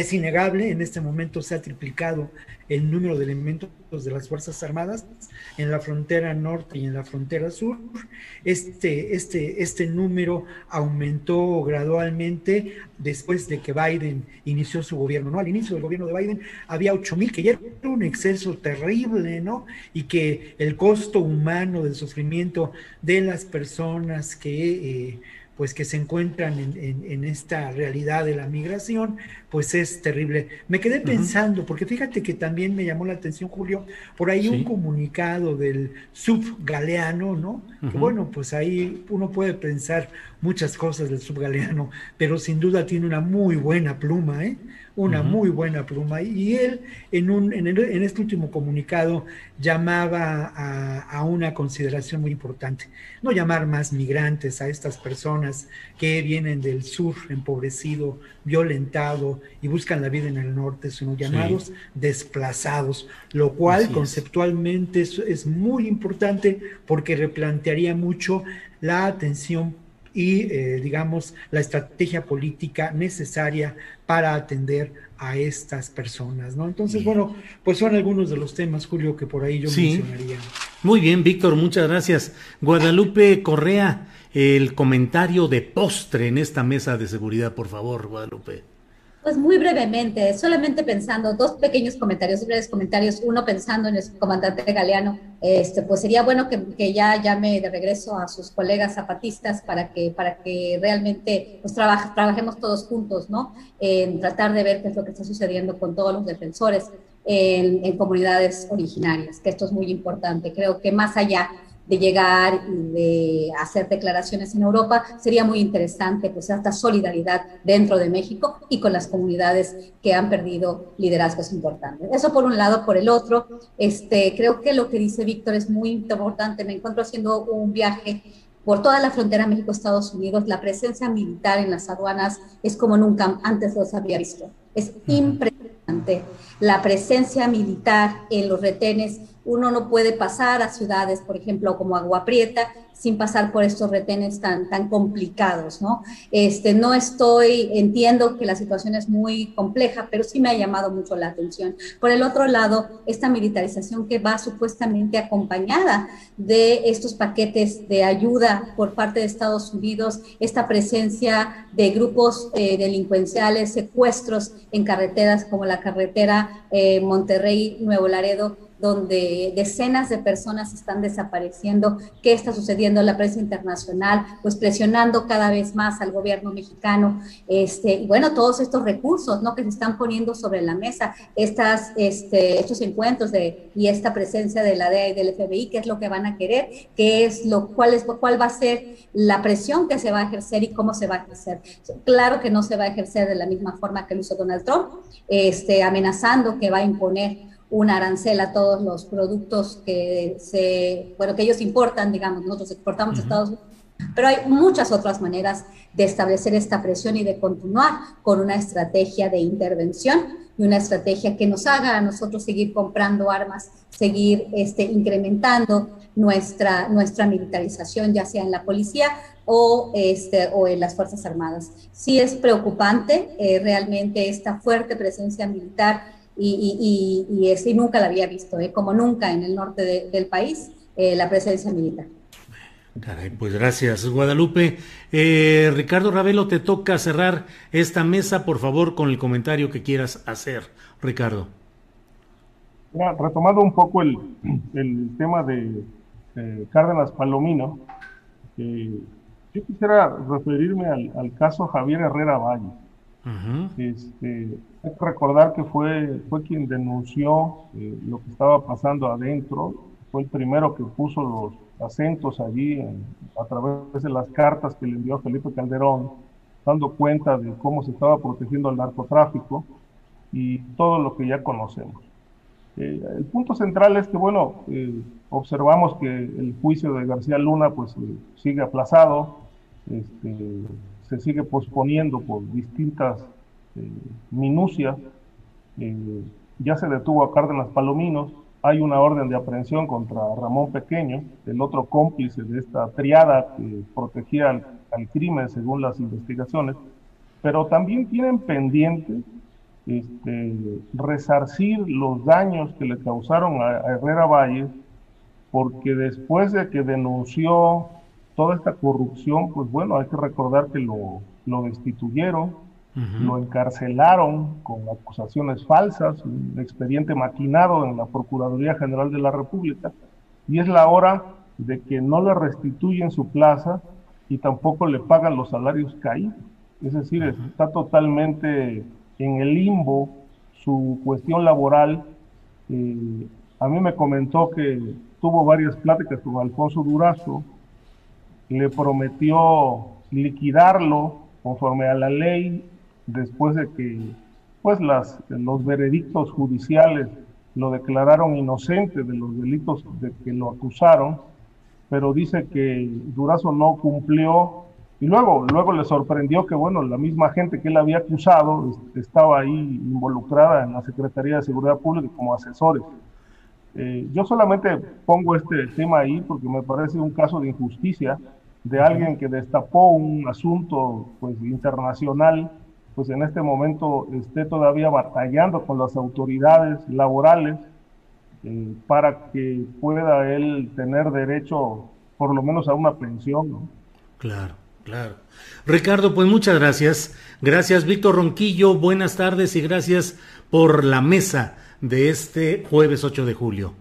es innegable, en este momento se ha triplicado el número de elementos de las Fuerzas Armadas en la frontera norte y en la frontera sur. Este, este, este número aumentó gradualmente después de que Biden inició su gobierno, ¿no? Al inicio del gobierno de Biden había 8 mil, que ya era un exceso terrible, ¿no? Y que el costo humano del sufrimiento de las personas que... Eh, pues que se encuentran en, esta realidad de la migración, pues es terrible. Me quedé pensando, porque fíjate que también me llamó la atención, Julio, por ahí un comunicado del subgaleano, ¿no? Que bueno, pues ahí uno puede pensar muchas cosas del subgaleano, pero sin duda tiene una muy buena pluma, ¿eh? Una muy buena pluma. Y él, en, un, en, en este último comunicado, llamaba a, una consideración muy importante. No llamar más migrantes a estas personas que vienen del sur empobrecido, violentado y buscan la vida en el norte, sino llamados desplazados, lo cual conceptualmente es, es muy importante porque replantearía mucho la atención y, eh, digamos, la estrategia política necesaria para atender a estas personas, ¿no? Entonces, bueno, pues son algunos de los temas, Julio, que por ahí yo mencionaría. Muy bien, Víctor, muchas gracias. Guadalupe Correa, el comentario de postre en esta mesa de seguridad, por favor, Guadalupe. Pues muy brevemente, solamente pensando, dos pequeños comentarios, breves comentarios, uno pensando en el comandante Galeano, este, pues sería bueno que, ya llame de regreso a sus colegas zapatistas para que, para que realmente pues, trabajemos todos juntos, ¿no? En tratar de ver qué es lo que está sucediendo con todos los defensores en, en comunidades originarias, que esto es muy importante. Creo que más allá de llegar y de hacer declaraciones en Europa, sería muy interesante pues esta solidaridad dentro de México y con las comunidades que han perdido liderazgos importantes. Eso por un lado, por el otro, este, creo que lo que dice Víctor es muy importante. Me encuentro haciendo un viaje por toda la frontera México-Estados Unidos, la presencia militar en las aduanas es como nunca antes los había visto. Es impresionante la presencia militar en los retenes uno no puede pasar a ciudades, por ejemplo, como Agua Prieta, sin pasar por estos retenes tan, tan complicados, ¿no? Este, no estoy, entiendo que la situación es muy compleja, pero sí me ha llamado mucho la atención. Por el otro lado, esta militarización que va supuestamente acompañada de estos paquetes de ayuda por parte de Estados Unidos, esta presencia de grupos eh, delincuenciales, secuestros en carreteras como la carretera eh, Monterrey-Nuevo Laredo, donde decenas de personas están desapareciendo, qué está sucediendo en la prensa internacional, pues presionando cada vez más al gobierno mexicano, este, y bueno, todos estos recursos, ¿no? Que se están poniendo sobre la mesa, estas, este, estos encuentros de, y esta presencia de la DEA y del FBI, qué es lo que van a querer, qué es lo, cuál es, cuál va a ser la presión que se va a ejercer y cómo se va a ejercer. Claro que no se va a ejercer de la misma forma que lo hizo Donald Trump, este, amenazando que va a imponer un arancel a todos los productos que se, bueno, que ellos importan, digamos, nosotros exportamos a Estados Unidos, pero hay muchas otras maneras de establecer esta presión y de continuar con una estrategia de intervención y una estrategia que nos haga a nosotros seguir comprando armas, seguir este, incrementando nuestra, nuestra militarización, ya sea en la policía o, este, o en las Fuerzas Armadas. Sí es preocupante eh, realmente esta fuerte presencia militar y, y, y, nunca la había visto, ¿eh? como nunca en el norte del país, eh, la presencia militar. Caray, pues gracias, Guadalupe. Eh, Ricardo Ravelo, te toca cerrar esta mesa, por favor, con el comentario que quieras hacer, Ricardo. retomando un poco el, el tema de Cárdenas Palomino, yo quisiera referirme al, al caso Javier Herrera Valle este, hay que recordar que fue, fue quien denunció eh, lo que estaba pasando adentro, fue el primero que puso los acentos allí a través de las cartas que le envió Felipe Calderón, dando cuenta de cómo se estaba protegiendo el narcotráfico y todo lo que ya conocemos. Eh, el punto central es que, bueno, eh, observamos que el juicio de García Luna pues sigue aplazado, este, se sigue posponiendo por distintas minucias. ya se detuvo a Cárdenas Palominos, hay una orden de aprehensión contra Ramón Pequeño, el otro cómplice de esta triada que protegía al, crimen según las investigaciones, pero también tienen pendiente este, resarcir los daños que le causaron a, Herrera Valle, porque después de que denunció toda esta corrupción, pues bueno, hay que recordar que lo, lo destituyeron, lo encarcelaron con acusaciones falsas, un expediente maquinado en la Procuraduría General de la República, y es la hora de que no le restituyen su plaza y tampoco le pagan los salarios caídos. Es decir, está totalmente en el limbo su cuestión laboral. Eh, a mí me comentó que tuvo varias pláticas con Alfonso Durazo, le prometió liquidarlo conforme a la ley después de que pues las, los veredictos judiciales lo declararon inocente de los delitos de que lo acusaron, pero dice que Durazo no cumplió y luego, luego le sorprendió que, bueno, la misma gente que él había acusado estaba ahí involucrada en la Secretaría de Seguridad Pública como asesores. Eh, yo solamente pongo este tema ahí porque me parece un caso de injusticia de alguien que destapó un asunto pues, internacional pues en este momento esté todavía batallando con las autoridades laborales eh, para que pueda él tener derecho por lo menos a una pensión. Claro, claro. Ricardo, pues muchas gracias. Gracias, Víctor Ronquillo. Buenas tardes y gracias por la mesa de este jueves 8 de julio.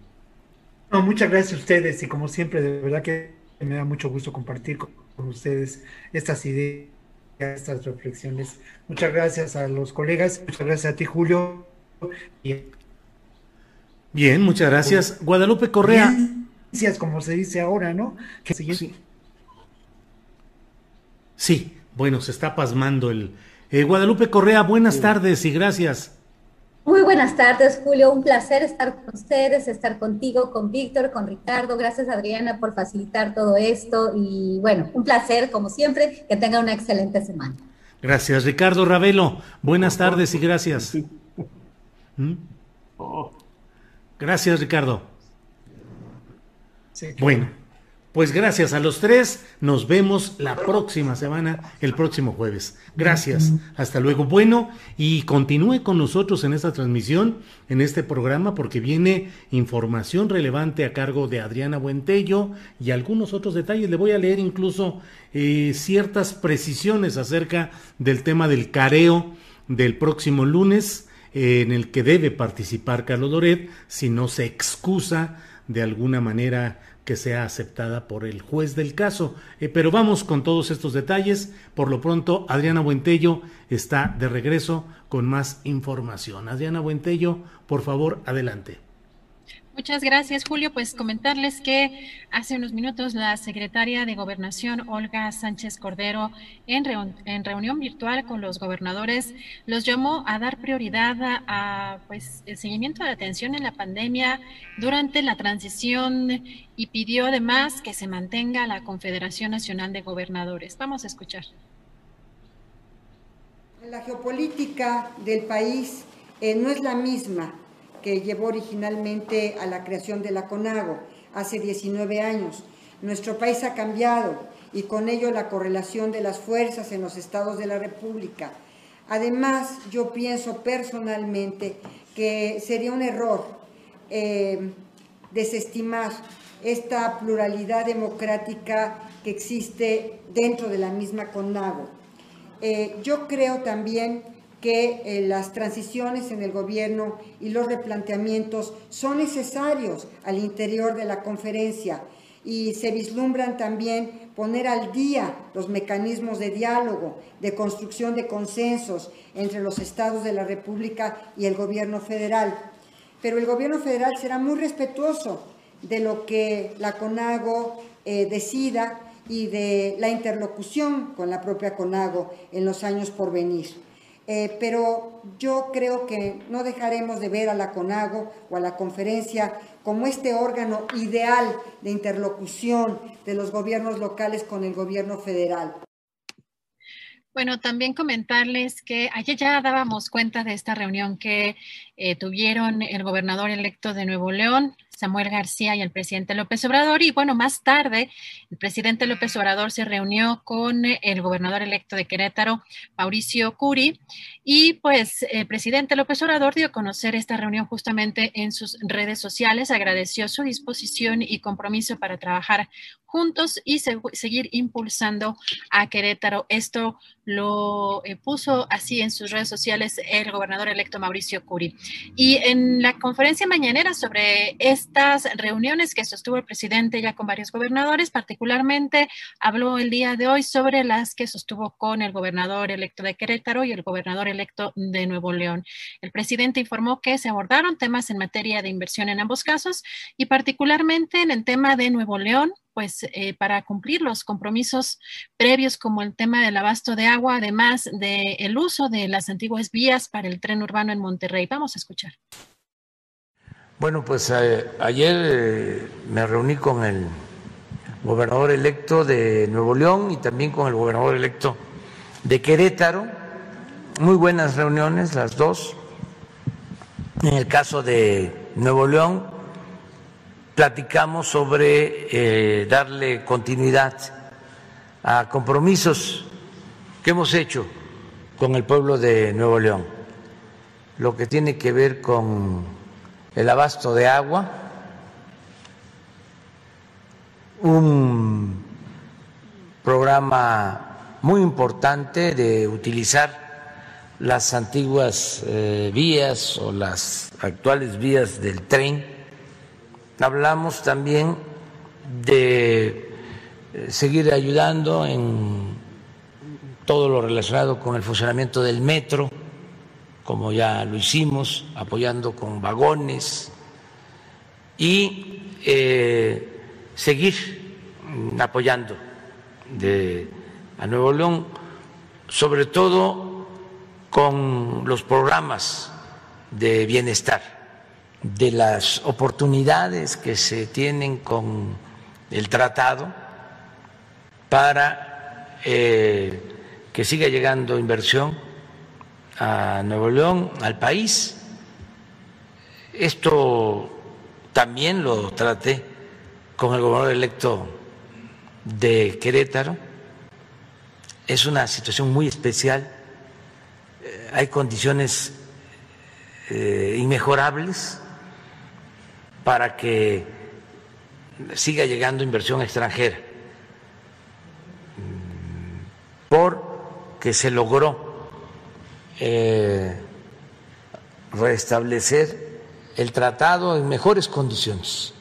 No, muchas gracias a ustedes y como siempre, de verdad que me da mucho gusto compartir con ustedes estas ideas estas reflexiones. Muchas gracias a los colegas, muchas gracias a ti, Julio. Bien, muchas gracias. Guadalupe Correa. Gracias, como se dice ahora, ¿no? sí. sí. bueno, se está pasmando el... Eh, Guadalupe Correa, buenas tardes y gracias. Muy buenas tardes, Julio. Un placer estar con ustedes, estar contigo, con Víctor, con Ricardo. Gracias, Adriana, por facilitar todo esto. Y bueno, un placer, como siempre, que tenga una excelente semana. Gracias, Ricardo Ravelo. Buenas tardes y gracias. ¿Mm? Gracias, Ricardo. Bueno. Pues gracias a los tres. Nos vemos la próxima semana, el próximo jueves. Gracias. Hasta luego. Bueno, y continúe con nosotros en esta transmisión, en este programa, porque viene información relevante a cargo de Adriana Buentello y algunos otros detalles. Le voy a leer incluso eh, ciertas precisiones acerca del tema del careo del próximo lunes, eh, en el que debe participar Carlos Loret, si no se excusa de alguna manera que sea aceptada por el juez del caso. Eh, pero vamos con todos estos detalles. Por lo pronto, Adriana Buentello está de regreso con más información. Adriana Buentello, por favor, adelante. Muchas gracias, Julio. Pues comentarles que hace unos minutos la secretaria de Gobernación, Olga Sánchez Cordero, en, reunión virtual con los gobernadores, los llamó a dar prioridad a, pues, el seguimiento de atención en la pandemia durante la transición y pidió además que se mantenga la Confederación Nacional de Gobernadores. Vamos a escuchar. La geopolítica del país eh, no es la misma que llevó originalmente a la creación de la CONAGO hace 19 años. Nuestro país ha cambiado y con ello la correlación de las fuerzas en los estados de la República. Además, yo pienso personalmente que sería un error eh, desestimar esta pluralidad democrática que existe dentro de la misma CONAGO. Eh, yo creo también que eh, las transiciones en el gobierno y los replanteamientos son necesarios al interior de la conferencia y se vislumbran también poner al día los mecanismos de diálogo, de construcción de consensos entre los estados de la República y el gobierno federal. Pero el gobierno federal será muy respetuoso de lo que la CONAGO eh, decida y de la interlocución con la propia CONAGO en los años por venir. Eh, pero yo creo que no dejaremos de ver a la CONAGO o a la conferencia como este órgano ideal de interlocución de los gobiernos locales con el gobierno federal. Bueno, también comentarles que ayer ya dábamos cuenta de esta reunión que eh, tuvieron el gobernador electo de Nuevo León, Samuel García y el presidente López Obrador. Y bueno, más tarde, el presidente López Obrador se reunió con el gobernador electo de Querétaro, Mauricio Curi. Y pues el presidente López Obrador dio a conocer esta reunión justamente en sus redes sociales. Agradeció su disposición y compromiso para trabajar juntos y seguir impulsando a Querétaro. Esto lo eh, puso así en sus redes sociales el gobernador electo Mauricio Curi. Y en la conferencia mañanera sobre estas reuniones que sostuvo el presidente ya con varios gobernadores, particularmente habló el día de hoy sobre las que sostuvo con el gobernador electo de Querétaro y el gobernador electo de Nuevo León. El presidente informó que se abordaron temas en materia de inversión en ambos casos y particularmente en el tema de Nuevo León, pues eh, para cumplir los compromisos previos como el tema del abasto de agua, además del uso de las antiguas vías para el tren urbano en Monterrey. Vamos a escuchar. Bueno, pues ayer eh, me reuní con el gobernador electo de Nuevo León y también con el gobernador electo de Querétaro. Muy buenas reuniones las dos. En el caso de Nuevo León, platicamos sobre eh, darle continuidad a compromisos que hemos hecho con el pueblo de Nuevo León, lo que tiene que ver con el abasto de agua, un programa muy importante de utilizar las antiguas eh, vías o las actuales vías del tren. Hablamos también de eh, seguir ayudando en todo lo relacionado con el funcionamiento del metro, como ya lo hicimos, apoyando con vagones y eh, seguir apoyando de, a Nuevo León, sobre todo con los programas de bienestar de las oportunidades que se tienen con el tratado para eh, que siga llegando inversión a Nuevo León, al país. Esto también lo traté con el gobernador electo de Querétaro. Es una situación muy especial. Eh, hay condiciones eh, inmejorables para que siga llegando inversión extranjera, porque se logró eh, restablecer el tratado en mejores condiciones.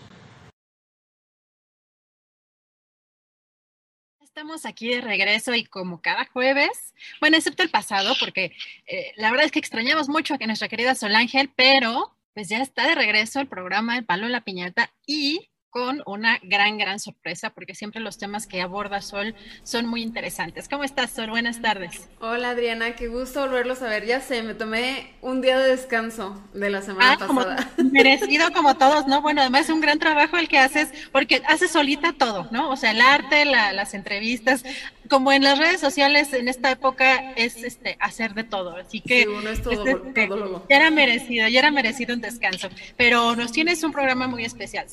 Estamos aquí de regreso y como cada jueves, bueno, excepto el pasado, porque eh, la verdad es que extrañamos mucho a nuestra querida Sol Ángel, pero pues ya está de regreso el programa El Palo la Piñata y con una gran, gran sorpresa, porque siempre los temas que aborda Sol son muy interesantes. ¿Cómo estás, Sol? Buenas tardes. Hola, Adriana, qué gusto volverlos a ver. Ya sé, me tomé un día de descanso de la semana ah, pasada. (laughs) merecido como todos, ¿no? Bueno, además es un gran trabajo el que haces, porque haces solita todo, ¿no? O sea, el arte, las entrevistas, como en las redes sociales en esta época es este hacer de todo, así que sí, uno es todo, este, ya era merecido, ya era merecido un descanso, pero nos tienes un programa muy especial.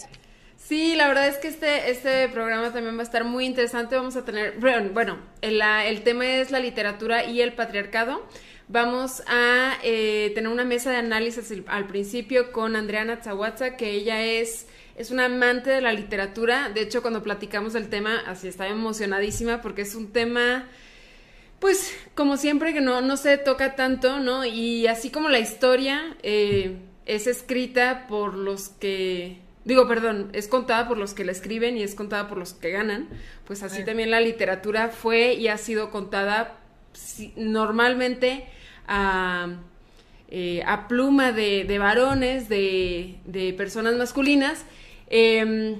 Sí, la verdad es que este, este programa también va a estar muy interesante. Vamos a tener, bueno, el, el tema es la literatura y el patriarcado. Vamos a eh, tener una mesa de análisis al principio con Andrea Zawatza, que ella es, es una amante de la literatura. De hecho, cuando platicamos del tema, así estaba emocionadísima porque es un tema, pues, como siempre, que no, no se toca tanto, ¿no? Y así como la historia eh, es escrita por los que digo, perdón, es contada por los que la escriben y es contada por los que ganan, pues así también la literatura fue y ha sido contada normalmente a, eh, a pluma de, de varones, de, de, personas masculinas. Em,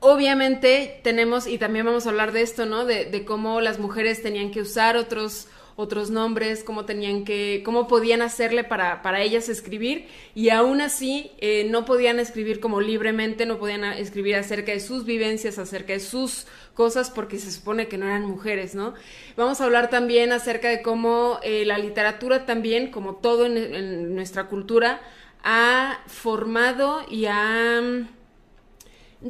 obviamente tenemos, y también vamos a hablar de esto, ¿no? De, de, cómo las mujeres tenían que usar otros, otros nombres, cómo tenían que, cómo podían hacerle para, para ellas escribir y aún así eh, no podían escribir como libremente, no podían escribir acerca de sus vivencias, acerca de sus cosas porque se supone que no eran mujeres, ¿no? Vamos a hablar también acerca de cómo eh, la literatura también, como todo en, nuestra cultura, ha formado y ha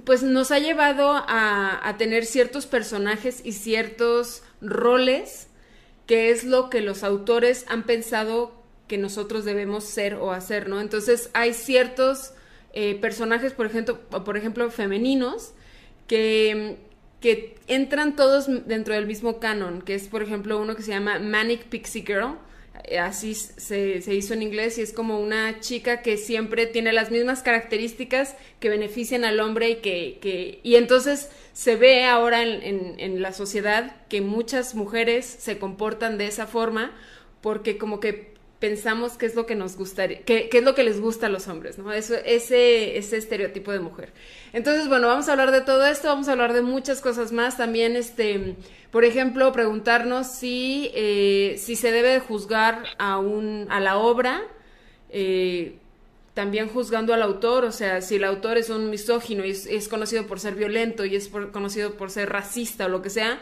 pues nos ha llevado a, a, tener ciertos personajes y ciertos roles que es lo que los autores han pensado que nosotros debemos ser o hacer, ¿no? Entonces hay ciertos eh, personajes, por ejemplo, por ejemplo, femeninos, que, que entran todos dentro del mismo canon, que es, por ejemplo, uno que se llama Manic Pixie Girl, eh, así se, se, hizo en inglés y es como una chica que siempre tiene las mismas características que benefician al hombre y que, que y entonces se ve ahora en, la sociedad que muchas mujeres se comportan de esa forma porque como que pensamos qué es lo que nos gustaría, qué es lo que les gusta a los hombres, ¿no? Eso, ese, ese estereotipo de mujer. Entonces, bueno, vamos a hablar de todo esto, vamos a hablar de muchas cosas más. También, este, por ejemplo, preguntarnos si, eh, si se debe juzgar a, un, a la obra, eh, también juzgando al autor, o sea, si el autor es un misógino y es, conocido por ser violento y es conocido por ser racista o lo que sea,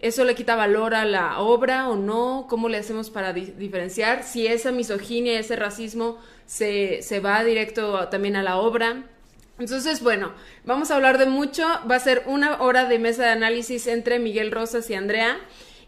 ¿Eso le quita valor a la obra o no? ¿Cómo le hacemos para diferenciar? Si esa misoginia, ese racismo se, se va directo también a la obra. Entonces, bueno, vamos a hablar de mucho. Va a ser una hora de mesa de análisis entre Miguel Rosas y Andrea.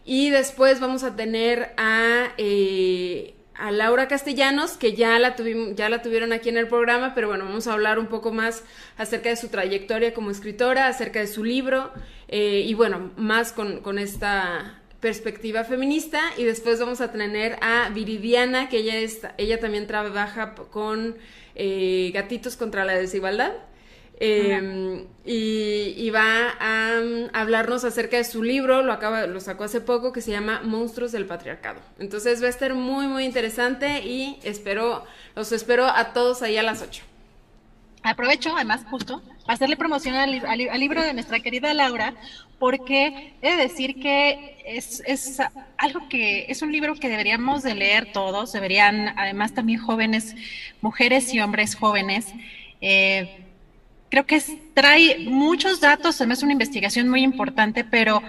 Y después vamos a tener a eh, a Laura Castellanos, que ya la, tuvimos, ya la tuvieron aquí en el programa, pero bueno, vamos a hablar un poco más acerca de su trayectoria como escritora, acerca de su libro eh, y bueno, más con, esta perspectiva feminista y después vamos a tener a Viridiana, que ella, ella también trabaja con eh, Gatitos contra la Desigualdad. Em, y, va a, um, hablarnos acerca de su libro, lo, acaba, lo sacó hace poco, que se llama Monstruos del Patriarcado. Entonces va a estar muy, muy interesante y espero, los espero a todos ahí a las 8. Aprovecho, además, justo, para hacerle promoción al, libro de nuestra querida Laura, porque he de decir que es, es, algo que es un libro que deberíamos de leer todos, deberían, además también jóvenes, mujeres y hombres jóvenes, eh, creo que trae muchos datos, además una investigación muy importante, pero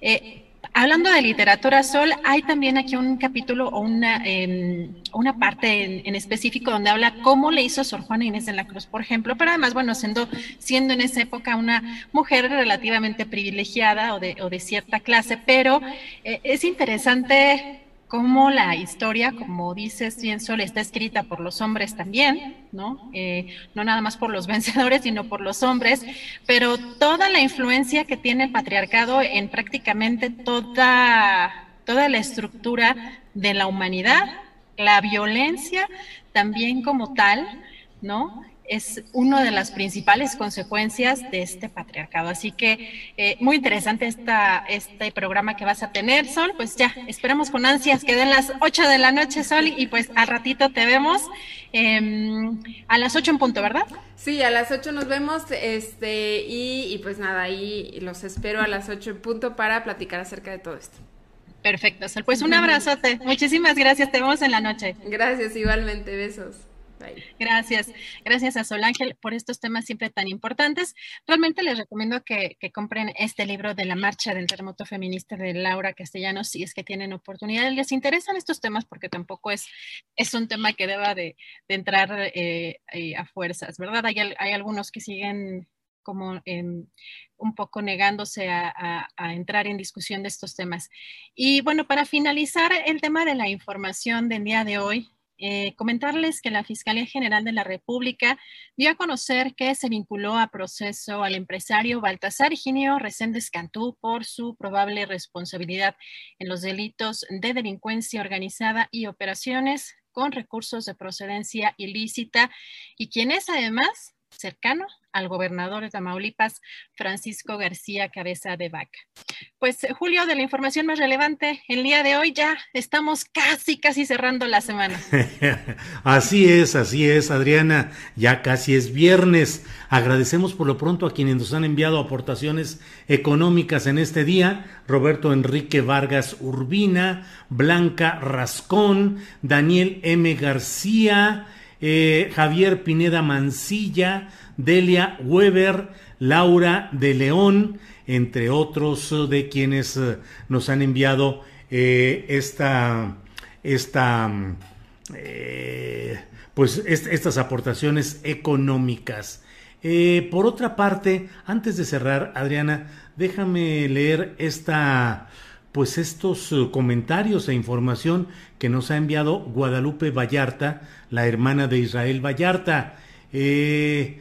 eh, hablando de literatura sol, hay también aquí un capítulo o una, em, parte en, específico donde habla cómo le hizo Sor Juana Inés de la Cruz, por ejemplo, pero además, bueno, siendo, siendo en esa época una mujer relativamente privilegiada o de, o de cierta clase, pero eh, es interesante cómo la historia, como dices bien Sol, está escrita por los hombres también, ¿no? Eh, no nada más por los (laughs) vencedores, sino por los hombres, pero toda la influencia que tiene el patriarcado en prácticamente toda, toda la estructura de la humanidad, la violencia también como tal, ¿no? Es una de las principales consecuencias de este patriarcado. Así que eh, muy interesante esta, este programa que vas a tener, Sol. Pues ya, esperamos con ansias que den las 8 de la noche, Sol, y pues al ratito te vemos em, a las 8 en punto, ¿verdad? Sí, a las 8 nos vemos, este, y, y pues nada, ahí los espero a las 8 en punto para platicar acerca de todo esto. Perfecto, Sol. Pues un abrazote. Muchísimas gracias. Te vemos en la noche. Gracias, igualmente. Besos. Gracias, gracias a Sol Ángel por estos temas siempre tan importantes. Realmente les recomiendo que, compren este libro de la marcha del terremoto feminista de Laura Castellanos si es que tienen oportunidad. Les interesan estos temas porque tampoco es, es un tema que deba de, entrar eh, eh, a fuerzas, ¿verdad? Hay, hay algunos que siguen como un poco negándose a, entrar en discusión de estos temas. Y bueno, para finalizar el tema de la información del día de hoy, eh, comentarles que la Fiscalía General de la República dio a conocer que se vinculó a proceso al empresario Baltasar Ginio Reséndez Cantú por su probable responsabilidad en los delitos de delincuencia organizada y operaciones con recursos de procedencia ilícita y quien es además cercano al gobernador de Tamaulipas, Francisco García Cabeza de Vaca. Pues eh, Julio, de la información más relevante, el día de hoy ya estamos casi, casi cerrando la semana. (laughs) así es, así es, Adriana, ya casi es viernes. Agradecemos por lo pronto a quienes nos han enviado aportaciones económicas en este día. Roberto Enrique Vargas Urbina, Blanca Rascón, Daniel M. García, eh, Javier Pineda Mancilla, Delia Weber, Laura de León, entre otros eh, de quienes eh, nos han enviado esta, esta pues estas aportaciones económicas. por otra parte, antes de cerrar, Adriana, déjame leer esta pues estos comentarios e información que nos ha enviado Guadalupe Vallarta, la hermana de Israel Vallarta. Eh,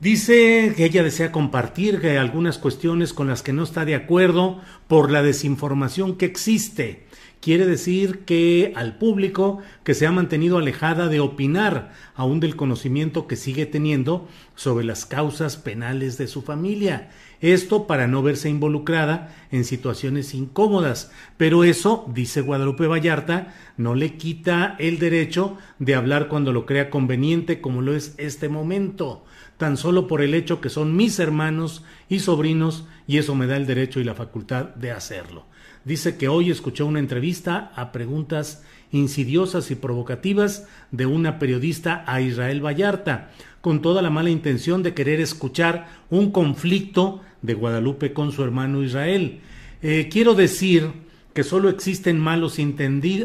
dice que ella desea compartir algunas cuestiones con las que no está de acuerdo por la desinformación que existe. Quiere decir que al público que se ha mantenido alejada de opinar, aún del conocimiento que sigue teniendo sobre las causas penales de su familia. Esto para no verse involucrada en situaciones incómodas. Pero eso, dice Guadalupe Vallarta, no le quita el derecho de hablar cuando lo crea conveniente, como lo es este momento, tan solo por el hecho que son mis hermanos y sobrinos, y eso me da el derecho y la facultad de hacerlo. Dice que hoy escuchó una entrevista a preguntas insidiosas y provocativas de una periodista a Israel Vallarta, con toda la mala intención de querer escuchar un conflicto de Guadalupe con su hermano Israel. Eh, quiero decir que solo existen malos,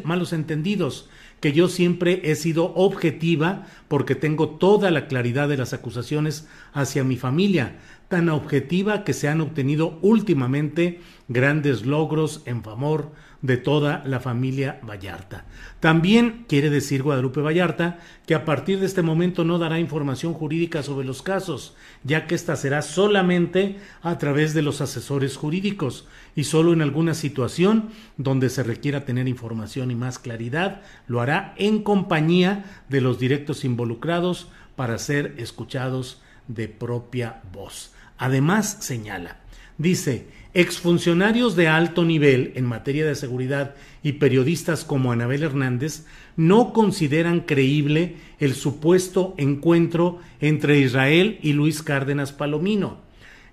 malos entendidos, que yo siempre he sido objetiva porque tengo toda la claridad de las acusaciones hacia mi familia, tan objetiva que se han obtenido últimamente grandes logros en favor de toda la familia Vallarta. También quiere decir Guadalupe Vallarta que a partir de este momento no dará información jurídica sobre los casos, ya que ésta será solamente a través de los asesores jurídicos y solo en alguna situación donde se requiera tener información y más claridad, lo hará en compañía de los directos involucrados para ser escuchados de propia voz. Además, señala, dice, exfuncionarios de alto nivel en materia de seguridad y periodistas como Anabel Hernández no consideran creíble el supuesto encuentro entre Israel y Luis Cárdenas Palomino.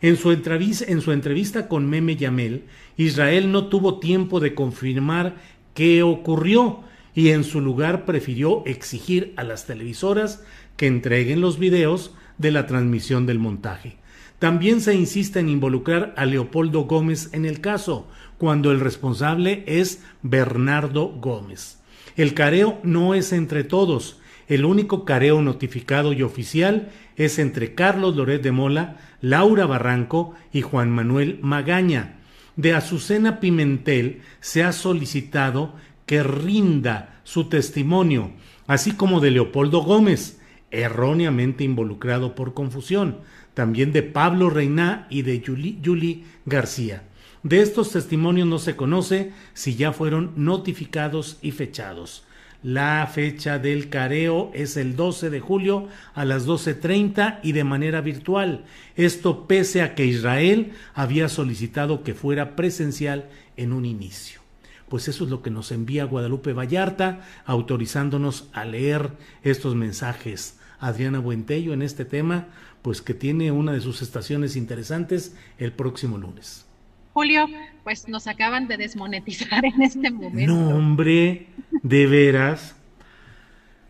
En su, entrevista, con Meme Yamel, Israel no tuvo tiempo de confirmar qué ocurrió y en su lugar prefirió exigir a las televisoras que entreguen los videos de la transmisión del montaje. También se insiste en involucrar a Leopoldo Gómez en el caso, cuando el responsable es Bernardo Gómez. El careo no es entre todos, el único careo notificado y oficial es entre Carlos Loret de Mola, Laura Barranco y Juan Manuel Magaña. De Azucena Pimentel se ha solicitado que rinda su testimonio, así como de Leopoldo Gómez, erróneamente involucrado por confusión también de Pablo Reina y de Yuli, García. De estos testimonios no se conoce si ya fueron notificados y fechados. La fecha del careo es el 12 de julio a las 12.30 y de manera virtual. Esto pese a que Israel había solicitado que fuera presencial en un inicio. Pues eso es lo que nos envía Guadalupe Vallarta, autorizándonos a leer estos mensajes. Adriana Buentello en este tema pues que tiene una de sus estaciones interesantes el próximo lunes. Julio, pues nos acaban de desmonetizar en este momento. No, hombre, de veras.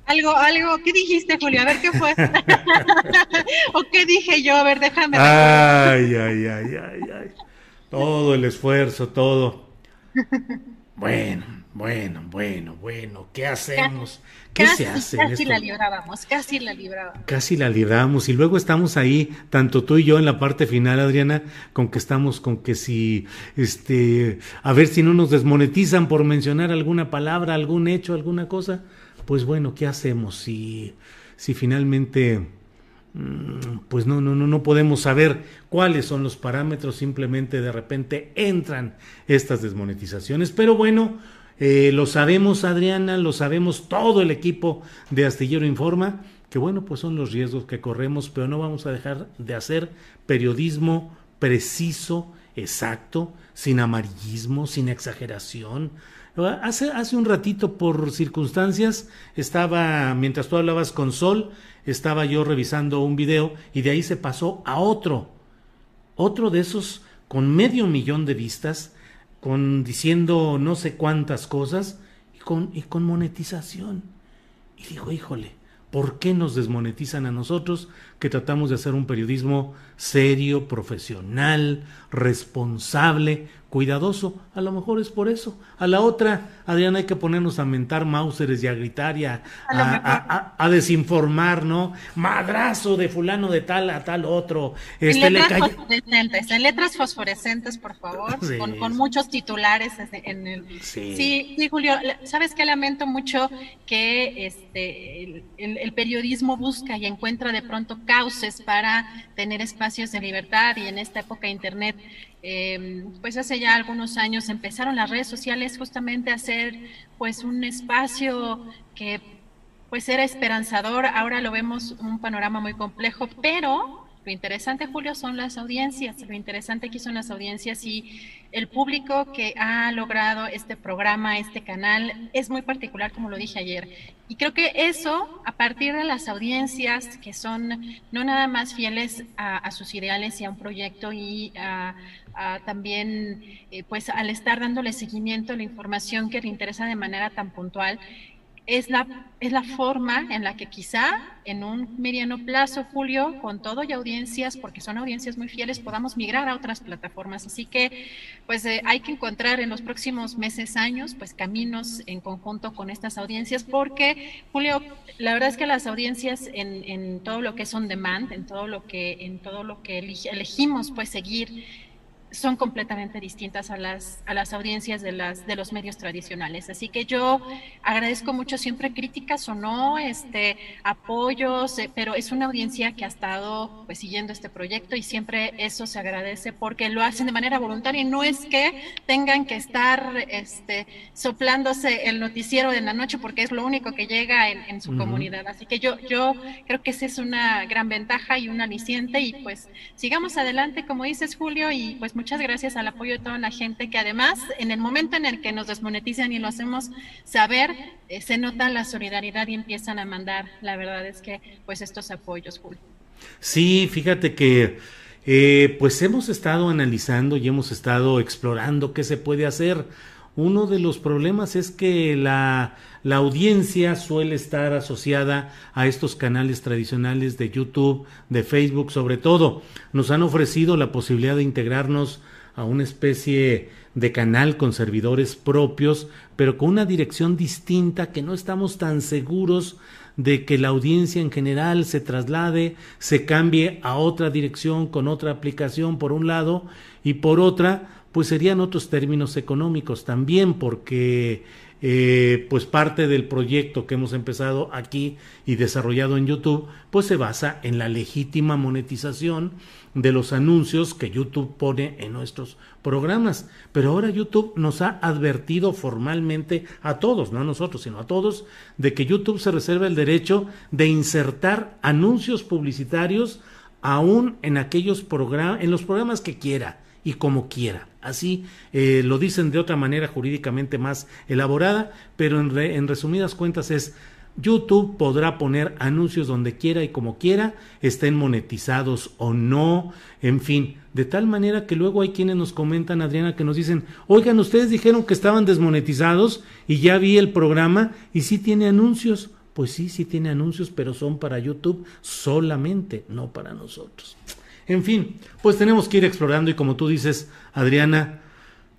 Algo, algo, ¿qué dijiste, Julio? A ver qué fue. (laughs) ¿O qué dije yo? A ver, déjame. Ay, ay, ay, ay, ay. Todo el esfuerzo, todo. Bueno, bueno, bueno, bueno, ¿qué hacemos? ¿Qué se hace? Casi la librábamos, casi la librábamos. Casi la libramos y luego estamos ahí, tanto tú y yo en la parte final, Adriana, con que estamos con que si, este, a ver si no nos desmonetizan por mencionar alguna palabra, algún hecho, alguna cosa, pues bueno, ¿qué hacemos si, si finalmente, mm, pues no, no, no, no podemos saber cuáles son los parámetros, simplemente de repente entran estas desmonetizaciones, pero bueno, eh, lo sabemos, Adriana, lo sabemos todo el equipo de Astillero Informa, que bueno, pues son los riesgos que corremos, pero no vamos a dejar de hacer periodismo preciso, exacto, sin amarillismo, sin exageración. Hace, hace un ratito, por circunstancias, estaba, mientras tú hablabas con Sol, estaba yo revisando un video y de ahí se pasó a otro, otro de esos con medio millón de vistas, con diciendo no sé cuántas cosas y con, y con monetización. Y digo, híjole, ¿por qué nos desmonetizan a nosotros que tratamos de hacer un periodismo serio, profesional, responsable, cuidadoso. A lo mejor es por eso. A la otra, Adrián, hay que ponernos a mentar Mauseres y a gritar y a, a, desinformar, ¿no? Madrazo de fulano de tal a tal otro. Este, en letras fosforescentes, en letras fosforescentes, por favor, con, muchos titulares en el... Sí. sí. Julio, sabes que lamento mucho que este el periodismo busca y encuentra de pronto cauces para tener espacios de libertad y en esta época Internet, eh, pues hace ya algunos años empezaron las redes sociales justamente a ser pues un espacio que pues era esperanzador, ahora lo vemos un panorama muy complejo, pero lo interesante, Julio, son las audiencias. Lo interesante aquí son las audiencias y el público que ha logrado este programa, este canal, es muy particular, como lo dije ayer. Y creo que eso, a partir de las audiencias que son no nada más fieles a, sus ideales y a un proyecto y a, también, eh, pues al estar dándole seguimiento a la información que le interesa de manera tan puntual, es la, es la forma en la que quizá en un mediano plazo, Julio, con todo y audiencias, porque son audiencias muy fieles, podamos migrar a otras plataformas. Así que, pues eh, hay que encontrar en los próximos meses, años, pues caminos en conjunto con estas audiencias, porque, Julio, la verdad es que las audiencias en, en todo lo que es on demand, en todo lo que, en todo lo que elegimos, pues seguir son completamente distintas a las, a las audiencias de, las, de los medios tradicionales. Así que yo agradezco mucho siempre críticas o no, este, apoyos, eh, pero es una audiencia que ha estado pues, siguiendo este proyecto y siempre eso se agradece porque lo hacen de manera voluntaria y no es que tengan que estar este, soplándose el noticiero de la noche porque es lo único que llega en, su comunidad. Así que yo, yo creo que esa es una gran ventaja y un aliciente y pues sigamos adelante, como dices Julio, y pues muchas gracias al apoyo de toda la gente que además en el momento en el que nos desmonetizan y lo hacemos saber, eh, se nota la solidaridad y empiezan a mandar, la verdad es que pues estos apoyos, Julio. Sí, fíjate que eh, pues hemos estado analizando y hemos estado explorando qué se puede hacer. Uno de los problemas es que la, la, audiencia suele estar asociada a estos canales tradicionales de YouTube, de Facebook sobre todo. Nos han ofrecido la posibilidad de integrarnos a una especie de canal con servidores propios, pero con una dirección distinta que no estamos tan seguros de que la audiencia en general se traslade, se cambie a otra dirección con otra aplicación por un lado y por otra pues serían otros términos económicos también, porque eh, pues parte del proyecto que hemos empezado aquí y desarrollado en YouTube, pues se basa en la legítima monetización de los anuncios que YouTube pone en nuestros programas. Pero ahora YouTube nos ha advertido formalmente a todos, no a nosotros, sino a todos, de que YouTube se reserva el derecho de insertar anuncios publicitarios aún en aquellos programas, en los programas que quiera y como quiera. Así eh, lo dicen de otra manera jurídicamente más elaborada, pero en, en resumidas cuentas es YouTube podrá poner anuncios donde quiera y como quiera, estén monetizados o no, en fin, de tal manera que luego hay quienes nos comentan, Adriana, que nos dicen, oigan, ustedes dijeron que estaban desmonetizados y ya vi el programa y sí tiene anuncios. Pues sí, sí tiene anuncios, pero son para YouTube solamente, no para nosotros. En fin, pues tenemos que ir explorando y como tú dices, Adriana,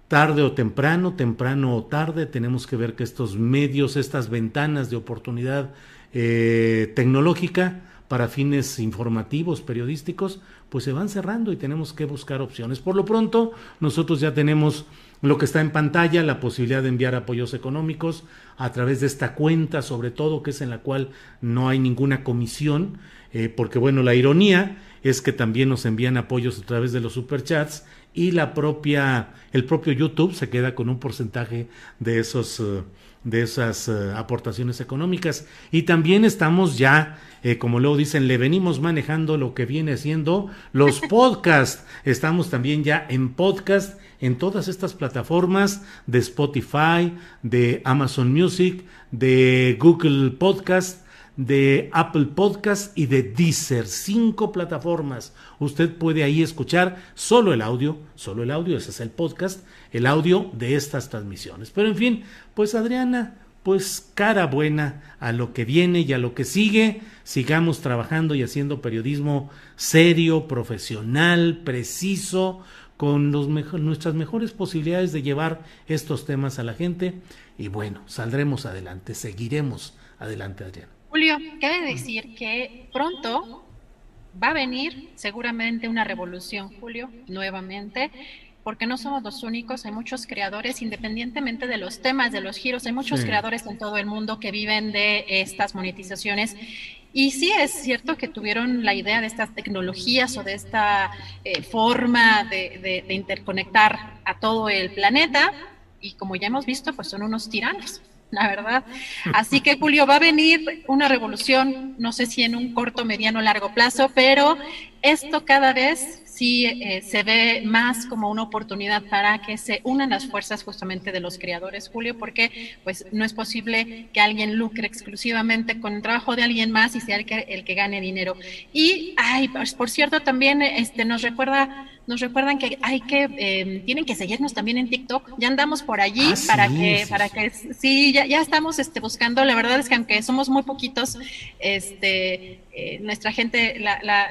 tarde o temprano, temprano o tarde, tenemos que ver que estos medios, estas ventanas de oportunidad eh, tecnológica para fines informativos, periodísticos, pues se van cerrando y tenemos que buscar opciones. Por lo pronto, nosotros ya tenemos lo que está en pantalla, la posibilidad de enviar apoyos económicos a través de esta cuenta, sobre todo, que es en la cual no hay ninguna comisión, eh, porque bueno, la ironía es que también nos envían apoyos a través de los superchats y la propia, el propio YouTube se queda con un porcentaje de esos, eh, de esas eh, aportaciones económicas. Y también estamos ya, eh, como luego dicen, le venimos manejando lo que viene siendo los (laughs) podcasts. Estamos también ya en podcast en todas estas plataformas de Spotify, de Amazon Music, de Google Podcast, de Apple Podcast y de Deezer. Cinco plataformas. Usted puede ahí escuchar solo el audio, solo el audio, ese es el podcast, el audio de estas transmisiones. Pero en fin, pues Adriana, pues cara buena a lo que viene y a lo que sigue. Sigamos trabajando y haciendo periodismo serio, profesional, preciso, con nuestras mejores posibilidades de llevar estos temas a la gente. Y bueno, saldremos adelante, seguiremos adelante, Adriana. Julio, cabe decir que pronto va a venir seguramente una revolución, Julio, nuevamente, porque no somos los únicos, hay muchos creadores, independientemente de los temas, de los giros, hay muchos creadores en todo el mundo que viven de estas monetizaciones. Y sí es cierto que tuvieron la idea de estas tecnologías o de esta eh, forma de interconectar a todo el planeta, y como ya hemos visto, pues son unos tiranos la verdad. Así que Julio, va a venir una revolución, no sé si en un corto, mediano, largo plazo, pero esto cada vez sí eh, se ve más como una oportunidad para que se unan las fuerzas justamente de los creadores, Julio, porque pues no es posible que alguien lucre exclusivamente con el trabajo de alguien más y sea el que, el que gane dinero. Y, ay, pues, por cierto, también este, nos recuerda nos recuerdan que hay que em, tienen que seguirnos también en TikTok. Ya andamos por allí ah, para que para que sí ya, ya estamos este buscando. La verdad es que aunque somos muy poquitos, este eh, nuestra gente,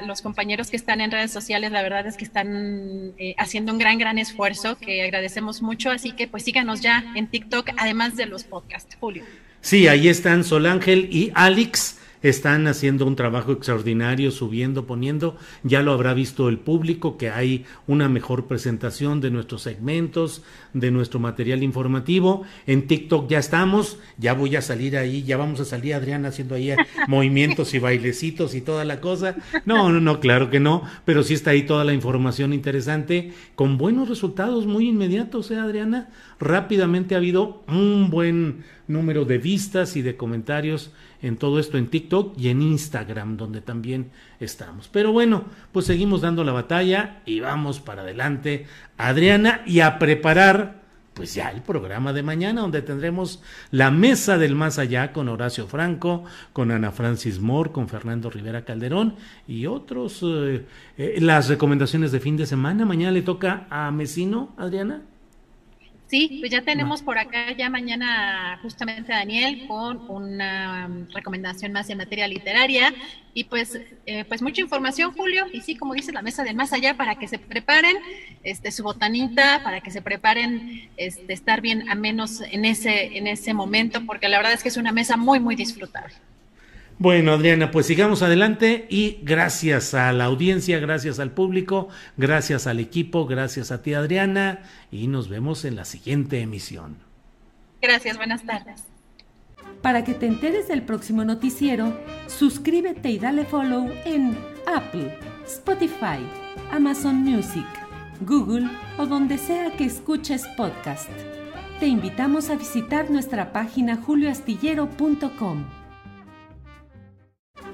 los compañeros que están en redes sociales, la verdad es que están eh, haciendo un gran, gran esfuerzo que agradecemos mucho. Así que pues síganos ya en TikTok, además de los podcasts, Julio. Sí, ahí están Sol Ángel y Alex están haciendo un trabajo extraordinario, subiendo, poniendo. Ya lo habrá visto el público, que hay una mejor presentación de nuestros segmentos, de nuestro material informativo. En TikTok ya estamos, ya voy a salir ahí, ya vamos a salir Adriana haciendo ahí (laughs) movimientos y bailecitos y toda la cosa. No, no, no, claro que no, pero sí está ahí toda la información interesante, con buenos resultados muy inmediatos, ¿eh, Adriana? Rápidamente ha habido un buen número de vistas y de comentarios en todo esto en TikTok y en Instagram, donde también estamos. Pero bueno, pues seguimos dando la batalla y vamos para adelante, Adriana, y a preparar pues ya el programa de mañana, donde tendremos la mesa del más allá con Horacio Franco, con Ana Francis Moore, con Fernando Rivera Calderón y otros. Eh, eh, las recomendaciones de fin de semana. Mañana le toca a Mesino, Adriana. Sí, pues ya tenemos por acá ya mañana justamente a Daniel con una um, recomendación más en materia literaria. Y pues eh, pues mucha información Julio. Y sí como dice la mesa del más allá para que se preparen este su botanita para que se preparen este estar bien a menos en ese en ese momento porque la verdad es que es una mesa muy muy disfrutable. Bueno, Adriana, pues sigamos adelante y gracias a la audiencia, gracias al público, gracias al equipo, gracias a ti, Adriana, y nos vemos en la siguiente emisión. Gracias, buenas tardes. Para que te enteres del próximo noticiero, suscríbete y dale follow en Apple, Spotify, Amazon Music, Google o donde sea que escuches podcast. Te invitamos a visitar nuestra página julioastillero.com.